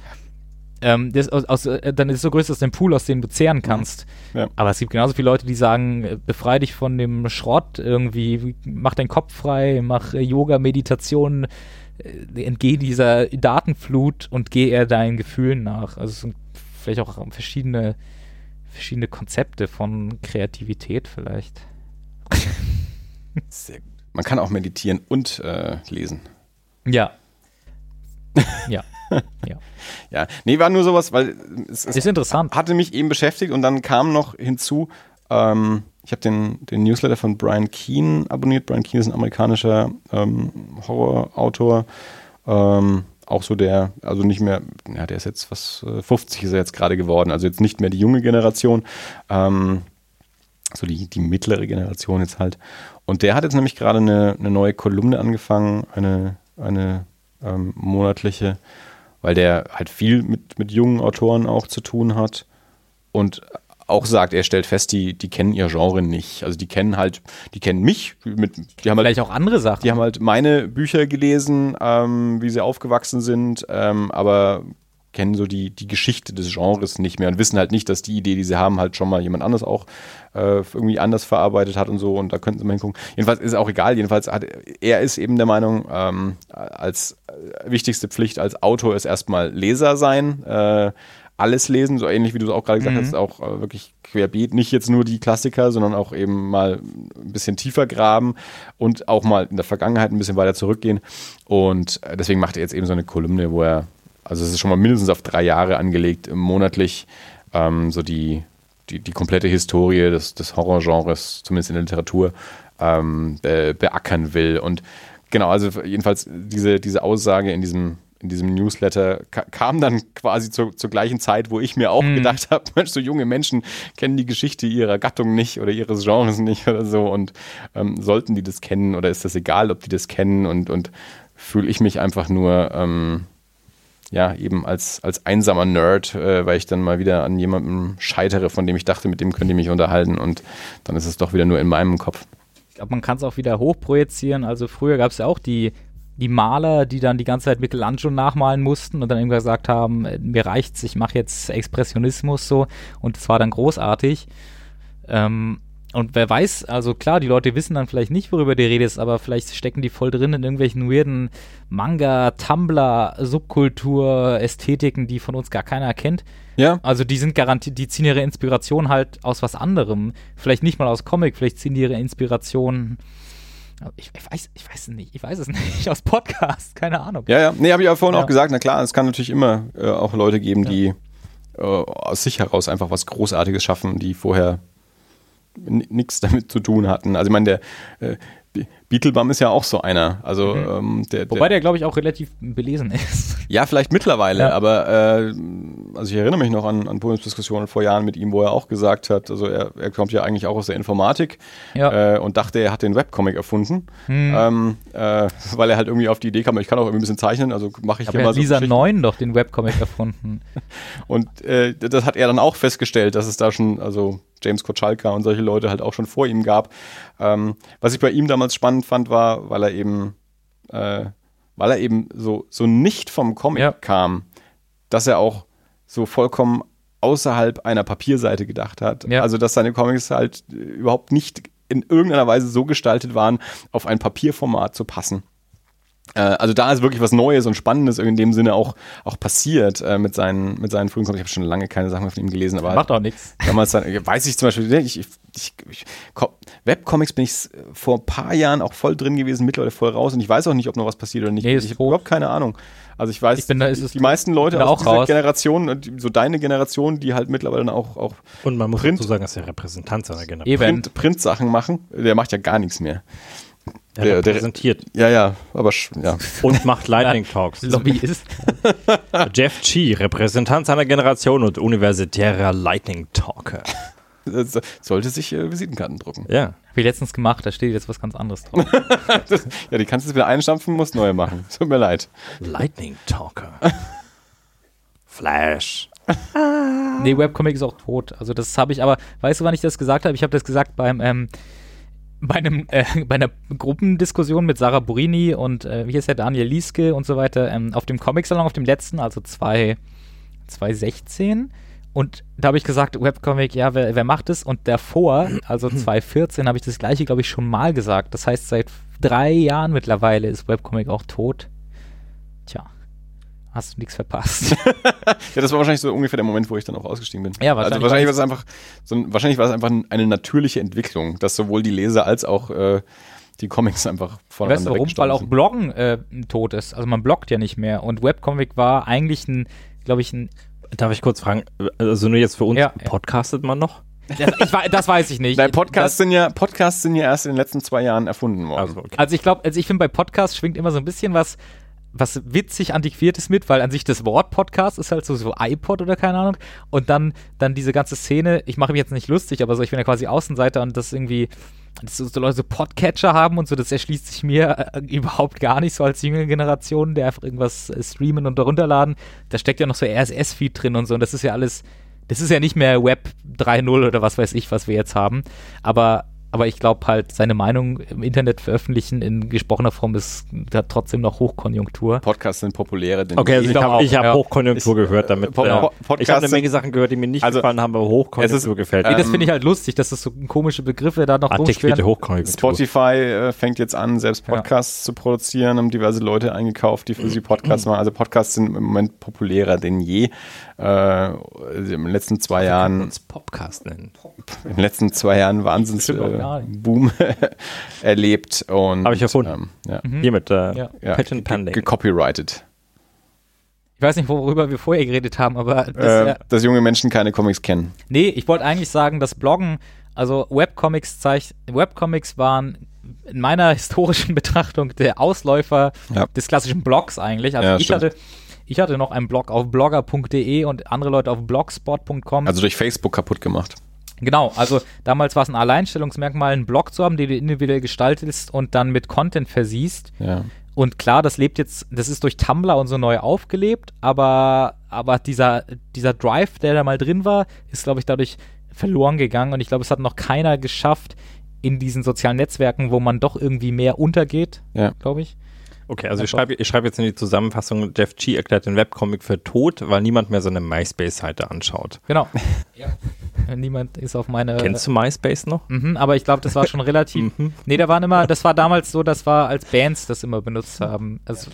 ähm, das aus, aus, äh, dann ist es so größer als dein Pool, aus dem du zehren kannst. Ja. Aber es gibt genauso viele Leute, die sagen, äh, befrei dich von dem Schrott irgendwie, mach deinen Kopf frei, mach äh, Yoga, Meditation, entgeh dieser Datenflut und geh eher deinen Gefühlen nach. Also es sind vielleicht auch verschiedene, verschiedene Konzepte von Kreativität vielleicht. Sehr gut. Man kann auch meditieren und äh, lesen. Ja. ja. Ja. Ja, nee, war nur sowas, weil es, es Ist interessant. hatte mich eben beschäftigt und dann kam noch hinzu, ähm, ich habe den, den Newsletter von Brian Keane abonniert. Brian Keane ist ein amerikanischer ähm, Horrorautor. Ähm, auch so der, also nicht mehr, ja, der ist jetzt was, äh, 50 ist er jetzt gerade geworden, also jetzt nicht mehr die junge Generation, ähm, so die, die mittlere Generation jetzt halt. Und der hat jetzt nämlich gerade eine, eine neue Kolumne angefangen, eine, eine ähm, monatliche, weil der halt viel mit, mit jungen Autoren auch zu tun hat und auch sagt, er stellt fest, die, die kennen ihr Genre nicht. Also die kennen halt, die kennen mich, mit, die haben halt Vielleicht auch andere Sachen. die haben halt meine Bücher gelesen, ähm, wie sie aufgewachsen sind, ähm, aber kennen so die, die Geschichte des Genres nicht mehr und wissen halt nicht, dass die Idee, die sie haben, halt schon mal jemand anderes auch äh, irgendwie anders verarbeitet hat und so und da könnten sie mal hingucken. Jedenfalls ist auch egal, jedenfalls hat er ist eben der Meinung, ähm, als äh, wichtigste Pflicht als Autor ist erstmal Leser sein, äh, alles lesen, so ähnlich wie du es auch gerade gesagt Mhm. hast, auch äh, wirklich querbeet, nicht jetzt nur die Klassiker, sondern auch eben mal ein bisschen tiefer graben und auch mal in der Vergangenheit ein bisschen weiter zurückgehen. Und äh, deswegen macht er jetzt eben so eine Kolumne, wo er, also es ist schon mal mindestens auf drei Jahre angelegt, monatlich ähm, so die, die, die komplette Historie des, des Horrorgenres, zumindest in der Literatur, ähm, be, beackern will. Und genau, also jedenfalls diese, diese Aussage in diesem, in diesem Newsletter ka kam dann quasi zur, zur gleichen Zeit, wo ich mir auch Mhm. gedacht habe, Mensch, so junge Menschen kennen die Geschichte ihrer Gattung nicht oder ihres Genres nicht oder so und ähm, sollten die das kennen oder ist das egal, ob die das kennen und, und fühle ich mich einfach nur ähm, ja, eben als, als einsamer Nerd, äh, weil ich dann mal wieder an jemandem scheitere, von dem ich dachte, mit dem könnt ihr mich unterhalten und dann ist es doch wieder nur in meinem Kopf. Ich glaube, man kann es auch wieder hochprojizieren. Also früher gab es ja auch die, die Maler, die dann die ganze Zeit Michelangelo nachmalen mussten und dann irgendwann gesagt haben, äh, mir reicht's, ich mache jetzt Expressionismus so und es war dann großartig. Ähm, und wer weiß, also klar, die Leute wissen dann vielleicht nicht, worüber die Rede ist, aber vielleicht stecken die voll drin in irgendwelchen weirden Manga, Tumblr, Subkultur, Ästhetiken, die von uns gar keiner kennt. Ja, Also die sind garantiert, die ziehen ihre Inspiration halt aus was anderem. Vielleicht nicht mal aus Comic, vielleicht ziehen die ihre Inspiration. Ich, ich weiß, ich weiß es nicht, ich weiß es nicht, aus Podcast, keine Ahnung. ja, ja. Nee, habe ich ja vorhin Ja. auch gesagt, na klar, es kann natürlich immer äh, auch Leute geben, die äh, aus sich heraus einfach was Großartiges schaffen, die vorher nichts damit zu tun hatten. Also ich meine, der äh, Be- Beetlebum ist ja auch so einer. Also ähm, der, Wobei der, glaube ich, auch relativ belesen ist. Ja, vielleicht mittlerweile, Ja. aber äh, also ich erinnere mich noch an, an Podiumsdiskussionen vor Jahren mit ihm, wo er auch gesagt hat, also er, er kommt ja eigentlich auch aus der Informatik Ja. äh, und dachte, er hat den Webcomic erfunden, Hm. ähm, äh, weil er halt irgendwie auf die Idee kam, ich kann auch irgendwie ein bisschen zeichnen, also mache ich Aber hier er mal hat so Lisa Geschichten. 9 doch den Webcomic erfunden. Und äh, das hat er dann auch festgestellt, dass es da schon, also James Kochalka und solche Leute halt auch schon vor ihm gab. Ähm, was ich bei ihm damals spannend fand, war, weil er eben, äh, weil er eben so, so nicht vom Comic Ja. kam, dass er auch so vollkommen außerhalb einer Papierseite gedacht hat. Ja. Also, dass seine Comics halt überhaupt nicht in irgendeiner Weise so gestaltet waren, auf ein Papierformat zu passen. Äh, also da ist wirklich was Neues und Spannendes in dem Sinne auch, auch passiert äh, mit, seinen, mit seinen frühen Comics. Ich habe schon lange keine Sachen mehr von ihm gelesen, aber Macht auch nichts. damals dann, weiß ich zum Beispiel, ich, ich, ich, Co- Webcomics bin ich vor ein paar Jahren auch voll drin gewesen, mittlerweile voll raus und ich weiß auch nicht, ob noch was passiert oder nicht. Nee, ist ich habe überhaupt keine Ahnung. Also ich weiß, Ich bin da- ist es die meisten Leute aus auch dieser raus. Generation, und so deine Generation, die halt mittlerweile dann auch, auch Und man muss Print- dazu sagen, dass der Repräsentant seiner Generation. Print, Print-Sachen machen, der macht ja gar nichts mehr. Der der- der- repräsentiert Ja, ja, aber ja. und macht Lightning Talks. Lobbyist. Jeff Chi, Repräsentant seiner Generation und universitärer Lightning Talker. Das sollte sich äh, Visitenkarten drucken. Ja. Hab ich letztens gemacht, da steht jetzt was ganz anderes drauf. Ja, die kannst du jetzt wieder einstampfen, musst neue machen. Tut mir leid. Lightning Talker. Flash. Nee, Webcomic ist auch tot. Also das habe ich aber, weißt du, wann ich das gesagt habe? Ich habe das gesagt beim, ähm, bei einem, äh, bei einer Gruppendiskussion mit Sarah Burini und äh, wie ist der Daniel Lieske und so weiter, ähm, auf dem Comic-Salon, auf dem letzten, also zwei, 2016. Und da habe ich gesagt, Webcomic, ja, wer, wer macht es? Und davor, also 2014, habe ich das gleiche, glaube ich, schon mal gesagt. Das heißt, seit drei Jahren mittlerweile ist Webcomic auch tot. Tja, hast du nichts verpasst. Ja, das war wahrscheinlich so ungefähr der Moment, wo ich dann auch ausgestiegen bin. Ja, wahrscheinlich Also wahrscheinlich war es einfach, so ein, wahrscheinlich war es einfach eine natürliche Entwicklung, dass sowohl die Leser als auch äh, die Comics einfach voneinander Weißt du warum? Weil auch. Bloggen äh, tot ist. Also man bloggt ja nicht mehr. Und Webcomic war eigentlich ein, glaube ich, ein. Darf ich kurz fragen, also nur jetzt für uns, Ja, ja. podcastet man noch? Das, ich, wei- das weiß ich nicht. Nein, Podcasts Das, sind ja Podcasts sind ja erst in den letzten zwei Jahren erfunden worden. Also, okay. also ich glaube, also ich finde bei Podcasts schwingt immer so ein bisschen was, was witzig antiquiertes mit, weil an sich das Wort Podcast ist halt so, so iPod oder keine Ahnung. Und dann, dann diese ganze Szene, ich mache mich jetzt nicht lustig, aber so, ich bin ja quasi Außenseiter und das irgendwie, dass so, Leute so Podcatcher haben und so, das erschließt sich mir äh, überhaupt gar nicht so als jüngere Generation, der einfach irgendwas äh, streamen und runterladen. Da steckt ja noch so RSS-Feed drin und so und das ist ja alles, das ist ja nicht mehr Web 3.0 oder was weiß ich, was wir jetzt haben. Aber aber ich glaube halt, seine Meinung im Internet veröffentlichen in gesprochener Form ist hat trotzdem noch Hochkonjunktur. Podcasts sind populärer denn Okay, also ich, glaub habe hab ja. Hochkonjunktur gehört damit. Po- äh, Po- ich habe eine Menge Sachen gehört, die mir nicht Also, gefallen haben, aber Hochkonjunktur es ist- gefällt Nee, mir. das Ähm, finde ich halt lustig, dass das so komische Begriffe da noch rumschwirren. Hochkonjunktur. Spotify äh, fängt jetzt an, selbst Ja. Podcasts zu produzieren, haben diverse Leute eingekauft, die für sie Podcasts machen. Also Podcasts sind im Moment populärer denn je. Äh, in den letzten zwei Jahren, uns Podcast nennen. in den letzten zwei Jahren Wahnsinns Stimmt auch äh, erlebt und Hab ich erfunden. Ähm, ja. Hiermit äh, Ja. Ja, Patent Pending. gecopyrighted. Ich weiß nicht, worüber wir vorher geredet haben, aber das, Äh, ja, dass junge Menschen keine Comics kennen. nee, ich wollte eigentlich sagen, dass Bloggen, also Webcomics zeich Webcomics waren in meiner historischen Betrachtung der Ausläufer Ja. des klassischen Blogs eigentlich. Also Ja, ich stimmt. hatte ich hatte noch einen Blog auf blogger.de und andere Leute auf blogspot.com. Also durch Facebook kaputt gemacht. Genau, also damals war es ein Alleinstellungsmerkmal, einen Blog zu haben, den du individuell gestaltest und dann mit Content versiehst. Ja. Und klar, das lebt jetzt, das ist durch Tumblr und so neu aufgelebt, aber, aber dieser, dieser Drive, der da mal drin war, ist, glaube ich, dadurch verloren gegangen. Und ich glaube, es hat noch keiner geschafft in diesen sozialen Netzwerken, wo man doch irgendwie mehr untergeht, Ja. glaube ich. Okay, also ich schreibe ich schreib jetzt in die Zusammenfassung, Jeff G. erklärt den Webcomic für tot, weil niemand mehr seine MySpace-Seite anschaut. Genau. Niemand ist auf meine. Kennst du MySpace noch? Mhm, aber ich glaube, das war schon relativ. nee, da waren immer, das war damals so, das war als Bands das immer benutzt haben. Also,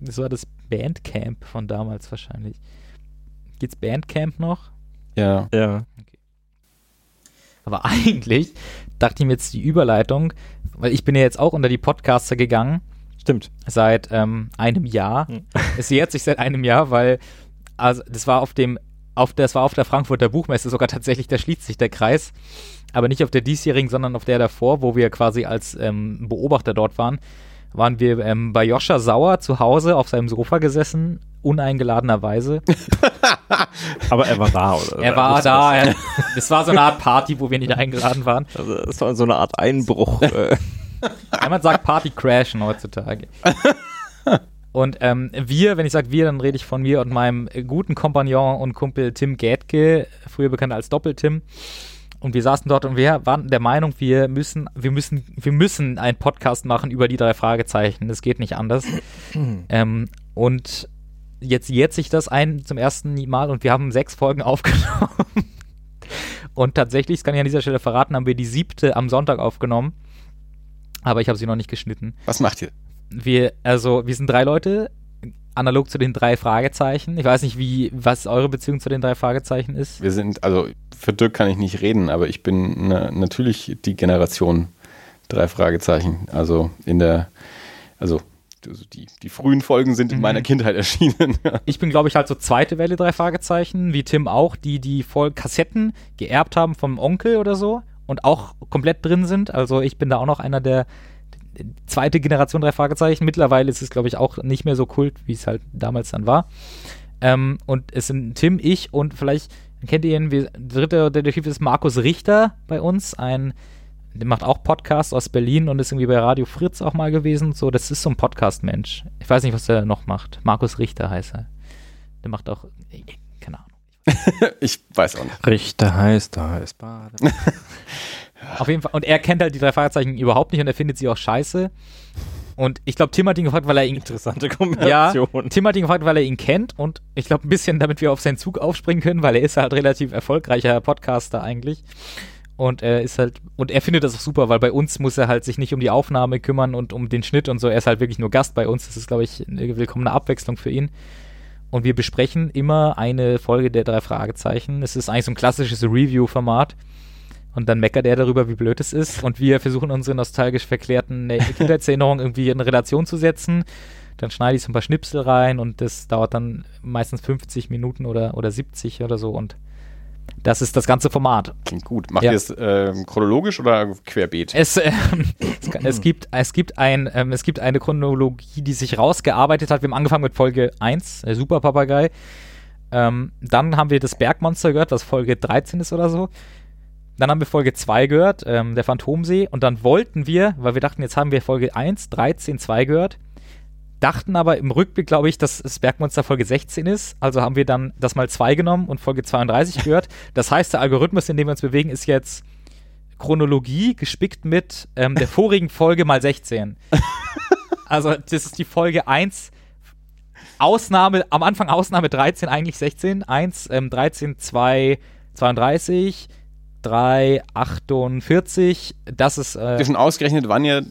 das war das Bandcamp von damals wahrscheinlich. Gibt's Bandcamp noch? Ja. Ja. Aber eigentlich dachte ich mir jetzt die Überleitung, weil ich bin ja jetzt auch unter die Podcaster gegangen Stimmt. seit ähm, einem Jahr. Hm. Es jährt sich seit einem Jahr, weil also das war auf dem auf das war auf der Frankfurter Buchmesse sogar tatsächlich, da schließt sich der Kreis, aber nicht auf der diesjährigen, sondern auf der davor, wo wir quasi als ähm, Beobachter dort waren, waren wir ähm, bei Joscha Sauer zu Hause auf seinem Sofa gesessen, uneingeladenerweise. Aber er war da, oder? Er war da, er, das war so eine Art Party, wo wir nicht eingeladen waren. Also es war so eine Art Einbruch. Ja, man sagt Party crashen heutzutage. Und ähm, wir, wenn ich sage wir, dann rede ich von mir und meinem guten Kompagnon und Kumpel Tim Gätke, früher bekannt als Doppel-Tim. Und wir saßen dort und wir waren der Meinung, wir müssen, wir müssen, wir müssen einen Podcast machen über die drei Fragezeichen. Das geht nicht anders. ähm, und jetzt jährt sich das ein zum ersten Mal und wir haben sechs Folgen aufgenommen. und tatsächlich, das kann ich an dieser Stelle verraten, haben wir die siebte am Sonntag aufgenommen. Aber ich habe sie noch nicht geschnitten. Was macht ihr? Wir, also, wir sind drei Leute, analog zu den drei Fragezeichen. Ich weiß nicht, wie, was eure Beziehung zu den drei Fragezeichen ist. Wir sind, also für Dirk kann ich nicht reden, aber ich bin na, natürlich die Generation drei Fragezeichen. Also in der, also also die, die frühen Folgen sind in Mhm. meiner Kindheit erschienen. Ich bin, glaube ich, halt so zweite Welle drei Fragezeichen, wie Tim auch, die die voll Kassetten geerbt haben vom Onkel oder so und auch komplett drin sind. Also ich bin da auch noch einer der zweite Generation drei Fragezeichen. Mittlerweile ist es, glaube ich, auch nicht mehr so kult, wie es halt damals dann war. Ähm, und es sind Tim, ich und vielleicht kennt ihr ihn, wir, dritter Detektiv ist Markus Richter bei uns, ein der macht auch Podcasts aus Berlin und ist irgendwie bei Radio Fritz auch mal gewesen. So, das ist so ein Podcast-Mensch. Ich weiß nicht, was der noch macht. Markus Richter heißt er. Der macht auch. ich weiß auch nicht. Richter heißt, da ist Bade. Auf jeden Fall. Und er kennt halt die drei Fragezeichen überhaupt nicht und er findet sie auch scheiße. Und ich glaube, Tim hat ihn gefragt, weil er ihn Interessante Ja, Kombination. Tim hat ihn gefragt, weil er ihn kennt und ich glaube ein bisschen, damit wir auf seinen Zug aufspringen können, weil er ist halt relativ erfolgreicher Podcaster eigentlich. Und er ist halt, und er findet das auch super, weil bei uns muss er halt sich nicht um die Aufnahme kümmern und um den Schnitt und so. Er ist halt wirklich nur Gast bei uns. Das ist, glaube ich, eine willkommene Abwechslung für ihn. Und wir besprechen immer eine Folge der drei Fragezeichen. Es ist eigentlich so ein klassisches Review-Format. Und dann meckert er darüber, wie blöd es ist. Und wir versuchen unsere nostalgisch verklärten Kindheitserinnerungen irgendwie in Relation zu setzen. Dann schneide ich so ein paar Schnipsel rein und das dauert dann meistens 50 Minuten oder, oder 70 oder so. Und das ist das ganze Format. Klingt gut. Macht Ja. ihr es ähm, chronologisch oder querbeet? Es, ähm, es, es, gibt, es, gibt ein, ähm, es gibt eine Chronologie, die sich rausgearbeitet hat. Wir haben angefangen mit Folge 1, der Super Papagei. Ähm, dann haben wir das Bergmonster gehört, was Folge 13 ist oder so. Dann haben wir Folge 2 gehört, ähm, der Phantomsee. Und dann wollten wir, weil wir dachten, jetzt haben wir Folge 1, 13, 2 gehört, dachten aber im Rückblick, glaube ich, dass das Bergmonster Folge 16 ist. Also haben wir dann das mal 2 genommen und Folge 32 gehört. Das heißt, der Algorithmus, in dem wir uns bewegen, ist jetzt Chronologie gespickt mit ähm, der vorigen Folge mal 16. also das ist die Folge 1. Ausnahme, am Anfang Ausnahme 13, eigentlich 16. 1, ähm, 13, 2, 32, 3, 48. Das ist. Äh, schon ausgerechnet, wann ihr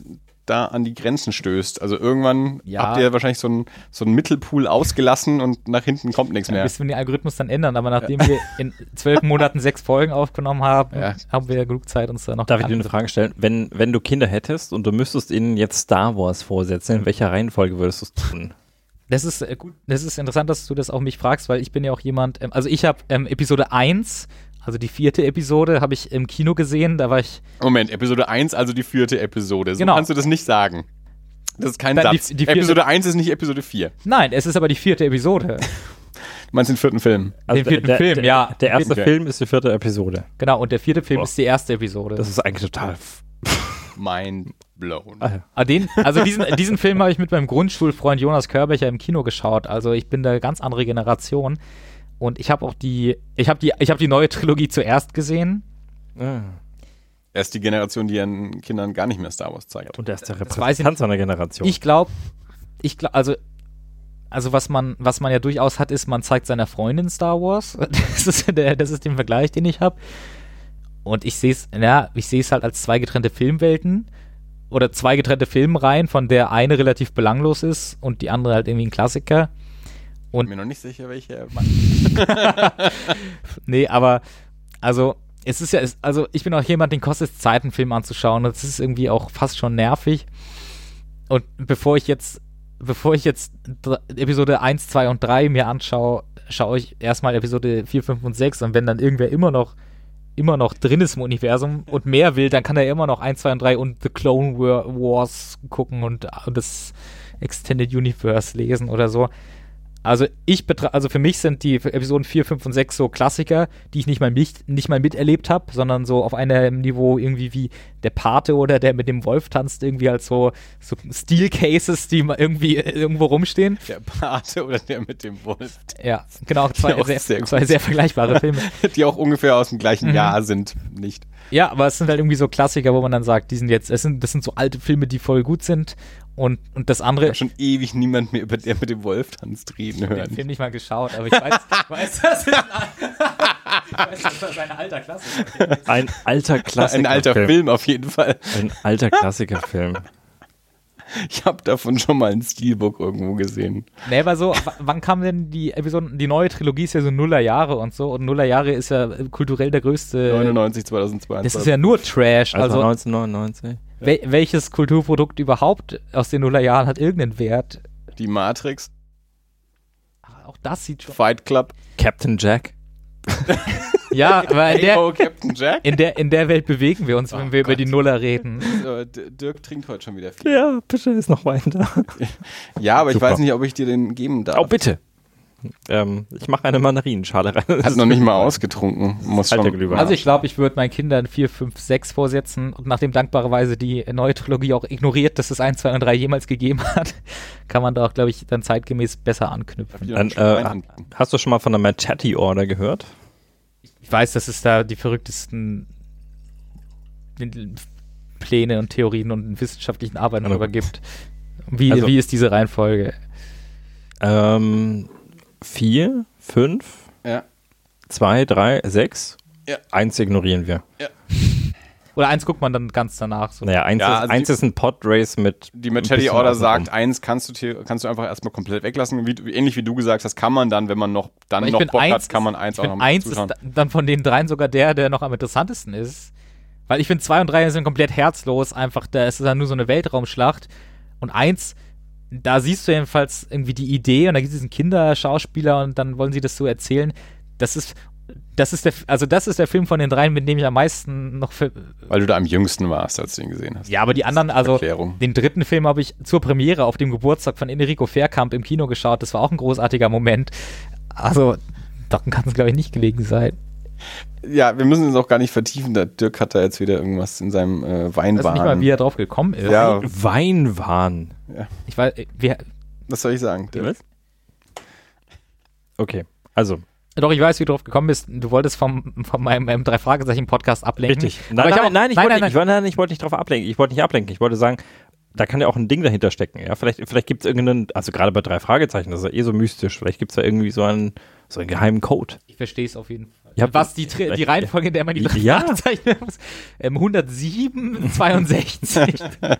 da an die Grenzen stößt? Also irgendwann Ja. habt ihr wahrscheinlich so einen so einen Mittelpool ausgelassen und nach hinten kommt nichts mehr. bis wir den Algorithmus dann ändern, aber nachdem wir in zwölf Monaten sechs Folgen aufgenommen haben, Ja. haben wir ja genug Zeit, uns da noch Darf ich dir eine. Frage stellen? Wenn, wenn du Kinder hättest und du müsstest ihnen jetzt Star Wars vorsetzen, in welcher Reihenfolge würdest du es tun? Das ist äh, gut, das ist interessant, dass du das auch mich fragst, weil ich bin ja auch jemand, ähm, also ich habe ähm, Episode 1, also die vierte Episode, habe ich im Kino gesehen, da war ich, Moment, Episode 1, also die vierte Episode. So Genau. kannst du das nicht sagen. Das ist kein Dann die- Satz. die vierte- Episode 1 ist nicht Episode 4. nein, es ist aber die vierte Episode. Du meinst den vierten Film. Den vierten der, Film, der, ja. Der erste Okay. Film ist die vierte Episode. Genau, und der vierte Film Boah. ist die erste Episode. Das ist eigentlich total. Mind blown. Ah. Ah, den, also diesen, diesen Film habe ich mit meinem Grundschulfreund Jonas Körbecher im Kino geschaut. Also ich bin eine ganz andere Generation. Und ich habe auch die, ich habe die, ich habe die neue Trilogie zuerst gesehen. Ah. Er ist die Generation, die ihren Kindern gar nicht mehr Star Wars zeigt. Und er ist der Repräsentant seiner Generation. Ich glaube, ich glaube, also, also was man, was man ja durchaus hat, ist, man zeigt seiner Freundin Star Wars. Das ist der, das ist der Vergleich, den ich habe. Und ich sehe es, ja, ich sehe es halt als zwei getrennte Filmwelten oder zwei getrennte Filmreihen, von der eine relativ belanglos ist und die andere halt irgendwie ein Klassiker. Bin Und mir noch nicht sicher, welche. nee, aber also es ist ja, es, also ich bin auch jemand, den kostet es Zeit, einen Film anzuschauen und es ist irgendwie auch fast schon nervig. Und bevor ich jetzt, bevor ich jetzt Episode 1, 2 und 3 mir anschaue, schaue ich erstmal Episode 4, 5 und 6 und wenn dann irgendwer immer noch immer noch drin ist im Universum und mehr will, dann kann er immer noch 1, 2 und 3 und The Clone War- Wars gucken und, und das Extended Universe lesen oder so. Also ich also für mich sind die Episoden 4, 5 und 6 so Klassiker, die ich nicht mal, nicht, nicht mal miterlebt habe, sondern so auf einem Niveau irgendwie wie der Pate oder der mit dem Wolf tanzt, irgendwie als so, so Steel Cases, die mal irgendwie irgendwo rumstehen. Der Pate oder der mit dem Wolf. Ja, genau, zwei, auch sehr, sehr zwei sehr vergleichbare Filme. Die auch ungefähr aus dem gleichen Mhm. Jahr sind. Nicht. Ja, aber es sind halt irgendwie so Klassiker, wo man dann sagt, die sind jetzt, es sind, das sind so alte Filme, die voll gut sind. Und, und das Ich andere, habe schon ewig niemand mehr über der mit dem Wolf tanzt reden den hören. Film nicht mal geschaut, aber ich weiß, ich weiß, das ist ein, ich weiß, dass das ein alter Klassiker ist. Ein alter Klassiker. Ein alter Film auf jeden Fall. Ein alter Klassikerfilm. Ich habe davon schon mal ein Steelbook irgendwo gesehen. Nee, aber so, wann kam denn die Episode, die neue Trilogie ist ja so Nullerjahre und so und Nullerjahre ist ja kulturell der größte. 99, 2002. Das ist ja nur Trash. Also, Also, 1999. wel welches Kulturprodukt überhaupt aus den Nullerjahren hat irgendeinen Wert? Die Matrix, Aber auch das sieht schon. Fight Club. Captain Jack. Ja, aber in Hey, der, oh, Captain Jack. in der, in der Welt bewegen wir uns, wenn Oh wir über Gott. die Nuller reden. Dirk trinkt heute schon wieder viel. Ja, bitte ist noch Wein da. Ja, aber ich Super. weiß nicht, ob ich dir den geben darf. Oh, bitte. Ähm, ich mache eine Mandarinenschale rein. Hat noch nicht mal ausgetrunken. Muss Alter schon. Also ich glaube, ich würde meinen Kindern 4, 5, 6 vorsetzen und nachdem dankbarerweise die neue Trilogie auch ignoriert, dass es 1, 2 und 3 jemals gegeben hat, kann man da auch, glaube ich, dann zeitgemäß besser anknüpfen. Dann, äh, hast du schon mal von der Machete Order gehört? Ich weiß, dass es da die verrücktesten Pläne und Theorien und wissenschaftlichen Arbeiten Also- darüber gibt. Wie, Also- wie ist diese Reihenfolge? Ähm, vier, fünf, Ja. zwei, drei, sechs. Ja. Eins ignorieren wir. Oder eins guckt man dann ganz danach. So. Naja, eins, Ja, ist, also eins die- ist ein Podrace mit. Die Machete Order sagt, eins kannst du, kannst du einfach erstmal komplett weglassen. Wie, ähnlich wie du gesagt hast, kann man dann, wenn man noch dann noch Bock eins hat, kann man eins ich auch noch eins ist zuschauen. dann von den dreien sogar der, der noch am interessantesten ist. Weil ich finde, zwei und drei sind komplett herzlos. Einfach, da ist es dann nur so eine Weltraumschlacht. Und eins, da siehst du jedenfalls irgendwie die Idee und da gibt es diesen Kinderschauspieler und dann wollen sie das so erzählen. Das ist, das ist der, also das ist der Film von den dreien, mit dem ich am meisten noch Weil du da am jüngsten warst, als du ihn gesehen hast. ja, aber die anderen, also Erklärung. den dritten Film habe ich zur Premiere auf dem Geburtstag von Enrico Fairkamp im Kino geschaut. Das war auch ein großartiger Moment. Also, daran kann es, glaube ich, nicht gelegen sein. Ja, wir müssen es auch gar nicht vertiefen. Der Dirk hat da jetzt wieder irgendwas in seinem äh, Ich weiß nicht Weinwahn. mal, wie er drauf gekommen ist. Ja. Weinwahn. Ich weiß, äh, wir, Was soll ich sagen? Dirk? Was? Okay, also Doch, ich weiß, wie du drauf gekommen bist. Du wolltest vom, von meinem ähm, drei Fragezeichen Podcast ablenken. Richtig. Aber Nein, nein, auch- nein, ich nein, wollte nein, nicht, ich wollte- nein, ich wollte nicht drauf ablenken. Ich wollte nicht ablenken. Ich wollte sagen, da kann ja auch ein Ding dahinter stecken. Ja, vielleicht, vielleicht gibt es irgendeinen, also gerade bei drei Fragezeichen, das ist ja eh so mystisch. Vielleicht gibt es da irgendwie so einen, so einen geheimen Code. Ich verstehe es auf jeden Fall. Habt- Was die, die Reihenfolge, in der man die drei Ja. Fragezeichen muss. Ähm, 107, 62.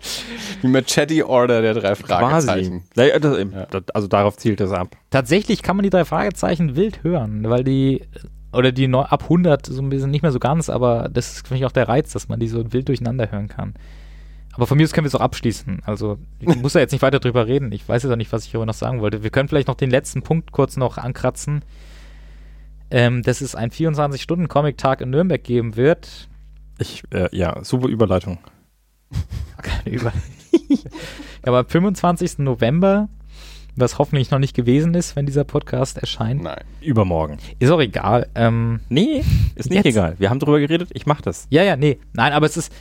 Wie Machete Order der drei Fragezeichen. Quasi. Also darauf zielt es ab. Tatsächlich kann man die drei Fragezeichen wild hören, weil die, oder die ab 100 so ein bisschen nicht mehr so ganz, aber das ist, finde ich, auch der Reiz, dass man die so wild durcheinander hören kann. Aber von mir aus können wir es auch abschließen. Also, ich muss da jetzt nicht weiter drüber reden. Ich weiß jetzt auch nicht, was ich aber noch sagen wollte. Wir können vielleicht noch den letzten Punkt kurz noch ankratzen. Ähm, dass es einen 24-Stunden-Comic-Tag in Nürnberg geben wird. Ich, äh, ja, super Überleitung. Keine Über Aber am 25. November, was hoffentlich noch nicht gewesen ist, wenn dieser Podcast erscheint, Nein. Übermorgen. ist auch egal. Ähm, Nee, ist nicht Jetzt. egal. Wir haben drüber geredet, ich mach das. Ja, ja, nee. Nein, aber es ist.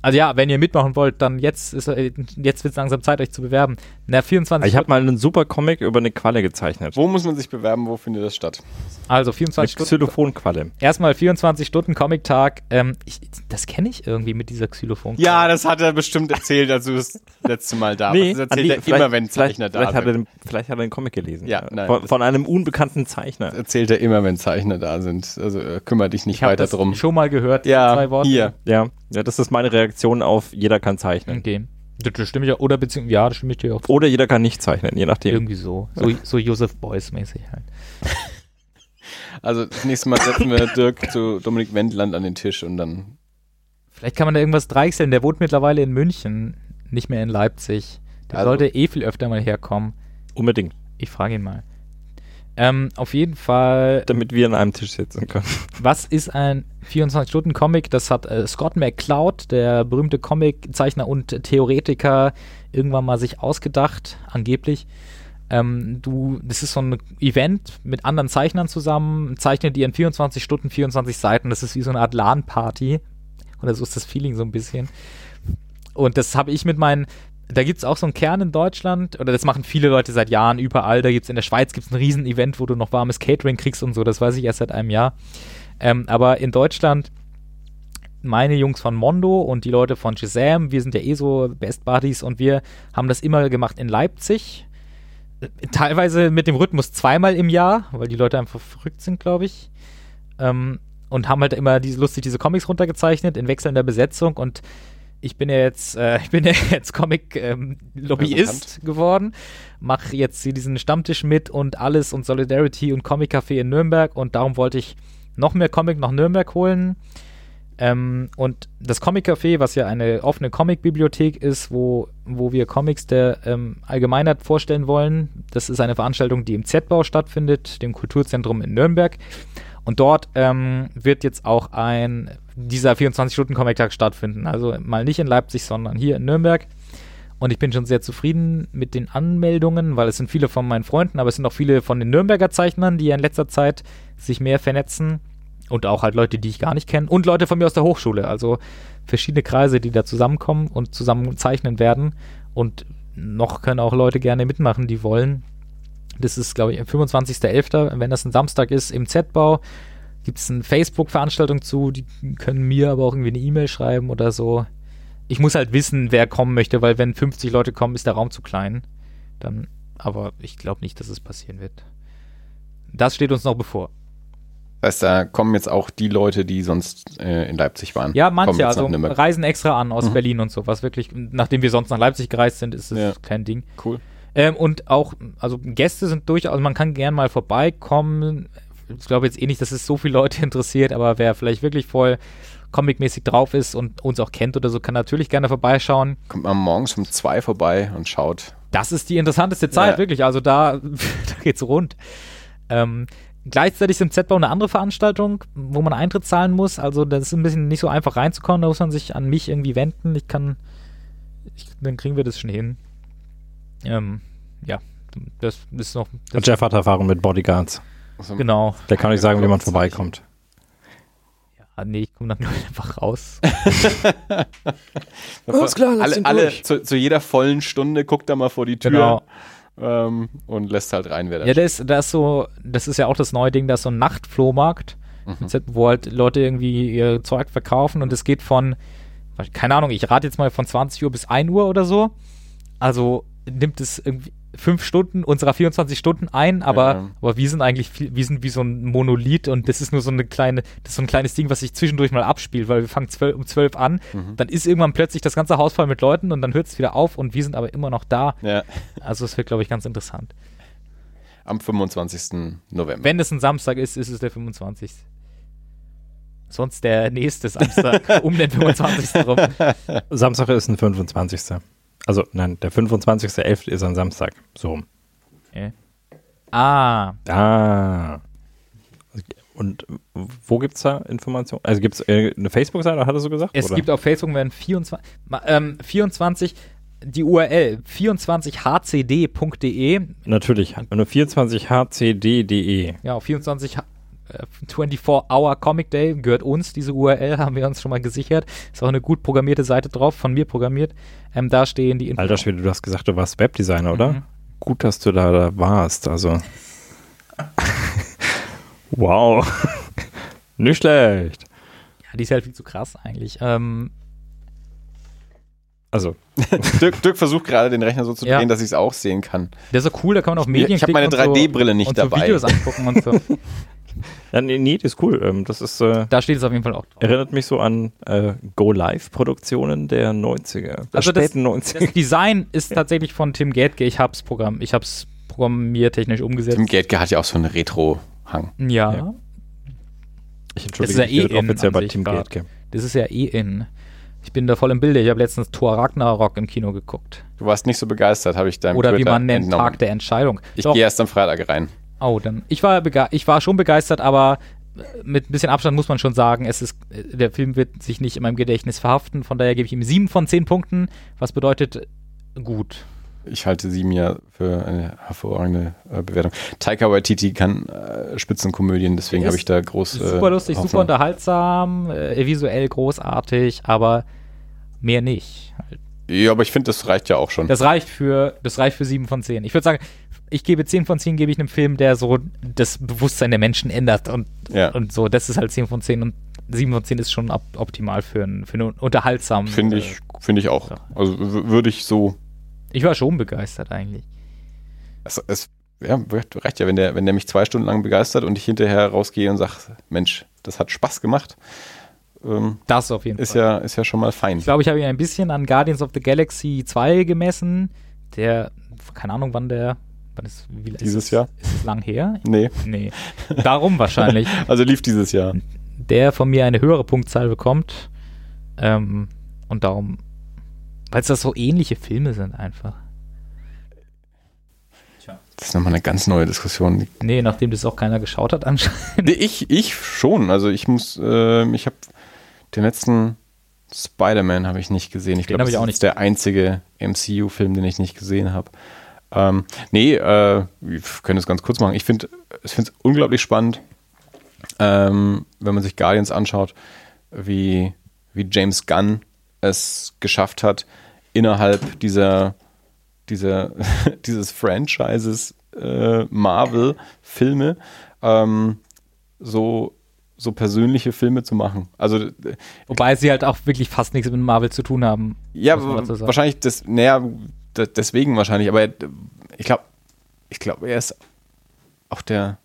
Also ja, wenn ihr mitmachen wollt, dann jetzt ist äh, jetzt wird es langsam Zeit, euch zu bewerben. Na, 24 Ich habe mal einen super Comic über eine Qualle gezeichnet. Wo muss man sich bewerben? Wo findet das statt? also Eine 24 Stunden. Xylophonqualle. Erstmal 24 Stunden Comic-Tag. Ähm, ich, das kenne ich irgendwie mit dieser Xylophon. Ja, das hat er bestimmt erzählt, als du das letzte Mal da warst. Das erzählt er immer, wenn Zeichner da vielleicht hat, er sind. den, vielleicht hat er den Comic gelesen. Ja, nein. Von, von einem unbekannten Zeichner. Erzählt er immer, wenn Zeichner da sind. Also äh, kümmere dich nicht ich habe weiter das drum. schon mal gehört. Ja, zwei Worte. hier. Ja, ja, das ist meine Reaktion auf jeder kann zeichnen. Okay. Das, das stimme ich auch. Oder beziehungsweise, ja, das stimme ich dir auch. Oder jeder kann nicht zeichnen, je nachdem. Irgendwie so. So, so Joseph Beuys-mäßig halt. Also das nächste Mal setzen wir Dirk zu Dominik Wendland an den Tisch und dann. Vielleicht kann man da irgendwas dreichseln. Der wohnt mittlerweile in München, nicht mehr in Leipzig. Der Also- sollte eh viel öfter mal herkommen. Unbedingt. Ich frage ihn mal. Ähm, auf jeden Fall, Damit wir an einem Tisch sitzen können. was ist ein 24-Stunden-Comic? Das hat äh, Scott McCloud, der berühmte Comiczeichner und Theoretiker, irgendwann mal sich ausgedacht, angeblich. Ähm, du, das ist so ein Event mit anderen Zeichnern zusammen, zeichnen die in 24 Stunden, 24 Seiten. Das ist wie so eine Art LAN-Party. Oder so ist das Feeling so ein bisschen. Und das habe ich mit meinen, da gibt es auch so einen Kern in Deutschland, oder das machen viele Leute seit Jahren überall. Da gibt es in der Schweiz gibt's ein Riesen-Event, wo du noch warmes Catering kriegst und so, das weiß ich erst seit einem Jahr. Ähm, aber in Deutschland, meine Jungs von Mondo und die Leute von Shazam, wir sind ja eh so Best Buddies und wir haben das immer gemacht in Leipzig. Äh, Teilweise mit dem Rhythmus zweimal im Jahr, weil die Leute einfach verrückt sind, glaube ich. Ähm, und haben halt immer diese, lustig diese Comics runtergezeichnet in wechselnder Besetzung und ich bin ja jetzt, äh, ich bin ja jetzt Comic-Lobbyist geworden, mache jetzt hier diesen Stammtisch mit und alles und Solidarity und Comic Café in Nürnberg und darum wollte ich noch mehr Comic nach Nürnberg holen. Ähm, und das Comic Café, was ja eine offene Comic-Bibliothek ist, wo, wo wir Comics der ähm, Allgemeinheit vorstellen wollen, das ist eine Veranstaltung, die im Z-Bau stattfindet, dem Kulturzentrum in Nürnberg. Und dort ähm, wird jetzt auch ein dieser 24-Stunden-Comic-Tag stattfinden. Also mal nicht in Leipzig, sondern hier in Nürnberg. Und ich bin schon sehr zufrieden mit den Anmeldungen, weil es sind viele von meinen Freunden, aber es sind auch viele von den Nürnberger Zeichnern, die ja in letzter Zeit sich mehr vernetzen. Und auch halt Leute, die ich gar nicht kenne. Und Leute von mir aus der Hochschule. Also verschiedene Kreise, die da zusammenkommen und zusammen zeichnen werden. Und noch können auch Leute gerne mitmachen, die wollen. Das ist, glaube ich, am 25.11., wenn das ein Samstag ist, im Z-Bau. Gibt es eine Facebook-Veranstaltung zu, die können mir aber auch irgendwie eine E-Mail schreiben oder so. Ich muss halt wissen, wer kommen möchte, weil wenn 50 Leute kommen, ist der Raum zu klein. Dann, aber ich glaube nicht, dass es passieren wird. Das steht uns noch bevor. Das heißt, da kommen jetzt auch die Leute, die sonst äh, in Leipzig waren. Ja, manche, also reisen extra an aus Mhm. Berlin und so, was wirklich, nachdem wir sonst nach Leipzig gereist sind, ist das Ja. kein Ding. Cool. Ähm, und auch, also Gäste sind durchaus, also man kann gern mal vorbeikommen. Ich glaube jetzt eh nicht, dass es so viele Leute interessiert, aber wer vielleicht wirklich voll comicmäßig drauf ist und uns auch kennt oder so, kann natürlich gerne vorbeischauen. Kommt man morgens um zwei vorbei und schaut. Das ist die interessanteste Zeit, Ja. wirklich. Also da, da geht's rund. Ähm, gleichzeitig ist im Z-Bau eine andere Veranstaltung, wo man Eintritt zahlen muss. Also das ist ein bisschen nicht so einfach reinzukommen. Da muss man sich an mich irgendwie wenden. Ich kann, ich, dann kriegen wir das schon hin. Ähm, ja, das ist noch, das, Jeff hat Erfahrung mit Bodyguards. Also, genau. Der kann euch sagen, wie man vorbeikommt. Ja, nee, ich komme dann nur einfach raus. Alles klar, alle, alle zu, zu jeder vollen Stunde guckt da mal vor die Tür. genau. ähm, und lässt halt rein, wer da Ja, das, das ist so, das ist ja auch das neue Ding, da ist so ein Nachtflohmarkt, wo halt Leute irgendwie ihr Zeug verkaufen und es geht von, keine Ahnung, ich rate jetzt mal von 20 Uhr bis 1 Uhr oder so. Also nimmt es irgendwie fünf Stunden unserer 24 Stunden ein, aber, Ja. aber wir sind eigentlich viel, wir sind wie so ein Monolith und das ist nur so eine kleine, das ist so ein kleines Ding, was sich zwischendurch mal abspielt, weil wir fangen zwölf, um 12 an, dann ist irgendwann plötzlich das ganze Haus voll mit Leuten und dann hört es wieder auf und wir sind aber immer noch da. Ja, Also es wird, glaube ich, ganz interessant. am 25. November. Wenn es ein Samstag ist, ist es der 25. Sonst der nächste Samstag um den 25. rum. Samstag ist ein 25. Also, nein, der 25.11. ist ein Samstag. So. Okay. Ah, Ah. Und wo gibt es da Informationen? Also gibt es äh, eine Facebook-Seite, hat er so gesagt? es oder? gibt auf Facebook werden 24, ma- ähm, 24 die URL 24hcd.de, Natürlich, nur 24hcd.de. ja, auf 24 äh, 24-Hour Comic Day gehört uns, diese URL haben wir uns schon mal gesichert. Ist auch eine gut programmierte Seite drauf, von mir programmiert. Ähm, da stehen die Infos. Alter Schwede, du hast gesagt, du warst Webdesigner, oder? Mhm. Gut, dass du da, da warst. Also. wow. Nicht schlecht. Ja, die ist halt viel zu krass eigentlich. Ähm, Also, Dirk, Dirk versucht gerade den Rechner so zu Ja. drehen, dass ich es auch sehen kann. der ist so cool, da kann man auf Medien ich hab meine klicken und 3D-Brille nicht und so dabei. Videos angucken und so. Ja, nee, nee, das ist cool. Ähm, das ist, äh, Da steht es auf jeden Fall auch drauf. erinnert mich so an äh, Go-Live-Produktionen der 90er. Der Also das, späten 90er. das Design ist tatsächlich von Tim Gaedke. Ich hab's Programm, ich hab's programmiertechnisch umgesetzt. Tim Geldke hat ja auch so einen Retro-Hang. ja, Ja. Ich Das ist ja mich eh offiziell bei Tim. Gaedke. das ist ja eh in. Ich bin da voll im Bilde. Ich habe letztens Thor Ragnarok im Kino geguckt. Du warst nicht so begeistert, habe ich deinem Oder wie Twitter man nennt, entnommen. Tag der Entscheidung. Ich gehe erst am Freitag rein. Oh, dann. Ich war, ich war schon begeistert, aber mit ein bisschen Abstand muss man schon sagen, es ist, der Film wird sich nicht in meinem Gedächtnis verhaften. Von daher gebe ich ihm sieben von zehn Punkten, was bedeutet gut. Ich halte sieben ja für eine hervorragende äh, Bewertung. Taika Waititi kann äh, Spitzenkomödien, deswegen habe ich da groß. äh, super lustig, super Hoffnung. unterhaltsam, äh, visuell großartig, aber mehr nicht. Ja, aber ich finde, das reicht ja auch schon. Das reicht für, das reicht für 7 von 10. Ich würde sagen, ich gebe 10 von 10, gebe ich einem Film, der so das Bewusstsein der Menschen ändert und, Ja. und so. Das ist halt 10 von 10 und 7 von 10 ist schon op optimal für, einen für einen unterhaltsamen. Finde äh, ich, finde ich auch. Also würde ich so. Ich war schon begeistert eigentlich. Es, es ja, reicht ja, wenn der, wenn der mich zwei Stunden lang begeistert und ich hinterher rausgehe und sage, Mensch, das hat Spaß gemacht. Ähm, Das auf jeden ist, Fall. ja, ist ja schon mal fein. Ich glaube, ich habe ihn ein bisschen an Guardians of the Galaxy 2 gemessen. Der, keine Ahnung, wann der, wann ist, wie, ist Dieses es- Jahr? Ist es lang her? Nee, Nee. Darum wahrscheinlich. also lief dieses Jahr. der von mir eine höhere Punktzahl bekommt. Ähm, und darum, weil es das so ähnliche Filme sind einfach. Das ist nochmal eine ganz neue Diskussion. Nee, nachdem das auch keiner geschaut hat anscheinend. Nee, ich, ich schon. Also ich muss, ähm, ich habe den letzten Spider-Man habe ich nicht gesehen. Ich Den glaube, hab das ich auch ist nicht der einzige MCU-Film, den ich nicht gesehen habe. Ähm, nee, äh, wir können es ganz kurz machen. Ich finde es unglaublich spannend, ähm, wenn man sich Guardians anschaut, wie, wie James Gunn es geschafft hat, innerhalb dieser, dieser dieses Franchises äh, Marvel-Filme ähm, so, so persönliche Filme zu machen. Also äh, Wobei sie halt auch wirklich fast nichts mit Marvel zu tun haben. ja, wahrscheinlich das, naja, deswegen wahrscheinlich, aber ich glaube, ich glaube, er ist auch der,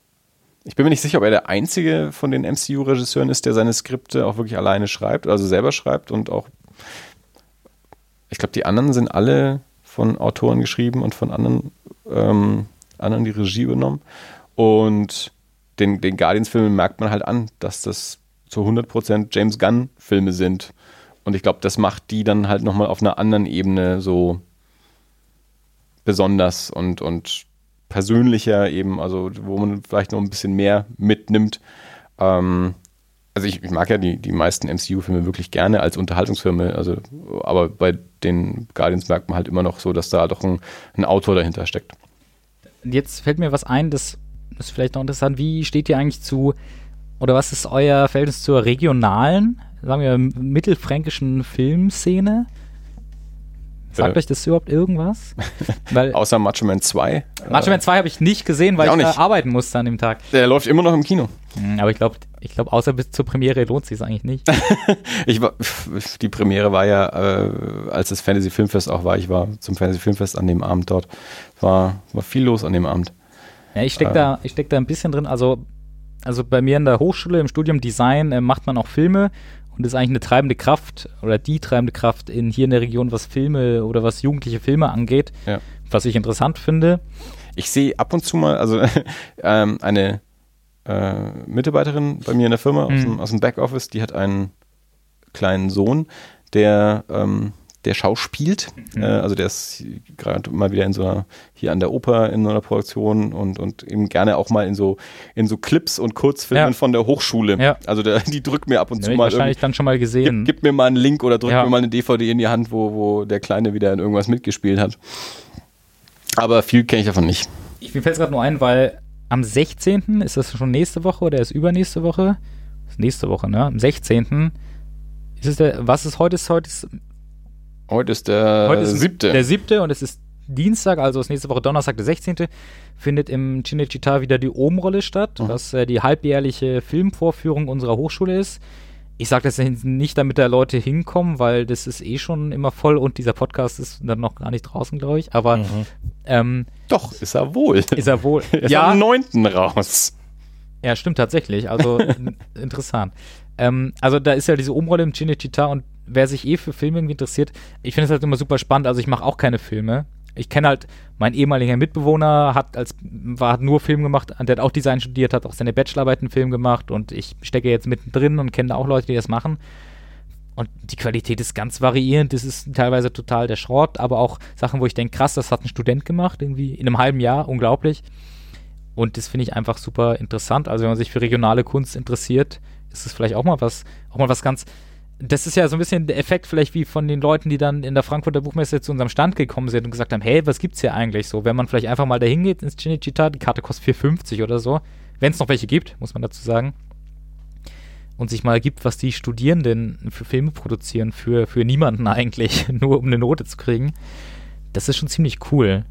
ich bin mir nicht sicher, ob er der einzige von den MCU-Regisseuren ist, der seine Skripte auch wirklich alleine schreibt, also selber schreibt und auch, ich glaube, die anderen sind alle von Autoren geschrieben und von anderen, ähm, anderen die Regie übernommen und den, den Guardians-Filmen merkt man halt an, dass das zu 100% James Gunn-Filme sind. Und ich glaube, das macht die dann halt nochmal auf einer anderen Ebene so besonders und, und persönlicher eben, also wo man vielleicht noch ein bisschen mehr mitnimmt. Ähm, also ich, ich mag ja die, die meisten MCU-Filme wirklich gerne als Unterhaltungsfilme, also, aber bei den Guardians merkt man halt immer noch so, dass da doch ein, ein Autor dahinter steckt. Jetzt fällt mir was ein, das ist vielleicht noch interessant. Wie steht ihr eigentlich zu, oder was ist euer Verhältnis zur regionalen, sagen wir, mittelfränkischen Filmszene? Sagt Äh. euch das überhaupt irgendwas? Weil Außer Macho Man 2. Macho Man 2 habe ich nicht gesehen, weil Ich ich, nicht. arbeiten musste an dem Tag. Der läuft immer noch im Kino. Hm, Aber ich glaube, ich glaub, außer bis zur Premiere lohnt sich eigentlich nicht. Ich war, die Premiere war ja, äh, als das Fantasy Filmfest auch war, ich war zum Fantasy Filmfest an dem Abend dort. War, war viel los an dem Abend. Ja, ich stecke Ah. da, ich steck da ein bisschen drin. Also, also bei mir in der Hochschule, im Studium Design, äh, macht man auch Filme und ist eigentlich eine treibende Kraft oder die treibende Kraft in, hier in der Region, was Filme oder was jugendliche Filme angeht, Ja. was ich interessant finde. Ich sehe ab und zu mal, also ähm, eine äh, Mitarbeiterin bei mir in der Firma aus, Mhm. dem, aus dem Backoffice, die hat einen kleinen Sohn, der, ähm, der schauspielt. Mhm. Äh, also der ist gerade mal wieder in so einer, hier an der Oper in so einer Produktion und, und eben gerne auch mal in so, in so Clips und Kurzfilmen Ja. von der Hochschule. Ja. Also der, die drückt mir ab und Ja, zu ich mal wahrscheinlich dann schon mal gesehen. Gib, gib mir mal einen Link oder drück mir mal eine DVD in die Hand, wo, wo der Kleine wieder in irgendwas mitgespielt hat. Aber viel kenne ich davon nicht. Ich, mir fällt es gerade nur ein, weil am 16. ist das schon nächste Woche oder ist übernächste Woche? Ist nächste Woche, ne? Am 16. Ist es der, was ist heute? Ist heute ist, Heute ist der heute ist siebte. der siebte und es ist Dienstag, also ist nächste Woche Donnerstag, der 16. findet im Cinecittà wieder die Ohm-Rolle statt, Mhm. was äh, die halbjährliche Filmvorführung unserer Hochschule ist. Ich sage das nicht, damit da Leute hinkommen, weil das ist eh schon immer voll und dieser Podcast ist dann noch gar nicht draußen, glaube ich. Aber Mhm. ähm, Doch, ist er wohl. ist er wohl. Ist am 9. raus. Ja, stimmt tatsächlich. Also interessant. Ähm, also da ist ja diese Umrolle im Cinecittà und wer sich eh für Filme interessiert, ich finde es halt immer super spannend. Also ich mache auch keine Filme. Ich kenne halt, mein ehemaliger Mitbewohner hat als war hat nur Film gemacht, der hat auch Design studiert, hat auch seine Bachelorarbeit einen Film gemacht und ich stecke jetzt mittendrin und kenne auch Leute, die das machen. Und die Qualität ist ganz variierend. Das ist teilweise total der Schrott, aber auch Sachen, wo ich denke, krass, das hat ein Student gemacht, irgendwie in einem halben Jahr, unglaublich. Und das finde ich einfach super interessant. Also wenn man sich für regionale Kunst interessiert, ist es vielleicht auch mal was, auch mal was ganz. Das ist ja so ein bisschen der Effekt vielleicht wie von den Leuten, die dann in der Frankfurter Buchmesse zu unserem Stand gekommen sind und gesagt haben, hey, was gibt's hier eigentlich so? Wenn man vielleicht einfach mal dahin geht ins Cinecittà, die Karte kostet 4,50 oder so, wenn es noch welche gibt, muss man dazu sagen. Und sich mal gibt, was die Studierenden für Filme produzieren, für, für niemanden eigentlich, nur um eine Note zu kriegen. Das ist schon ziemlich cool.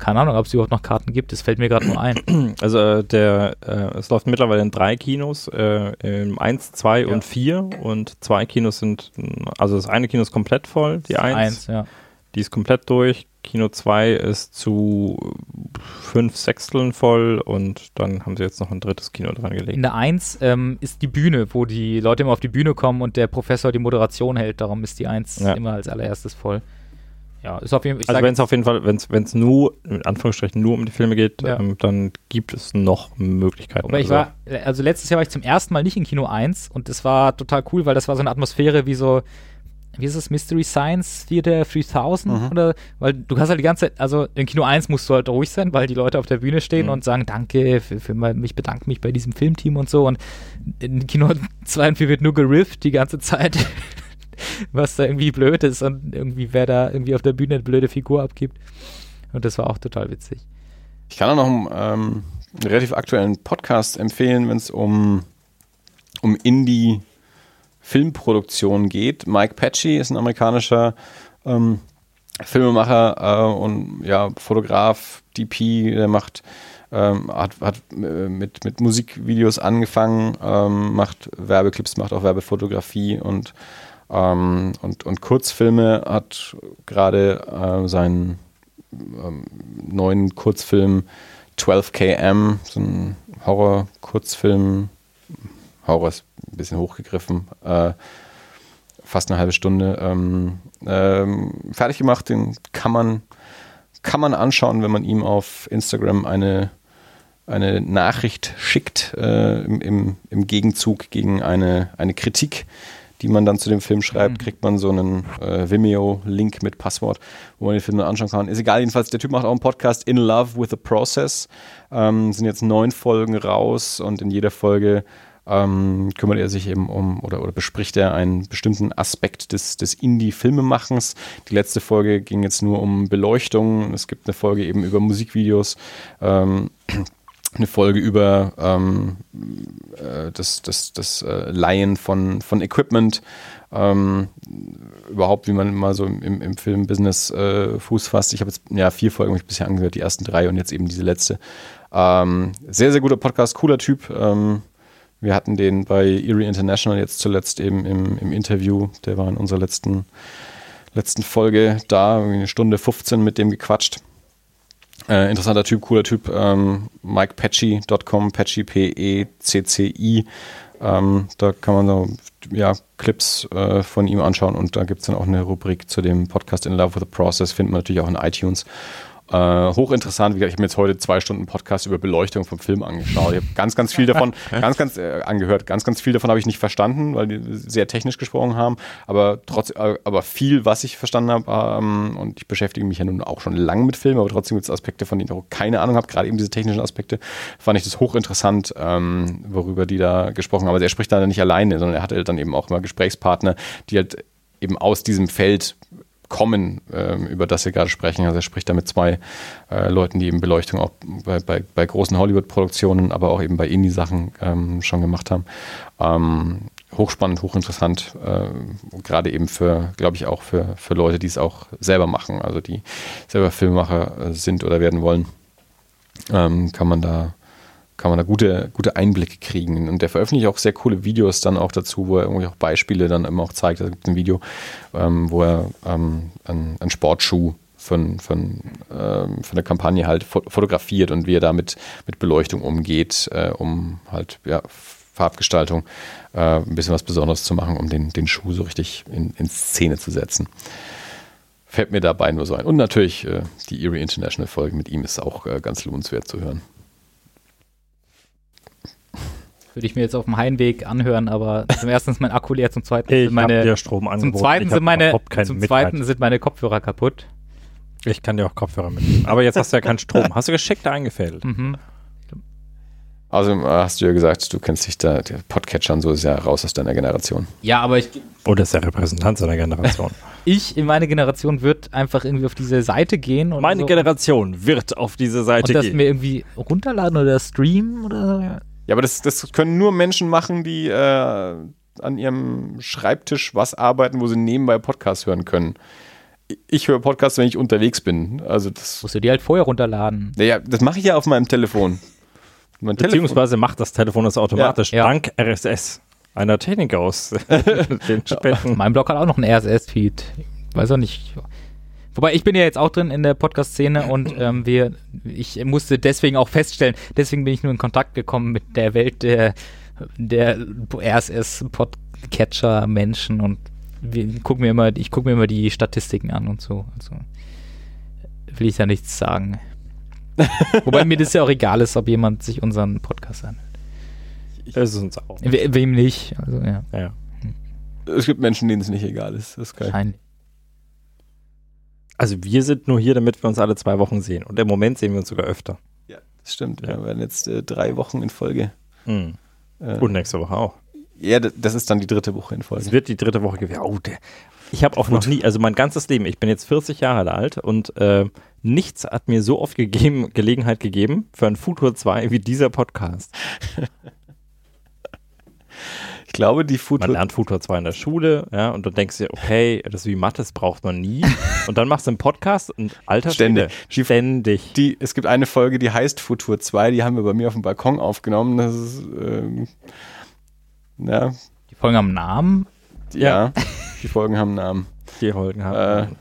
Keine Ahnung, ob es überhaupt noch Karten gibt, das fällt mir gerade nur ein. Also äh, der, äh, es läuft mittlerweile in drei Kinos, äh, in eins, zwei Ja. und vier und zwei Kinos sind, mh, also das eine Kino ist komplett voll, die eins, ja. die ist komplett durch, Kino zwei ist zu fünf Sechsteln voll und dann haben sie jetzt noch ein drittes Kino dran In gelegt. der 1 ähm, ist die Bühne, wo die Leute immer auf die Bühne kommen und der Professor die Moderation hält. Darum ist die 1 Ja. immer als allererstes voll. Ja, ist auf jeden Fall. Also wenn es auf jeden Fall, wenn es nur, in Anführungsstrichen nur um die Filme geht, Ja. ähm, dann gibt es noch Möglichkeiten. Aber ich also, war, also letztes Jahr war ich zum ersten Mal nicht in Kino 1 und das war total cool, weil das war so eine Atmosphäre wie so, wie ist es, Mystery Science Theater 3000 Mhm. oder, weil du hast halt die ganze Zeit, also in Kino 1 musst du halt ruhig sein, weil die Leute auf der Bühne stehen Mhm. und sagen, danke, für, für mein, ich bedanke mich bei diesem Filmteam und so und in Kino 2 und 4 wird nur gerifft die ganze Zeit, was da irgendwie blöd ist und irgendwie wer da irgendwie auf der Bühne eine blöde Figur abgibt und das war auch total witzig. Ich kann auch noch einen, ähm, einen relativ aktuellen Podcast empfehlen, wenn es um, um Indie-Filmproduktion geht. Mike Patchy ist ein amerikanischer ähm, Filmemacher äh, und ja, Fotograf, DP, der macht, ähm, hat, hat äh, mit, mit Musikvideos angefangen, ähm, macht Werbeclips, macht auch Werbefotografie und, ähm, und, und Kurzfilme, hat gerade äh, seinen ähm, neuen Kurzfilm 12KM, so ein Horror-Kurzfilm. Horror ist ein bisschen hochgegriffen. Äh, fast eine halbe Stunde. Ähm, ähm, fertig gemacht, den kann man, kann man anschauen, wenn man ihm auf Instagram eine, eine Nachricht schickt, äh, im, im, im Gegenzug gegen eine, eine Kritik, die man dann zu dem Film schreibt, Mhm. kriegt man so einen äh, Vimeo-Link mit Passwort, wo man den Film dann anschauen kann. Ist egal, jedenfalls, der Typ macht auch einen Podcast In Love with the Process. Ähm, sind jetzt neun Folgen raus und in jeder Folge ähm, kümmert er sich eben um oder, oder bespricht er einen bestimmten Aspekt des, des Indie-Filmemachens. Die letzte Folge ging jetzt nur um Beleuchtung. Es gibt eine Folge eben über Musikvideos. Ähm, eine Folge über ähm, äh, das, das, das äh, Leihen von, von Equipment, ähm, überhaupt, wie man mal so im, im Filmbusiness äh, Fuß fasst. Ich habe jetzt ja vier Folgen ich bisher angehört, die ersten drei und jetzt eben diese letzte. Ähm, sehr, sehr guter Podcast, cooler Typ. Ähm, wir hatten den bei Erie International jetzt zuletzt eben im, im Interview. Der war in unserer letzten, letzten Folge da, eine Stunde 15 mit dem gequatscht. Äh, interessanter Typ, cooler Typ. Ähm, MikePatchy.com, Patchy P-E-C-C-I. Ähm, da kann man so ja, Clips äh, von ihm anschauen und da gibt es dann auch eine Rubrik zu dem Podcast In Love with the Process, findet man natürlich auch in iTunes. Äh, hochinteressant, wie gesagt, ich habe mir jetzt heute zwei Stunden Podcast über Beleuchtung vom Film angeschaut. Ich habe ganz, ganz viel davon, ganz, ganz äh, angehört, ganz, ganz viel davon habe ich nicht verstanden, weil die sehr technisch gesprochen haben. Aber trotz, äh, aber viel, was ich verstanden habe, ähm, und ich beschäftige mich ja nun auch schon lange mit Filmen, aber trotzdem gibt es Aspekte, von denen ich auch keine Ahnung habe, gerade eben diese technischen Aspekte, fand ich das hochinteressant, ähm, worüber die da gesprochen haben. Aber er spricht da nicht alleine, sondern er hatte dann eben auch immer Gesprächspartner, die halt eben aus diesem Feld kommen, ähm, über das wir gerade sprechen. Also er spricht da mit zwei äh, Leuten, die eben Beleuchtung auch bei, bei, bei großen Hollywood-Produktionen, aber auch eben bei Indie-Sachen ähm, schon gemacht haben. Ähm, hochspannend, hochinteressant, äh, gerade eben für, glaube ich, auch für, für Leute, die es auch selber machen, also die selber Filmemacher äh, sind oder werden wollen, kann man da kann man da gute, gute Einblicke kriegen. Und der veröffentlicht auch sehr coole Videos dann auch dazu, wo er irgendwie auch Beispiele dann immer auch zeigt. Da gibt ein Video, ähm, wo er ähm, einen, einen Sportschuh von, von, ähm, von der Kampagne halt fotografiert und wie er da mit, mit Beleuchtung umgeht, äh, um halt ja, Farbgestaltung äh, ein bisschen was Besonderes zu machen, um den, den Schuh so richtig in, in Szene zu setzen. Fällt mir dabei nur so ein. Und natürlich äh, die Erie International Folge mit ihm ist auch äh, ganz lohnenswert zu hören. Würde ich mir jetzt auf dem Heimweg anhören, aber zum ersten ist mein Akku leer, zum zweiten Ich sind meine, dir Strom zum zweiten sind meine, zum zweiten sind meine Kopfhörer kaputt. Ich kann dir auch Kopfhörer mitnehmen. Aber jetzt hast du ja keinen Strom. Hast du geschickt eingefädelt? Mhm. Also hast du ja gesagt, du kennst dich da, der Podcatcher und so ist ja raus aus deiner Generation. Ja, aber ich, Oder ist der Repräsentant seiner Generation? ich in meine Generation wird einfach irgendwie auf diese Seite gehen und Meine so, Generation wird auf diese Seite und das gehen. mir irgendwie runterladen oder streamen oder so. Ja. Aber das, das können nur Menschen machen, die äh, an ihrem Schreibtisch was arbeiten, wo sie nebenbei Podcasts hören können. Ich höre Podcasts, wenn ich unterwegs bin. Also das. Musst du die halt vorher runterladen. Naja, das mache ich ja auf meinem Telefon. Mein Beziehungsweise macht das Telefon das automatisch. Ja. Dank RSS. Einer Technik aus den Späten. Mein Blog hat auch noch einen RSS-Feed. Weiß auch nicht. Wobei ich bin ja jetzt auch drin in der Podcast-Szene und ähm, wir, ich musste deswegen auch feststellen, deswegen bin ich nur in Kontakt gekommen mit der Welt der, der RSS-Podcatcher-Menschen und wir gucken mir immer, ich gucke mir immer die Statistiken an und so. Also will ich da nichts sagen. Wobei mir das ja auch egal ist, ob jemand sich unseren Podcast anhört. Das ist uns auch. We wem nicht? Also ja, Ja. Es gibt Menschen, denen es nicht egal ist. Das ist geil. wahrscheinlich. Also wir sind nur hier, damit wir uns alle zwei Wochen sehen. Und im Moment sehen wir uns sogar öfter. Ja, das stimmt. Ja. Wir werden jetzt äh, drei Wochen in Folge. Mhm. Äh, Und nächste Woche auch. ja, das ist dann die dritte Woche in Folge. Es wird die dritte Woche gewesen. Oh, der. Ich habe auch noch nie, also mein ganzes Leben, ich bin jetzt 40 Jahre alt und äh, nichts hat mir so oft gegeben, Gelegenheit gegeben für ein Futur 2 wie dieser Podcast. Ich glaube, die Food Man lernt Futur 2 in der Schule, ja, und dann denkst du okay, das ist wie Mathe, das braucht man nie. Und dann machst du einen Podcast und alter Ständig. Schwede, ständig. die, es gibt eine Folge, die heißt Futur 2, die haben wir bei mir auf dem Balkon aufgenommen. Das ist, ähm, ja, Die Folgen haben Namen. ja, die Folgen haben einen Namen. Die Folgen Äh, haben.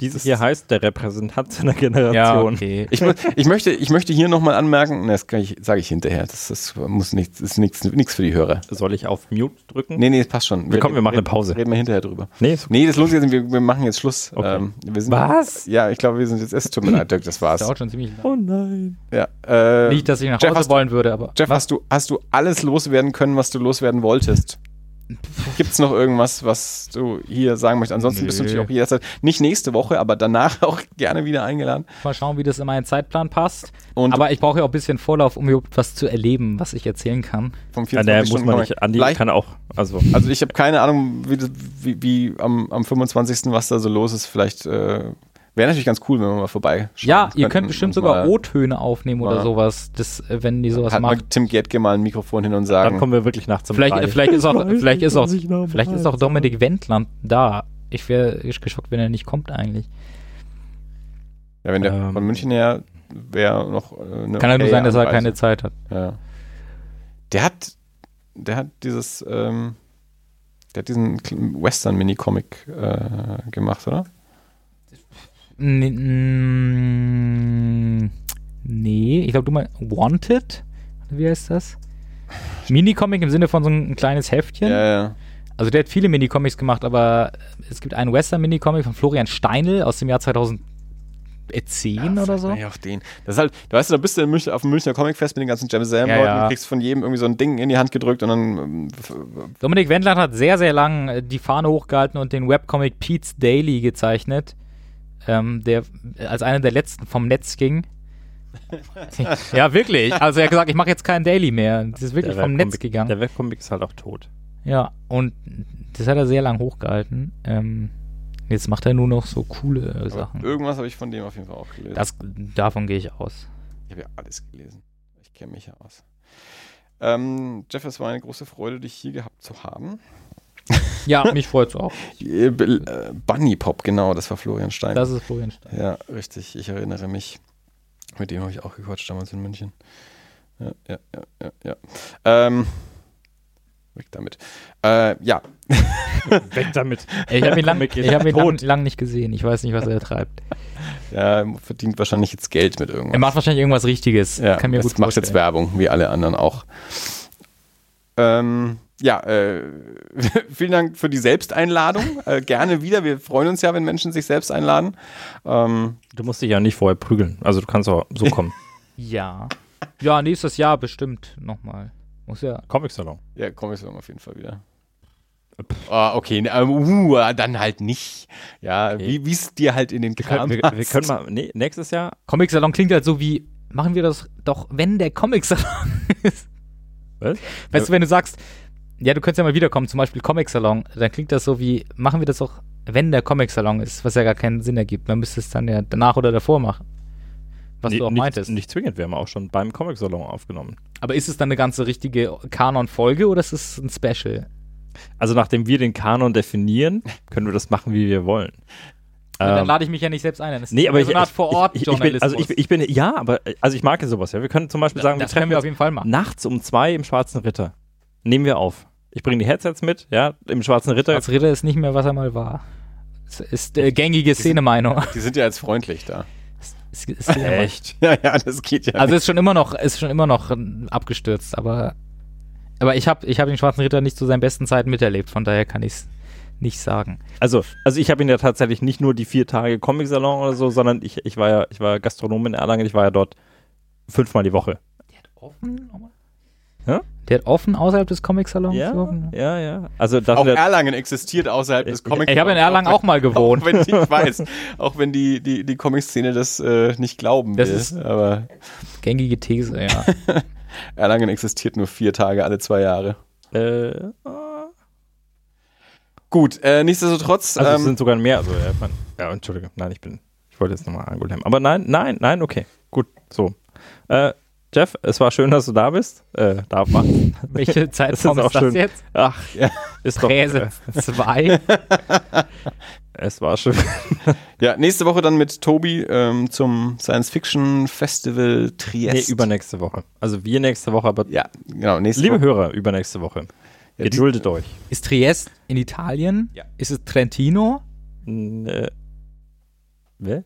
Dieses hier heißt der Repräsentant seiner Generation. okay. Ich, ich, möchte, ich möchte hier nochmal anmerken, das kann ich, sage ich hinterher, das, das muss nichts, ist nichts, nichts für die Hörer. Soll ich auf Mute drücken? Nee, nee, das passt schon. Wir kommen, wir machen eine Pause. Reden wir hinterher drüber. Nee, ist Nee, das lohnt sich jetzt, wir, wir machen jetzt Schluss. Okay. Ähm, wir sind, Was? Ja, ich glaube, wir sind jetzt, es tut mir leid, Dirk, das Das war's. dauert schon ziemlich lang. Oh nein. Ja, äh, Nicht, dass ich nach Jeff, Hause wollen würde, aber Jeff, hast du, hast du alles loswerden können, was du loswerden wolltest? Gibt es noch irgendwas, was du hier sagen möchtest? Ansonsten bist du Nö. natürlich auch jederzeit, nicht nächste Woche, aber danach auch gerne wieder eingeladen. mal schauen, wie das in meinen Zeitplan passt. Und aber ich brauche ja auch ein bisschen Vorlauf, um überhaupt was zu erleben, was ich erzählen kann. vom Ja, der muss 24 man nicht, Andi Vielleicht- kann auch, also Also ich habe keine Ahnung, wie, wie, wie am, am 25. was da so los ist. Vielleicht äh, Wäre natürlich ganz cool, wenn wir mal vorbei Ja, ihr könnt bestimmt sogar O-Töne aufnehmen oder mal- sowas, das, wenn die sowas Hat mal macht. Tim Gietke mal ein Mikrofon hin und Dann sagen. kommen wir wirklich nachts um Vielleicht, drei. vielleicht ist auch, vielleicht nicht, ist auch, vielleicht ist auch Dominik Wendland da. Ich wäre geschockt, wenn er nicht kommt eigentlich. ja, wenn der Ähm. von München her wäre noch äh, eine Kann ja nur okaye sein, dass er keine Zeit hat. Ja. Der hat, der hat dieses, ähm, der hat diesen Western-Mini-Comic äh, gemacht, oder? Nee, ich glaube, du meinst Wanted? Wie heißt das? Minicomic im Sinne von so ein kleines Heftchen. Ja, ja. Also der hat viele Minicomics gemacht, aber es gibt einen Western-Minicomic von Florian Steinl aus dem Jahr 2010 oder so. Ja, auf den. Das ist halt, du weißt, da bist du in München, auf dem Münchner Comicfest mit den ganzen Jam Sam Ja, Leuten, ja. kriegst von jedem irgendwie so ein Ding in die Hand gedrückt und dann ähm, Dominik Wendland hat sehr, sehr lang äh, die Fahne hochgehalten und den Webcomic Pete's Daily gezeichnet, ähm, der als einer der letzten vom Netz ging. ja, wirklich. Also er hat gesagt, ich mache jetzt keinen Daily mehr. Das ist wirklich Der vom Netz gegangen. Der Webcomic ist halt auch tot. Ja, und das hat er sehr lang hochgehalten. Ähm, jetzt macht er nur noch so coole äh, aber Sachen. irgendwas habe ich von dem auf jeden Fall auch gelesen. Das, davon gehe ich aus. ich habe ja alles gelesen. Ich kenne mich ja aus. Ähm, Jeff, es war eine große Freude, dich hier gehabt zu haben. Ja, mich freut's auch. Äh, äh, Bunny Pop, genau, das war Florian Stein. Das ist Florian Stein. Ja, richtig. Ich erinnere mich. Mit dem habe ich auch gequatscht damals in München. Ja, ja, ja, ja. ja. Ähm, weg damit. Äh, ja, Weg damit. Ich habe ihn, lang, ich hab ihn lang, lang nicht gesehen. Ich weiß nicht, was er treibt. er verdient wahrscheinlich jetzt Geld mit Er irgendwas. macht wahrscheinlich irgendwas Richtiges. ja, Kann mir jetzt gut macht jetzt vorstellen. Werbung, wie alle anderen auch. Ähm, ja, äh, vielen Dank für die Selbsteinladung. äh, gerne wieder. Wir freuen uns ja, wenn Menschen sich selbst einladen. Ähm, Du musst dich ja nicht vorher prügeln. Also du kannst auch so kommen. Ja. Ja, nächstes Jahr bestimmt nochmal. Muss ja. Comic-Salon. ja, komme ich auf jeden Fall wieder. Ah, okay, uh, dann halt nicht. Ja, Okay. wie es dir halt in den Wir Kram wir, wir passt. können mal, nee, nächstes Jahr, Comic-Salon klingt halt so wie, machen wir das doch, wenn der Comic-Salon ist. Was? Weißt du, wenn du sagst, ja, du könntest ja mal wiederkommen, zum Beispiel Comic-Salon, dann klingt das so wie, machen wir das doch, wenn der Comic-Salon ist, was ja gar keinen Sinn ergibt. Man müsste es dann ja danach oder davor machen. Was nee, du auch nicht, meintest. nicht zwingend, wir haben auch schon beim Comic-Salon aufgenommen. Aber ist es dann eine ganze richtige Kanon-Folge oder ist es ein Special? Also nachdem wir den Kanon definieren, können wir das machen, wie wir wollen. dann Ähm, lade ich mich ja nicht selbst ein. Das Nee, aber ich, so eine Art ich, vor Ort ich, ich, bin, also ich, ich bin, ja, aber, also ich mag ja sowas, ja. Wir können zum Beispiel sagen, das wir können wir auf treffen jeden Fall uns nachts um zwei im Schwarzen Ritter. Nehmen wir auf. Ich bringe die Headsets mit, ja, im Schwarzen Ritter. Als Ritter ist nicht mehr, was er mal war. Das ist äh, gängige Szenemeinung. Die sind ja jetzt freundlich da. Es- es- Echt? Ja, ja, das geht ja. Also ist schon immer noch, ist schon immer noch ähm, abgestürzt, aber, aber ich habe ich hab den Schwarzen Ritter nicht zu seinen besten Zeiten miterlebt, von daher kann ich es nicht sagen. Also, also ich habe ihn ja tatsächlich nicht nur die vier Tage Comic-Salon oder so, sondern ich, ich war ja, ich war Gastronom in Erlangen, ich war ja dort fünfmal die Woche. Der hat offen? Hä? Der hat offen außerhalb des Comic-Salons? Ja, offen? ja, ja. Also das auch Erlangen existiert außerhalb des Ich- Comic. Ich habe in Erlangen auch mal gewohnt. Auch wenn ich weiß, auch wenn die, die, die Comic-Szene das äh, nicht glauben Das will. ist- aber Gängige These, ja. Erlangen existiert nur vier Tage alle zwei Jahre. äh. Gut, äh, nichtsdestotrotz. also es ähm, sind sogar mehr. Also, ja, man, ja, Entschuldige, nein, ich bin, ich wollte jetzt nochmal Angulhem. Aber nein, nein, nein, okay, gut, so. Äh, Jeff, es war schön, dass du da bist. Äh, da warst. Welche Zeitform auch ist, das schön. jetzt? Ach, Ja. ist doch. Präse Äh, 2. es war schön. ja, nächste Woche dann mit Tobi ähm, zum Science Fiction Festival Triest. Nee, übernächste Woche. Also wir nächste Woche, aber Ja, genau. Nächste liebe Woche. Hörer, übernächste Woche. Ja, Geduldet euch. Ist Triest in Italien? Ja. Ist es Trentino? N- Äh, wer?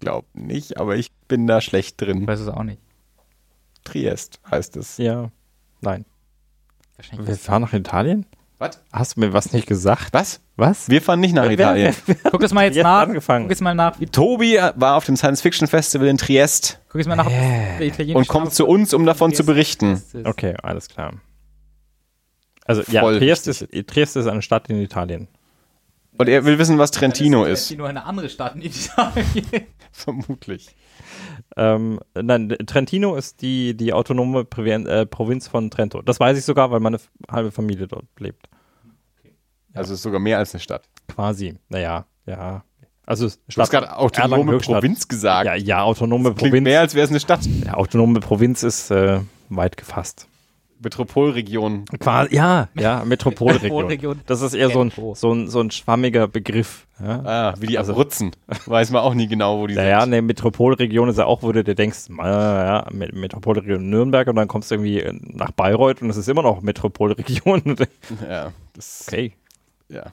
Glaub nicht, aber ich bin da schlecht Ich drin. weiß es auch nicht. Triest heißt es. Ja. Nein. Wir fahren nach Italien? Was? Hast du mir was nicht gesagt? Was? Was? Wir fahren nicht nach Wer- Italien. wer- wer- Guck das mal jetzt, Jetzt nach. angefangen. Guck jetzt mal nach, Tobi war auf dem Science Fiction Festival in Triest Guck jetzt mal nach. italienische und kommt zu uns, um davon zu berichten. Triest ist. Okay, alles klar. Also ja, Voll Triest wichtig. ist, Triest ist eine Stadt in Italien. Und er will wissen, was Trentino ist. Trentino eine andere Stadt in Italien. Vermutlich. Ähm, nein, Trentino ist die, die autonome Provin äh, Provinz von Trento. Das weiß ich sogar, weil meine halbe Familie dort lebt. Also ist sogar mehr als eine Stadt. Quasi. Naja, ja. Also Du hast gerade autonome. Provinz gesagt. Ja, ja, autonome Provinz. mehr, als wäre es eine Stadt. Ja, autonome Provinz ist äh, weit gefasst. Metropolregion. Quasi, ja, ja, Metropolregion. Metropolregion. Das ist eher so ein, so ein, so ein schwammiger Begriff. Ja, Ah, wie die Also- Abruzzen. Weiß man auch nie genau, wo die Naja, sind. eine Metropolregion ist ja auch, wo du dir denkst, äh, ja, Met- Metropolregion Nürnberg und dann kommst du irgendwie äh, nach Bayreuth und es ist immer noch Metropolregion. Ja, das, okay. ja.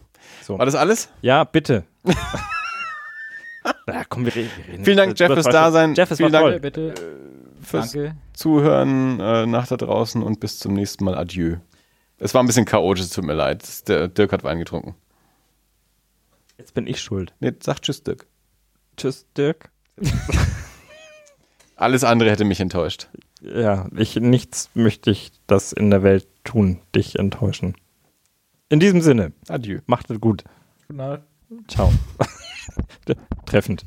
So. War das alles? Ja, bitte. ja, komm, wir reden. Vielen Dank, Das Jeff, fürs. Dasein. Jeff, es Vielen war Dank. toll. Bitte, Fürs danke. Zuhören äh, nach da draußen und bis zum nächsten Mal. Adieu. Es war ein bisschen chaotisch, es tut mir leid. Der Dirk hat Wein getrunken. Jetzt bin ich schuld. Nee, sag Tschüss, Dirk. Tschüss, Dirk. Alles andere hätte mich enttäuscht. Ja, ich, nichts möchte ich das in der Welt tun, dich enttäuschen. In diesem Sinne, Adieu. macht es gut. Guten Abend. Ciao. Treffend.